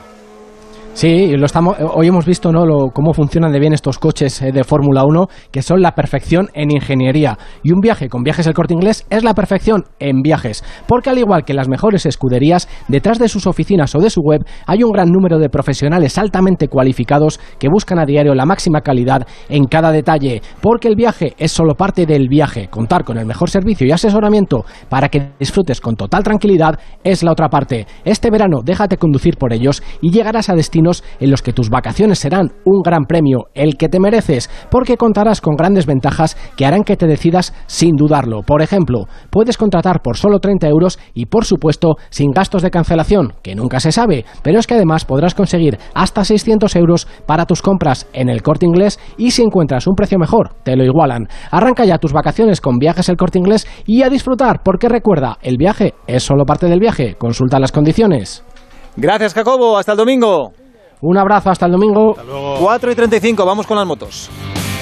Sí, lo estamos, hoy hemos visto cómo funcionan de bien estos coches eh, de Fórmula 1, que son la perfección en ingeniería. Y un viaje con viajes el corte inglés es la perfección en viajes. Porque al igual que las mejores escuderías, detrás de sus oficinas o de su web hay un gran número de profesionales altamente cualificados que buscan a diario la máxima calidad en cada detalle. Porque el viaje es solo parte del viaje. Contar con el mejor servicio y asesoramiento para que disfrutes con total tranquilidad es la otra parte. Este verano déjate conducir por ellos y llegarás a en los que tus vacaciones serán un gran premio, el que te mereces, porque contarás con grandes ventajas que harán que te decidas sin dudarlo. Por ejemplo, puedes contratar por solo 30 euros y por supuesto sin gastos de cancelación, que nunca se sabe, pero es que además podrás conseguir hasta 600 euros para tus compras en el corte inglés y si encuentras un precio mejor, te lo igualan. Arranca ya tus vacaciones con viajes el corte inglés y a disfrutar, porque recuerda, el viaje es solo parte del viaje. Consulta las condiciones.
Gracias, Jacobo. Hasta el domingo.
Un abrazo, hasta el domingo.
4 y 35, vamos con las motos.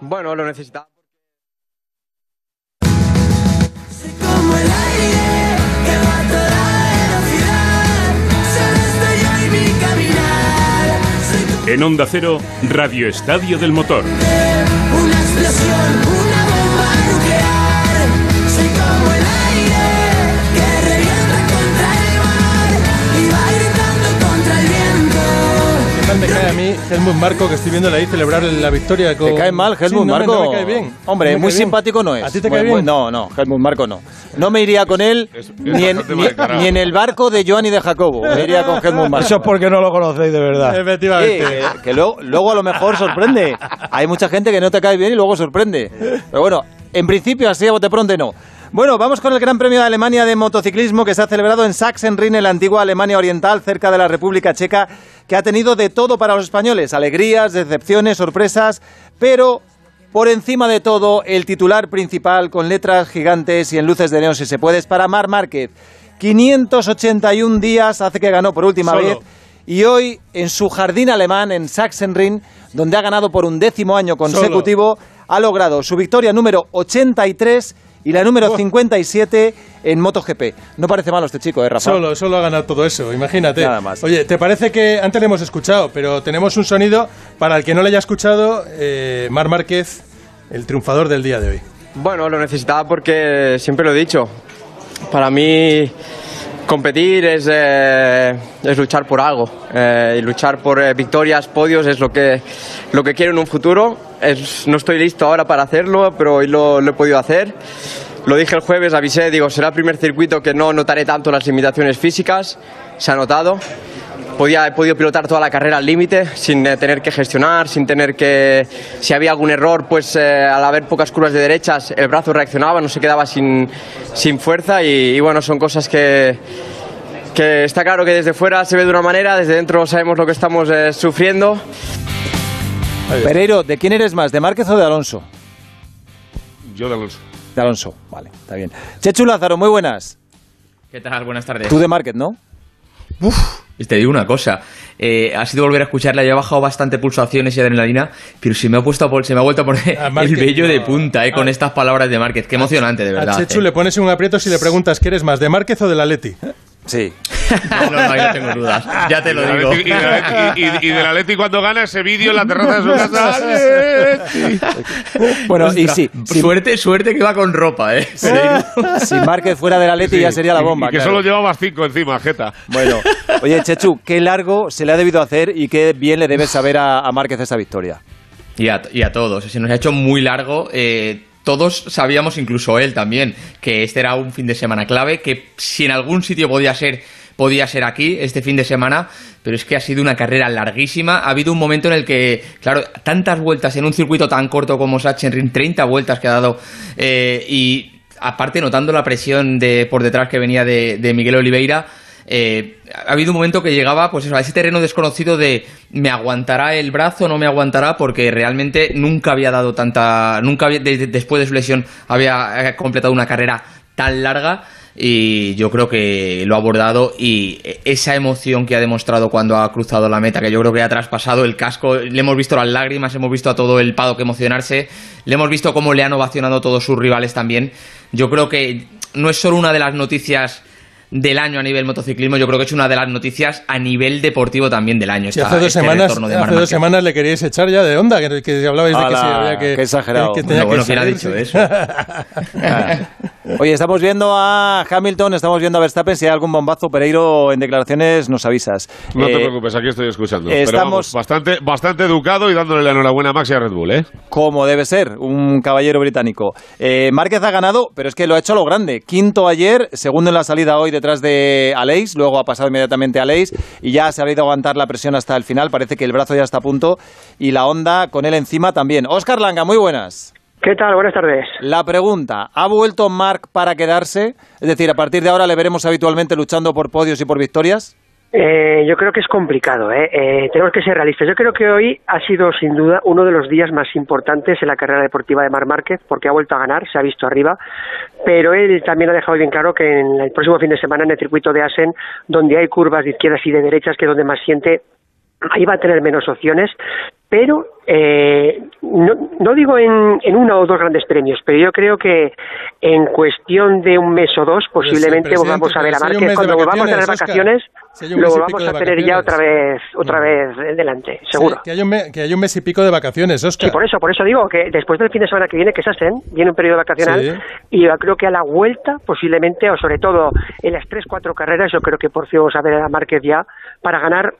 Bueno, lo necesitaba.
En Onda Cero, Radio Estadio del Motor.
una explosión,
¿Qué tal me cae a mí Helmut Marco que estoy viéndole ahí celebrar la victoria con...
¿Te cae mal Helmut
Sí, no me-
Marco?
No me cae bien.
Hombre,
No me
muy
cae bien.
simpático no es.
¿A ti te cae
muy-
bien?
no, no, Helmut Marco no. No me iría con él ni, en,
bastante
ni-
mal encarado.
ni en el barco de Joan y de Jacobo. Me iría con Helmut Marco.
Eso es porque no lo conocéis de verdad.
Efectivamente.
Sí, que, que luego, luego a lo mejor sorprende. Hay mucha gente que no te cae bien y luego sorprende. Pero bueno, en principio así a bote pronto no. Bueno, vamos con el Gran Premio de Alemania de motociclismo que se ha celebrado en Sachsenring, en la antigua Alemania Oriental, cerca de la República Checa, que ha tenido de todo para los españoles, alegrías, decepciones, sorpresas, pero por encima de todo, el titular principal con letras gigantes y en luces de neón si se puede es para Mar Márquez. 581 días hace que ganó por última
Solo.
vez y hoy en su jardín alemán, en Sachsenring, donde ha ganado por un décimo año consecutivo, ha logrado su victoria número 83 y la número 57 en MotoGP. No parece malo este chico, ¿eh, Rafa?
Solo, solo ha ganado todo eso, imagínate.
Nada más.
Oye, ¿te parece que antes le hemos escuchado, pero tenemos un sonido para el que no le haya escuchado, eh, Mar Márquez, el triunfador del día de hoy?
Bueno, lo necesitaba porque siempre lo he dicho. Para mí competir es, eh, es luchar por algo. eh, y luchar por eh, victorias, podios es lo que, lo que quiero en un futuro. Es- no estoy listo ahora para hacerlo, pero hoy lo, lo he podido hacer. Lo dije el jueves, avisé, digo, será el primer circuito que no notaré tanto las limitaciones físicas. Se ha notado. Podía, he podido pilotar toda la carrera al límite sin eh, tener que gestionar, sin tener que... Si había algún error, pues eh, al haber pocas curvas de derechas, el brazo reaccionaba, no se quedaba sin, sin fuerza y, y bueno, son cosas que, que está claro que desde fuera se ve de una manera, desde dentro sabemos lo que estamos eh, sufriendo.
Pereiro, ¿de quién eres más? ¿De Márquez o de Alonso?
Yo de Alonso.
De Alonso, vale, está bien. Chechu Lázaro, muy buenas.
¿Qué tal? Buenas tardes.
Tú de Márquez, ¿no?
Y Te digo una cosa, eh, ha sido volver a escucharla, yo he bajado bastante pulsaciones y adrenalina, pero se me ha, puesto a se me ha vuelto a poner
A
el vello de
no.
punta eh, con estas palabras de Márquez. Qué emocionante, de
A
verdad.
Chechu
eh.
le pones en un aprieto si le preguntas ¿qué eres más, de Márquez o de la Leti?
Sí.
No, no, no tengo dudas. Ya te lo
Y del
digo.
Atleti- Y, del Atleti- y- y del Atleti cuando gana ese vídeo en la terraza de su casa. ¡Atleti!
Bueno, y sí, sí.
Suerte, suerte que va con ropa, ¿eh?
Si Márquez fuera de la Leti ya sería la bomba.
Y que
claro.
solo llevabas cinco encima, Jeta.
Bueno, oye, Chechu, qué largo se le ha debido hacer y qué bien le debe saber a, a Márquez esta victoria.
Y a, y a todos. Se nos ha hecho muy largo. eh, todos sabíamos, incluso él también, que este era un fin de semana clave, que si en algún sitio podía ser, podía ser aquí, este fin de semana, pero es que ha sido una carrera larguísima. Ha habido un momento en el que, claro, tantas vueltas en un circuito tan corto como Sachsenring, 30 vueltas que ha dado, eh, y aparte notando la presión de por detrás que venía de, de Miguel Oliveira, eh, ha habido un momento que llegaba pues eso, a ese terreno desconocido de me aguantará el brazo, no me aguantará, porque realmente nunca había dado tanta, nunca había, de- de- después de su lesión había eh, completado una carrera tan larga. Y yo creo que lo ha abordado y esa emoción que ha demostrado cuando ha cruzado la meta, que yo creo que ha traspasado el casco, le hemos visto las lágrimas, hemos visto a todo el Paddock emocionarse, le hemos visto cómo le han ovacionado todos sus rivales también. Yo creo que no es solo una de las noticias del año a nivel motociclismo, yo creo que es una de las noticias a nivel deportivo también del año.
Si
esta-
hace dos
este
semanas, hace dos semanas le queríais echar ya de onda, que, que hablabais de que,
¡Hala!
había que
¡Qué exagerado!
que tenía
Bueno,
que
¿quién ha dicho
sí.
eso?
Oye, estamos viendo a Hamilton, estamos viendo a Verstappen. Si hay algún bombazo, Pereiro, en declaraciones nos avisas.
No te
Eh,
preocupes, aquí estoy escuchando. Pero
estamos-
vamos, bastante, bastante educado y dándole la enhorabuena a Max y a Red Bull, ¿eh?
Como debe ser, un caballero británico. Eh, Márquez ha ganado, pero es que lo ha hecho a lo grande. Quinto ayer, segundo en la salida hoy detrás de Aleix, luego ha pasado inmediatamente a Aleix y ya se ha sabido aguantar la presión hasta el final. Parece que el brazo ya está a punto y la onda con él encima también. Óscar Langa, muy buenas.
¿Qué tal? Buenas tardes.
La pregunta, ¿ha vuelto Marc para quedarse? Es decir, a partir de ahora le veremos habitualmente luchando por podios y por victorias.
Eh, yo creo que es complicado, ¿eh? Eh, Tenemos que ser realistas. Yo creo que hoy ha sido, sin duda, uno de los días más importantes en la carrera deportiva de Mar Márquez, porque ha vuelto a ganar, se ha visto arriba, pero él también ha dejado bien claro que en el próximo fin de semana en el circuito de Asen, donde hay curvas de izquierdas y de derechas, que es donde más siente, ahí va a tener menos opciones, pero eh, no, no digo en, en uno o dos grandes premios, pero yo creo que en cuestión de un mes o dos posiblemente
presidente,
volvamos a ver a Márquez cuando volvamos a las
vacaciones. Si
lo volvamos a tener ya otra vez, otra vez delante, seguro.
Sí, que, hay un me- que hay un mes y pico de vacaciones, Oscar.
Sí, por eso, por eso digo que después del fin de semana que viene, que es Asen, viene un periodo vacacional,
Sí.
y yo creo que a la vuelta, posiblemente, o sobre todo en las tres, cuatro carreras, yo creo que por fin vamos a ver a Márquez ya para ganar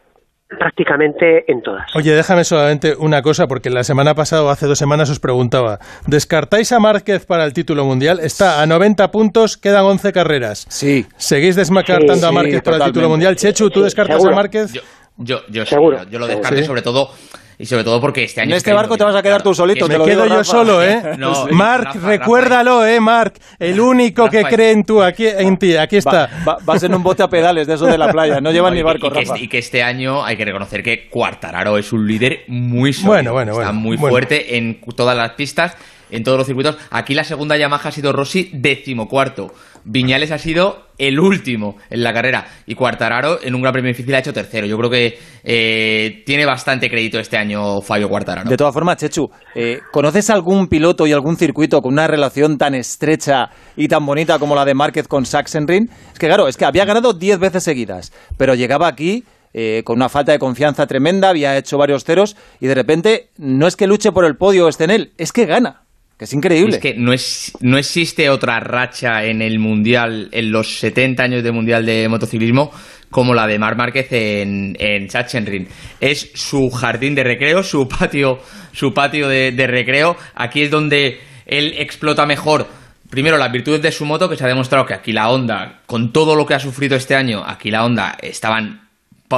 prácticamente en todas.
Oye, déjame solamente una cosa, porque la semana pasada o hace dos semanas os preguntaba, ¿descartáis a Márquez para el título mundial? Está a 90 puntos, quedan 11 carreras.
Sí.
¿Seguís descartando
Sí,
a
sí,
Márquez para el título mundial? Chechu, ¿tú descartas
Seguro.
a Márquez?
Yo, yo, yo, sí,
Seguro.
yo, yo lo descarto
Sí.
sobre todo y sobre todo porque este año
En
es
este barco te vas a quedar tú solito,
que
te
Me
lo
quedo
digo,
yo
Rafa.
solo, ¿eh?
No, Rafa,
recuérdalo, ¿eh, Marc? El único que cree en, tú, aquí, en ti, aquí está.
Va- vas en un bote a pedales de esos de la playa, no llevan
No,
ni barco,
y que,
Rafa.
este, y que este año hay que reconocer que Cuartararo es un líder muy sólido.
Bueno, bueno,
Está
bueno,
muy
bueno.
fuerte en todas las pistas. En todos los circuitos. Aquí la segunda Yamaha ha sido Rossi decimocuarto. Viñales ha sido el último en la carrera y Cuartararo en un gran premio difícil ha hecho tercero. Yo creo que eh, tiene bastante crédito este año Fabio Cuartararo.
De todas formas, Chechu, eh, ¿conoces algún piloto y algún circuito con una relación tan estrecha y tan bonita como la de Márquez con Sachsenring? Es que claro, es que había ganado 10 veces seguidas, pero llegaba aquí eh, con una falta de confianza tremenda, había hecho varios ceros y de repente no es que luche por el podio o esté en él, es que gana. Que es increíble.
Es que no, es, no existe otra racha en el Mundial, en los 70 años de Mundial de motociclismo, como la de Mar Márquez en, en Sachsenring. Es su jardín de recreo, su patio, su patio de, de recreo. Aquí es donde él explota mejor primero las virtudes de su moto, que se ha demostrado que aquí la Honda, con todo lo que ha sufrido este año, aquí la Honda estaban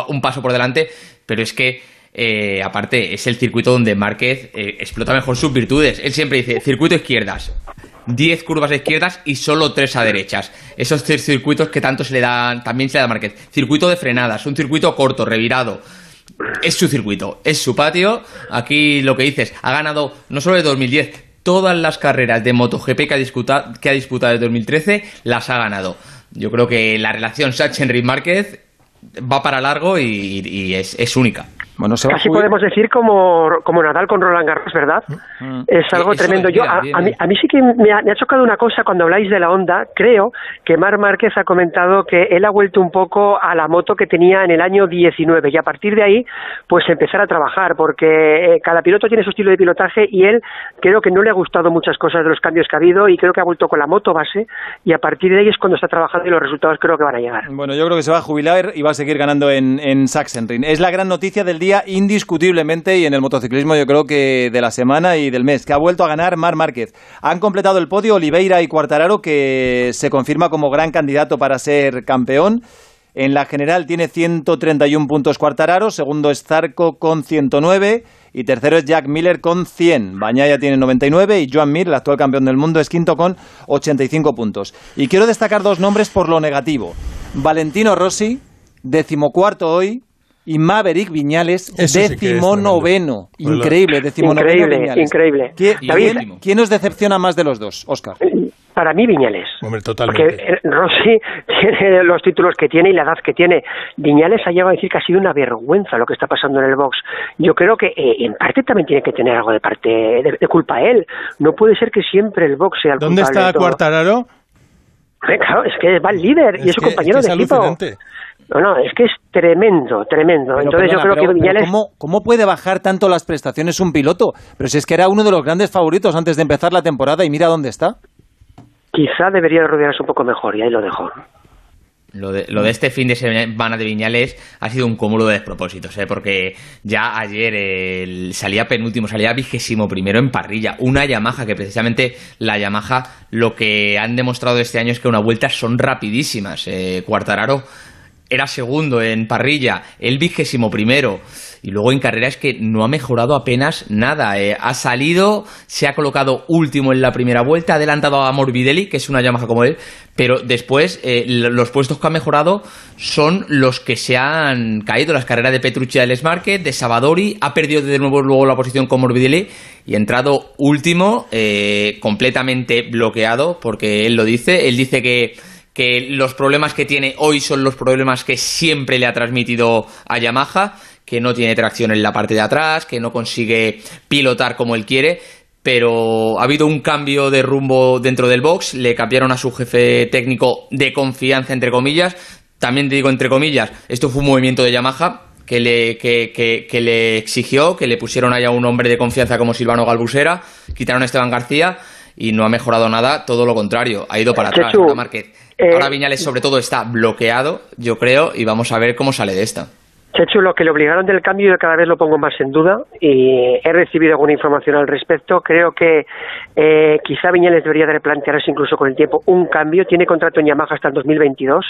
un paso por delante, pero es que eh, aparte es el circuito donde Márquez eh, explota mejor sus virtudes. Él siempre dice circuito izquierdas. 10 curvas a izquierdas y solo 3 a derechas. Esos tres circuitos que tanto se le dan, también se le da a Márquez. Circuito de frenadas, un circuito corto, revirado. Es su circuito, es su patio. Aquí lo que dices, ha ganado no solo de 2010, todas las carreras de MotoGP que ha, disputa- que ha disputado desde 2013 las ha ganado. Yo creo que la relación Sachsenring-Márquez va para largo y, es única.
Bueno,
Casi podemos decir como, como Nadal con Roland Garros, ¿verdad? Es algo
Eso
tremendo. Yo, a, a mí, a mí sí que me ha, me ha chocado una cosa cuando habláis de la Honda. Creo que Mar Márquez ha comentado que él ha vuelto un poco a la moto que tenía en el año 19 y a partir de ahí, pues empezar a trabajar, porque eh, cada piloto tiene su estilo de pilotaje y él creo que no le ha gustado muchas cosas de los cambios que ha habido y creo que ha vuelto con la moto base y a partir de ahí es cuando está trabajando y los resultados creo que van a llegar.
Bueno, yo creo que se va a jubilar y va a seguir ganando en, en Sachsenring. Es la gran noticia del día, indiscutiblemente, y en el motociclismo yo creo que de la semana y del mes, que ha vuelto a ganar Mar Márquez. Han completado el podio Oliveira y Cuartararo, que se confirma como gran candidato para ser campeón. En la general tiene 131 puntos Cuartararo, segundo es Zarco con 109 y tercero es Jack Miller con 100. Bañaya tiene 99 y Joan Mir, el actual campeón del mundo, es quinto con 85 puntos. Y quiero destacar dos nombres por lo negativo. Valentino Rossi, decimocuarto hoy, y Maverick Viñales,
Eso sí
decimonoveno.
tremendo.
Increíble, decimonoveno
Increíble,
Viñales.
increíble.
¿Quién,
David,
quién- quién os decepciona más de los dos, Oscar?
Para mí, Viñales.
Hombre,
Porque
totalmente.
eh, Rossi tiene los títulos que tiene y la edad que tiene. Viñales ha llegado a decir que ha sido una vergüenza lo que está pasando en el box. Yo creo que eh, en parte también tiene que tener algo de parte de, de culpa él. No puede ser que siempre el box sea el
¿Dónde
culpable
está. Cuartararo?
Eh, Claro, es que va el líder y es su compañero
es que
de
es
equipo.
alucinante.
No, no, es que es tremendo, tremendo.
Pero,
Entonces yo creo
pero-
que Viñales...
¿cómo, cómo puede bajar tanto las prestaciones un piloto? Pero si es que era uno de los grandes favoritos antes de empezar la temporada y mira dónde está.
Quizá debería de rodearse un poco mejor y ahí lo dejo.
Lo de, lo de este fin de semana de Viñales ha sido un cúmulo de despropósitos, ¿eh? porque ya ayer el- salía penúltimo, salía vigésimo primero en parrilla. Una Yamaha, que precisamente la Yamaha lo que han demostrado este año es que unas vueltas son rapidísimas. Eh, Cuartararo era segundo en parrilla, el vigésimo primero. Y luego en carrera es que no ha mejorado apenas nada. eh. Ha salido, se ha colocado último en la primera vuelta, ha adelantado a Morbidelli, que es una Yamaha como él, pero después eh, los puestos que ha mejorado son los que se han caído. Las carreras de Petrucci del Market, de Savadori, ha perdido de nuevo luego la posición con Morbidelli y ha entrado último, eh, completamente bloqueado, porque él lo dice. Él dice que que los problemas que tiene hoy son los problemas que siempre le ha transmitido a Yamaha, que no tiene tracción en la parte de atrás, que no consigue pilotar como él quiere, pero ha habido un cambio de rumbo dentro del box, le cambiaron a su jefe técnico de confianza, entre comillas, también te digo entre comillas, esto fue un movimiento de Yamaha, que le, que, que- que le exigió, que le pusieron allá un hombre de confianza como Silvano Galbusera, quitaron a Esteban García y no ha mejorado nada, todo lo contrario, ha ido para atrás. Márquez, ahora Viñales sobre todo está bloqueado, yo creo, y vamos a ver cómo sale de esta.
Chechu, lo que le obligaron del cambio yo cada vez lo pongo más en duda y he recibido alguna información al respecto. Creo que eh, quizá Viñales debería de replantearse incluso con el tiempo un cambio. Tiene contrato en Yamaha hasta el 2022,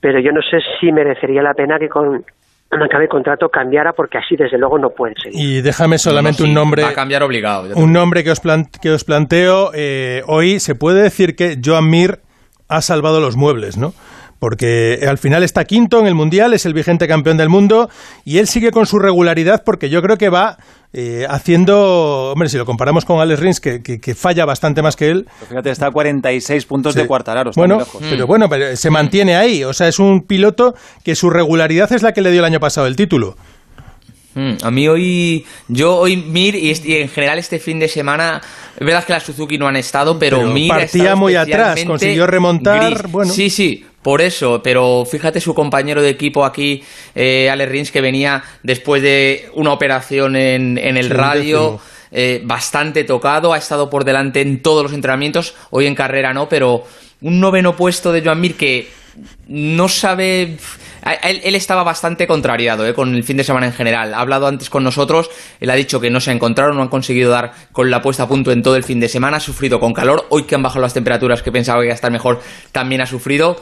pero yo no sé si merecería la pena que con cuando acabe el contrato cambiara porque así desde luego no puede seguir.
Y déjame solamente
No, sí,
un nombre.
Va a cambiar obligado.
Un nombre que os, que os planteo. eh, hoy se puede decir que Joan Mir ha salvado los muebles, ¿no? porque al final está quinto en el Mundial, es el vigente campeón del mundo y él sigue con su regularidad porque yo creo que va eh, haciendo, hombre, si lo comparamos con Alex Rins, que, que- que falla bastante más que él.
Pero fíjate, está a 46 puntos de. Cuartararo.
Bueno,
lejos.
pero bueno, pero se mantiene ahí. O sea, es un piloto que su regularidad es la que le dio el año pasado el título.
Mm, A mí hoy, yo hoy Mir y, este- y en general este fin de semana, es verdad que las Suzuki no han estado, pero,
Pero
Mir
partía muy atrás, consiguió remontar,
gris.
bueno.
Sí, sí, por eso, pero fíjate su compañero de equipo aquí, eh, Ale Rins, que venía después de una operación en, en el
Sí,
radio. eh, bastante tocado, ha estado por delante en todos los entrenamientos, hoy en carrera no, pero un noveno puesto de Joan Mir que no sabe. Él, estaba bastante contrariado eh, con el fin de semana en general. Ha hablado antes con nosotros, él ha dicho que no se encontraron, no han conseguido dar con la puesta a punto en todo el fin de semana, ha sufrido con calor. Hoy que han bajado las temperaturas, que pensaba que iba a estar mejor, también ha sufrido.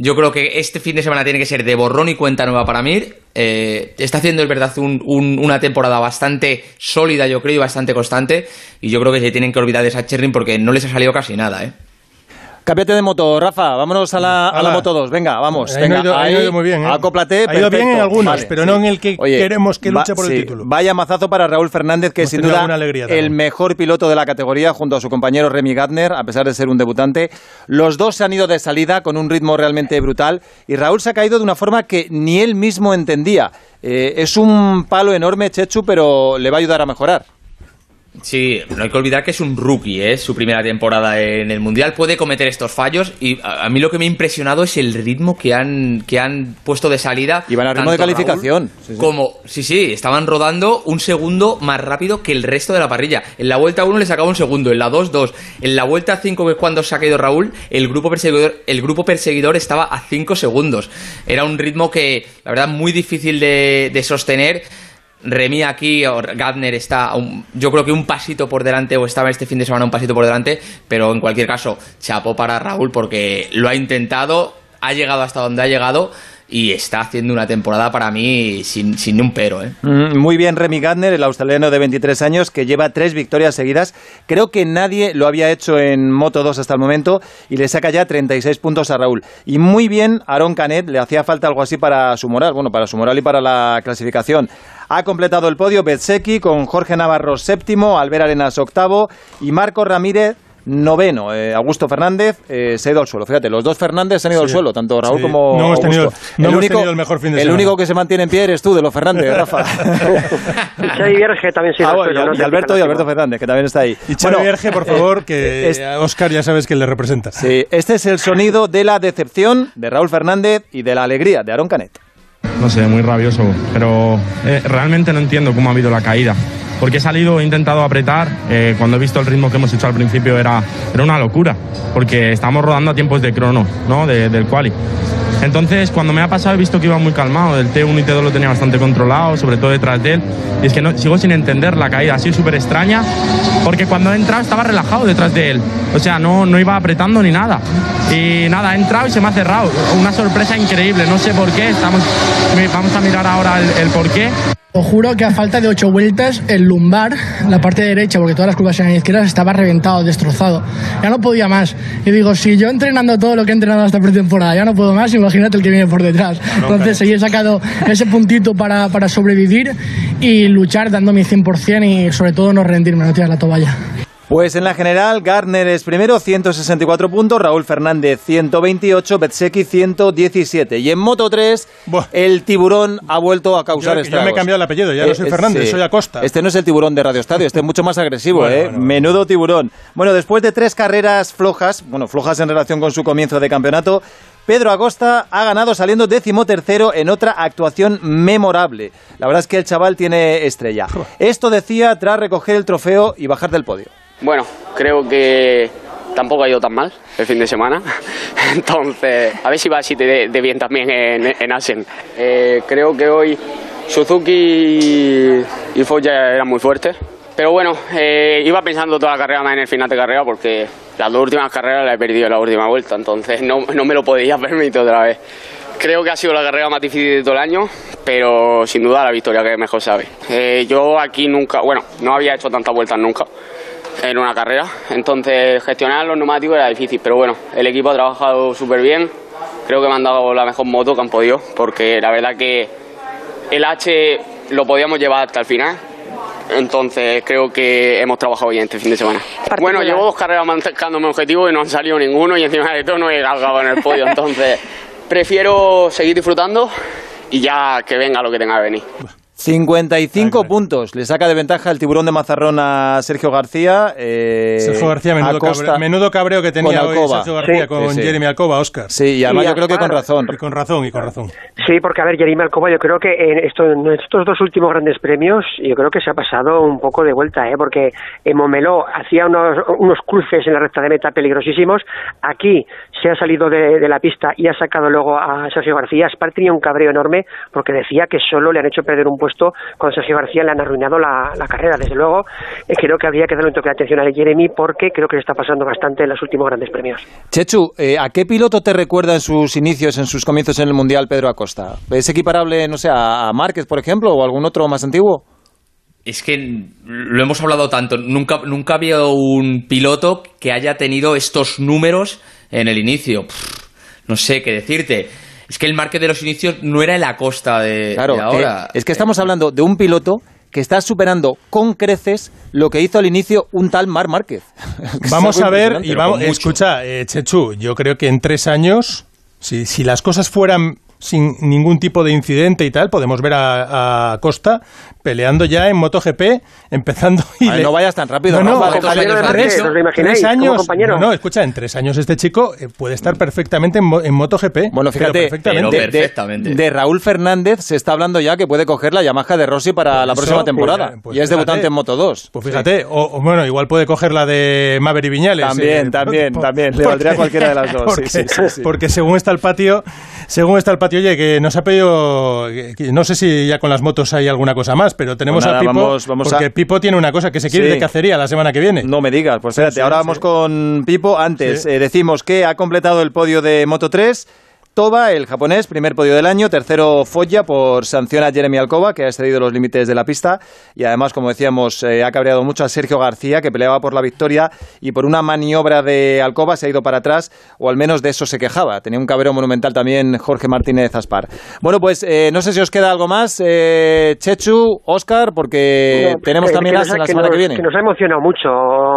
Yo creo que este fin de semana tiene que ser de borrón y cuenta nueva para Mir. Eh, está haciendo, es verdad, un- un- una temporada bastante sólida, yo creo, y bastante constante. Y yo creo que se tienen que olvidar de esa Cherrin porque no les ha salido casi nada, ¿eh?
Cámbiate de moto, Rafa. Vámonos a la, a la moto 2. Venga, vamos.
Ahí no
venga,
ha ido- ahí
ahí,
no ha ido muy bien, ¿eh?
Acóplate.
Ha ido bien en algunos,
Vale,
pero
sí.
no en el que queremos que luche por el
sí,
título.
Vaya mazazo para Raúl Fernández, que sin duda
alegría
el mejor piloto de la categoría junto a su compañero Remy Gardner, a pesar de ser un debutante. Los dos se han ido de salida con un ritmo realmente brutal y Raúl se ha caído de una forma que ni él mismo entendía. Eh, es un palo enorme, Chechu, pero le va a ayudar a mejorar.
Sí, no hay que olvidar que es un rookie, ¿eh? su primera temporada en el Mundial. Puede cometer estos fallos y a, a mí lo que me ha impresionado es el ritmo que han, que han puesto de salida.
Y van a ritmo de calificación. Sí, sí.
Como, sí, sí, estaban rodando un segundo más rápido que el resto de la parrilla. En la vuelta 1 le sacaba un segundo, en la 2, 2. En la vuelta 5, que es cuando se ha caído Raúl, el grupo perseguidor, el grupo perseguidor estaba a 5 segundos. Era un ritmo que, la verdad, muy difícil de, de sostener. Remy aquí, o Gardner está, yo creo que un pasito por delante, o estaba este fin de semana un pasito por delante, pero en cualquier caso, chapó para Raúl porque lo ha intentado, ha llegado hasta donde ha llegado y está haciendo una temporada para mí sin, sin un pero. ¿eh?
Mm, Muy bien Remy Gardner, el australiano de 23 años, que lleva tres victorias seguidas. Creo que nadie lo había hecho en Moto 2 hasta el momento y le saca ya 36 puntos a Raúl. Y muy bien Aaron Canet, le hacía falta algo así para su moral, bueno, para su moral y para la clasificación. Ha completado el podio Betseki con Jorge Navarro séptimo, Albert Arenas octavo y Marco Ramírez noveno. Eh, Augusto Fernández eh, se ha ido al suelo. Fíjate, los dos Fernández se han ido al suelo, tanto Raúl
sí.
como
No hemos tenido-
Augusto.
no hemos tenido el mejor fin de
el
semana.
único que se mantiene en pie eres tú, de los Fernández, Rafa.
Y Xavi Vierge también se
Ah,
iba al
bueno,
suelo,
y- Alberto y Alberto Fernández, que también está ahí.
Y Charo Vierge, por favor, que Oscar ya sabes que le representa.
Sí, este es el sonido de la decepción de Raúl Fernández y de la alegría de Aaron Canet.
No sé, muy rabioso, pero eh, realmente no entiendo cómo ha habido la caída. Porque he salido, he intentado apretar, eh, cuando he visto el ritmo que hemos hecho al principio era, era una locura, porque estamos rodando a tiempos de crono, ¿no? De- del quali. Entonces, cuando me ha pasado he visto que iba muy calmado, el T1 y T2 lo tenía bastante controlado, sobre todo detrás de él, y es que no, sigo sin entender la caída, ha sido súper extraña, porque cuando he entrado estaba relajado detrás de él, o sea, no, no iba apretando ni nada. Y nada, he entrado y se me ha cerrado, una sorpresa increíble, no sé por qué, estamos, vamos a mirar ahora el, el por qué.
Os juro que a falta de ocho vueltas, el lumbar, la parte derecha, porque todas las curvas eran izquierdas, estaba reventado, destrozado. Ya no podía más. Y digo, si yo entrenando todo lo que he entrenado hasta pretemporada ya no puedo más, imagínate el que viene por detrás. Entonces, ahí he sacado ese puntito para, para sobrevivir y luchar dando mi 100% y sobre todo no rendirme, no tirar la toalla.
Pues en la general, Gardner es primero, 164 puntos, Raúl Fernández 128, Betseki 117. Y en Moto 3, el tiburón ha vuelto a causar
Yo- yo
estragos.
me he cambiado el apellido, ya no soy Fernández, soy Acosta.
Este no es el tiburón de Radio Estadio, este es mucho más agresivo,
Bueno,
¿eh?
bueno,
Menudo tiburón. Bueno, después de tres carreras flojas, bueno, flojas en relación con su comienzo de campeonato, Pedro Acosta ha ganado saliendo décimo tercero en otra actuación memorable. La verdad es que el chaval tiene estrella. Esto decía tras recoger el trofeo y bajar del podio.
Bueno, creo que tampoco ha ido tan mal el fin de semana. Entonces, a ver si va así de, de bien también en, en Asen. Eh, creo que hoy Suzuki y Foya eran muy fuertes. Pero bueno, eh, iba pensando toda la carrera más en el final de carrera porque las dos últimas carreras las he perdido en la última vuelta. Entonces no, no me lo podía permitir otra vez. Creo que ha sido la carrera más difícil de todo el año, pero sin duda la victoria que mejor sabe. Eh, yo aquí nunca, bueno, no había hecho tantas vueltas nunca en una carrera, entonces gestionar los neumáticos era difícil, pero bueno, el equipo ha trabajado súper bien, creo que me han dado la mejor moto que han podido, porque la verdad que el H lo podíamos llevar hasta el final. Entonces creo que hemos trabajado bien este fin de semana. Bueno, llevo dos carreras marcándome objetivos y no han salido ninguno y encima de todo no he acabado en el podio. Entonces prefiero seguir disfrutando y ya que venga lo que tenga que venir.
55 puntos. Le saca de ventaja el tiburón de Mazarrón a Sergio García. eh,
Sergio García, menudo,
Acosta
cabreo, menudo cabreo que tenía
con
hoy
Alcoba.
Sergio García
Sí,
con
sí, sí.
Jeremy Alcoba, Oscar.
Sí, y además yo creo que con razón.
Y con razón, y con razón.
Sí, porque a ver, Jeremy Alcoba, yo creo que en, esto, en estos dos últimos grandes premios, yo creo que se ha pasado un poco de vuelta, ¿eh? porque en Momeló hacía unos, unos cruces en la recta de meta peligrosísimos. Aquí se ha salido de, de la pista y ha sacado luego a Sergio García. Spar tenía un cabreo enorme porque decía que solo le han hecho perder un puesto con Sergio García, le han arruinado la, la carrera. Desde luego, eh, creo que habría que darle un toque de atención a Jeremy porque creo que le está pasando bastante en los últimos grandes premios.
Chechu, eh, ¿a qué piloto te recuerda en sus inicios, en sus comienzos en el Mundial Pedro Acosta? ¿Es equiparable, no sé, a a Márquez, por ejemplo, o algún otro más antiguo?
Es que lo hemos hablado tanto. Nunca, nunca había un piloto que haya tenido estos números en el inicio. Pff, no sé qué decirte. Es que el Márquez de los inicios no era el Acosta de,
Claro,
de ahora.
que- es que estamos hablando de un piloto que está superando con creces lo que hizo al inicio un tal Mar Márquez.
Vamos a ver, y vamos, escucha, eh, Chechu, yo creo que en tres años, si, si las cosas fueran sin ningún tipo de incidente y tal, podemos ver a, a Costa peleando ya en MotoGP, empezando y
Ay,
le-
no vayas tan rápido,
No, no,
Rafa,
tres-
compañero de
tres-
Márquez, ¿os lo
imagináis?
tres
Como
años.
compañero.
No, no, escucha, en tres años este chico eh, puede estar perfectamente en, en MotoGP.
Bueno,
pero
fíjate,
perfectamente.
de, de- Raúl Fernández se está hablando ya que puede coger la Yamaha de Rossi para la
Eso,
próxima temporada.
pues, pues
y es
fíjate.
debutante en Moto 2.
Pues fíjate, o, o bueno, igual puede coger la de Maverick Viñales.
También, también, también. Le valdría cualquiera de las dos, sí,
Porque,
sí, sí, sí.
porque según está el patio, según está el patio, oye, que nos ha pedido, que- no sé si ya con las motos hay alguna cosa más, pero tenemos
Pues nada,
a Pipo,
vamos- vamos
porque
a-
Pipo tiene una cosa, que se quiere
Sí.
de cacería la semana que viene.
No me digas, pues espérate,
Sí,
ahora vamos con Pipo. Antes, eh, decimos que ha completado el podio de Moto 3. Toba, el japonés, primer podio del año. Tercero, Foggia, por sanción a Jeremy Alcoba, que ha excedido los límites de la pista. Y además, como decíamos, eh, ha cabreado mucho a Sergio García, que peleaba por la victoria. Y por una maniobra de Alcoba se ha ido para atrás, o al menos de eso se quejaba. Tenía un cabreo monumental también Jorge Martínez Aspar. Bueno, pues eh, no sé si os queda algo más, eh, Chechu, Oscar, porque
No,
tenemos
que-
también
que
las la
que
semana
nos-
que viene.
Que nos ha emocionado mucho,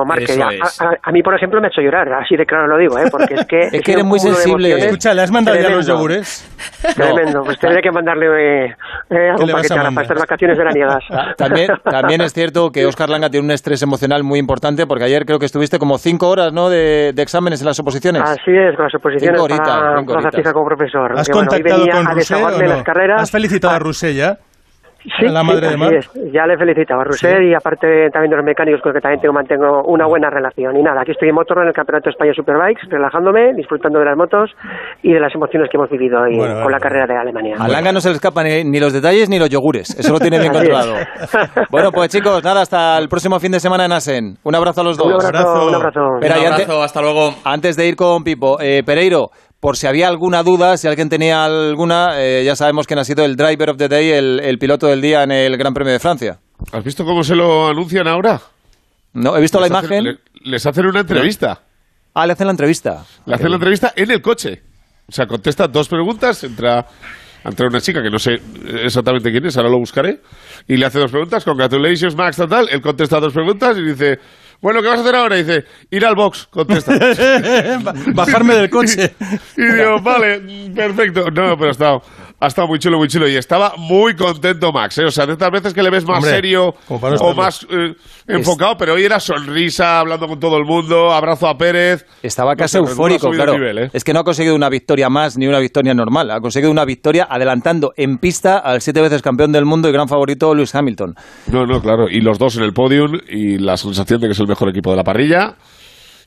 Márquez. A, a- a mí, por ejemplo, me ha hecho llorar, así de claro lo digo, ¿eh? porque es que...
Es que eres muy sensible.
Escucha, ¿le has mandado ya los
tremendo.
yogures?
Tremendo, pues tendré que mandarle eh, eh,
¿Qué
algún paquete
a
para estas vacaciones veraniegas.
Ta- También, también es cierto que Oscar Langa tiene un estrés emocional muy importante porque ayer creo que estuviste como cinco horas ¿no? de, de exámenes en las oposiciones.
Así es, con las oposiciones
Cinco horitas,
para
cinco
Plaza
horitas.
Fija como profesor.
¿Has
Que, bueno,
contactado
venía
con
a
Rousset o
desahogarme
no?
las carreras. Ah,
¿Has felicitado a Rousset ya?
Sí,
la
sí,
madre de Mar?
Ya le felicitaba a Rousset y aparte también de los mecánicos con los que también tengo, mantengo una buena relación. Y nada, aquí estoy en Motorrad en el Campeonato de España Superbikes, relajándome, disfrutando de las motos y de las emociones que hemos vivido hoy
Bueno,
con
bueno.
la carrera de Alemania.
A Langa no se le escapan ni, ni los detalles ni los yogures. Eso lo tiene bien controlado. Bueno, pues chicos, nada, hasta el próximo fin de semana en Asen. Un abrazo a los dos.
Un abrazo, un abrazo.
Espera,
Un
y ante-
abrazo, hasta luego.
Antes de ir con Pipo, eh, Pereiro, por si había alguna duda, si alguien tenía alguna, eh, ya sabemos quién ha sido el driver of the day, el, el piloto del día en el Gran Premio de Francia.
¿Has visto cómo se lo anuncian ahora?
No, he visto la
hacen-
imagen.
le- les hacen una entrevista.
Ah, le hacen la entrevista.
Le hacen la entrevista en el coche. O sea, contesta dos preguntas, entra, entra una chica que no sé exactamente quién es, ahora lo buscaré, y le hace dos preguntas, congratulations Max, tal, tal, él contesta dos preguntas y dice, bueno, ¿qué vas a hacer ahora? Y dice, ir al box, contesta.
Bajarme del coche.
y digo, vale, perfecto. No, pero ha estado, ha estado muy chulo, muy chulo. Y estaba muy contento Max, ¿eh? O sea, de estas veces que le ves más
Hombre,
serio o más eh, enfocado, pero hoy era sonrisa, hablando con todo el mundo, abrazo a Pérez.
Estaba
No
casi
sé,
eufórico, claro.
nivel, ¿eh?
Es que no ha conseguido una victoria más ni una victoria normal. Ha conseguido una victoria adelantando en pista al siete veces campeón del mundo y gran favorito Lewis Hamilton.
No, no, claro. Y los dos en el podium y la sensación de que es el mejor equipo de la parrilla.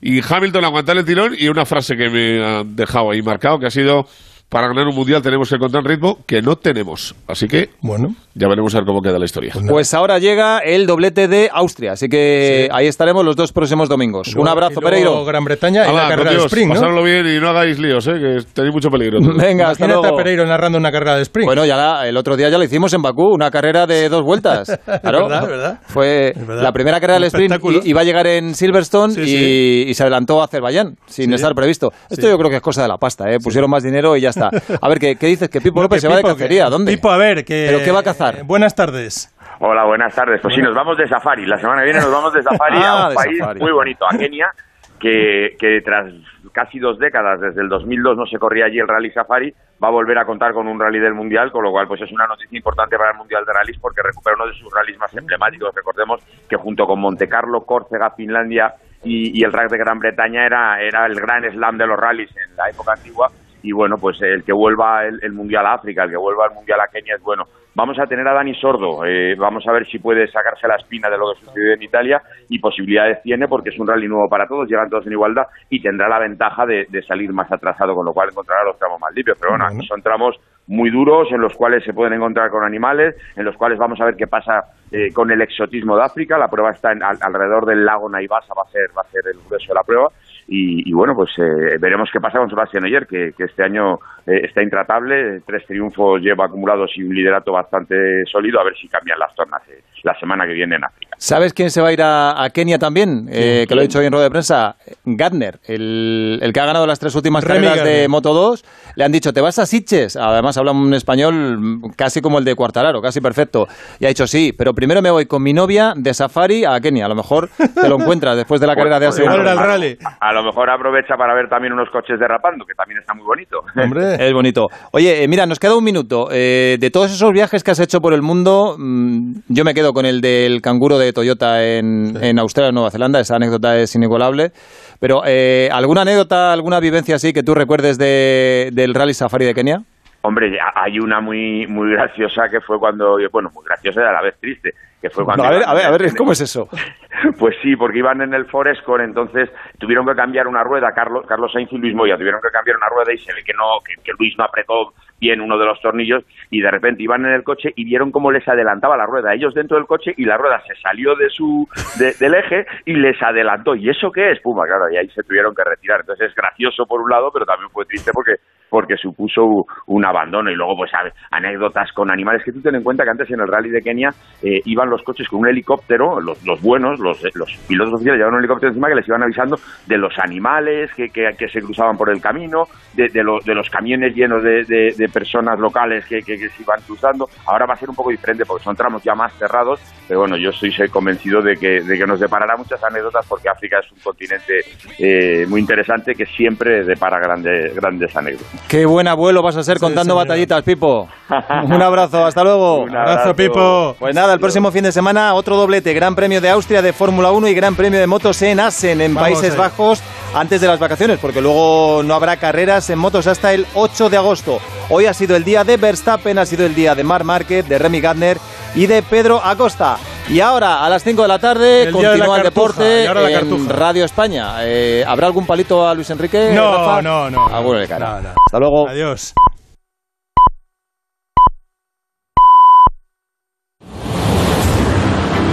Y Hamilton aguantar el tirón y una frase que me ha dejado ahí marcado que ha sido para ganar un mundial tenemos que encontrar ritmo que no tenemos. Así que
Bueno,
Ya veremos a ver cómo queda la historia.
Pues ahora llega el doblete de Austria, así que ahí estaremos los dos próximos domingos. Un abrazo,
Y luego
Pereiro.
Gran Bretaña y la carrera de
contios,
sprint, ¿no?
Pasadlo bien y no hagáis líos, ¿eh? que tenéis mucho peligro.
Venga, hasta
Imagínate
luego.
a Pereiro narrando una carrera de sprint.
Bueno, ya la- el otro día ya lo hicimos en Bakú, una carrera de dos vueltas. Claro,
verdad, es verdad.
Fue
verdad.
la primera carrera del sprint y- iba a llegar en Silverstone
Sí,
y,
sí.
y se adelantó a Azerbaiyán sin
Sí.
estar previsto. Esto
Sí.
yo creo que es cosa de la pasta, ¿eh? Pusieron más dinero y ya está. A ver, ¿qué, qué dices? Que Pipo
No,
López
que
se va de cacería.
que-
¿Dónde?
Pipo, a ver, que...
¿Pero qué va a cazar?
Eh, Buenas tardes.
Hola, buenas tardes. Pues sí, nos vamos de safari. La semana que viene nos vamos de safari
Ah,
a un
de
país
safari.
muy bonito, a Kenia, que, que tras casi dos décadas, desde el 2002 no se corría allí el Rally Safari, va a volver a contar con un rally del Mundial, con lo cual pues es una noticia importante para el Mundial de Rallys porque recupera uno de sus rallies más emblemáticos. Recordemos que junto con Monte Carlo, Córcega, Finlandia y, y el RAC de Gran Bretaña era, era el gran slam de los rallies en la época antigua y bueno, pues el que vuelva el, el Mundial a África, el que vuelva el Mundial a Kenia es bueno. Vamos a tener a Dani Sordo, eh, vamos a ver si puede sacarse la espina de lo que sucedió en Italia y posibilidades tiene porque es un rally nuevo para todos, llegan todos en igualdad y tendrá la ventaja de, de salir más atrasado, con lo cual encontrará los tramos más limpios. Pero bueno, aquí son tramos muy duros en los cuales se pueden encontrar con animales, en los cuales vamos a ver qué pasa eh, con el exotismo de África. La prueba está en- al- alrededor del lago Naivasa, va a ser, va a ser el grueso de la prueba. Y, y bueno, pues eh, veremos qué pasa con Sebastián Oyer, que, que este año eh, está intratable, tres triunfos lleva acumulados y un liderato bastante sólido, a ver si cambian las tornas eh, la semana que viene en África.
¿Sabes quién se va a ir a, a Kenia también? Eh, que lo he dicho hoy en rueda de prensa. Gardner, el, el que ha ganado las tres últimas
Remy
carreras de. Moto 2. Le han dicho, te vas a Sitges. Además habla un español mm, casi como el de Cuartararo, casi perfecto. Y ha dicho, sí, pero primero me voy con mi novia de safari a Kenia. A lo mejor te lo encuentras después de la carrera de hace
Pues,
un
bueno,
año.
a- A lo mejor aprovecha para ver también unos coches derrapando, que también está muy bonito.
Es bonito. Oye, eh, mira, nos queda un minuto. Eh, de todos esos viajes que has hecho por el mundo, mm, yo me quedo con el del canguro de Toyota en, en Australia, Nueva Zelanda. Esa anécdota es inigualable. Pero, eh, ¿alguna anécdota, alguna vivencia así que tú recuerdes de, del Rally Safari de Kenia?
Hombre, hay una muy muy graciosa que fue cuando, bueno, muy graciosa y a la vez triste, que fue cuando...
a ver, a ver, a ver, ¿cómo es eso?
Pues sí, porque iban en el Forescore, entonces tuvieron que cambiar una rueda, Carlos, Carlos Sainz y Luis Moya tuvieron que cambiar una rueda y se ve que no, que, que Luis no apretó bien uno de los tornillos y de repente iban en el coche y vieron cómo les adelantaba la rueda, ellos dentro del coche y la rueda se salió de su de- del eje y les adelantó. ¿Y eso qué es? Puma, claro, y ahí se tuvieron que retirar. Entonces es gracioso por un lado, pero también fue triste porque porque supuso un abandono. Y luego pues anécdotas con animales que tú ten en cuenta que antes en el rally de Kenia eh, iban los coches con un helicóptero los, los buenos los, los pilotos oficiales llevaban un helicóptero encima que les iban avisando de los animales que, que, se cruzaban por el camino de, de, los, de los camiones llenos de, de- personas locales que, que- que se iban cruzando. Ahora va a ser un poco diferente porque son tramos ya más cerrados pero bueno yo estoy convencido de que, de que nos deparará muchas anécdotas porque África es un continente eh, muy interesante que siempre depara grandes grandes anécdotas
Qué buen abuelo vas a ser contando batallitas, Pipo. Un abrazo, hasta luego.
Un abrazo, Pipo.
Pues nada, el próximo fin de semana otro doblete, Gran Premio de Austria de Fórmula 1 y Gran Premio de motos en Assen, en
Vamos
Países
ahí.
Bajos, antes de las vacaciones, porque luego no habrá carreras en motos hasta el 8 de agosto. Hoy ha sido el día de Verstappen, ha sido el día de Marc Márquez, de Remy Gardner y de Pedro Acosta. Y ahora, a las 5 de la tarde,
El día de la
continúa el
cartuja,
deporte
y ahora la
en. Radio España. Eh, ¿Habrá algún palito a Luis Enrique?
No,
Rafa?
no, no.
De cara.
No, no.
Hasta luego.
Adiós.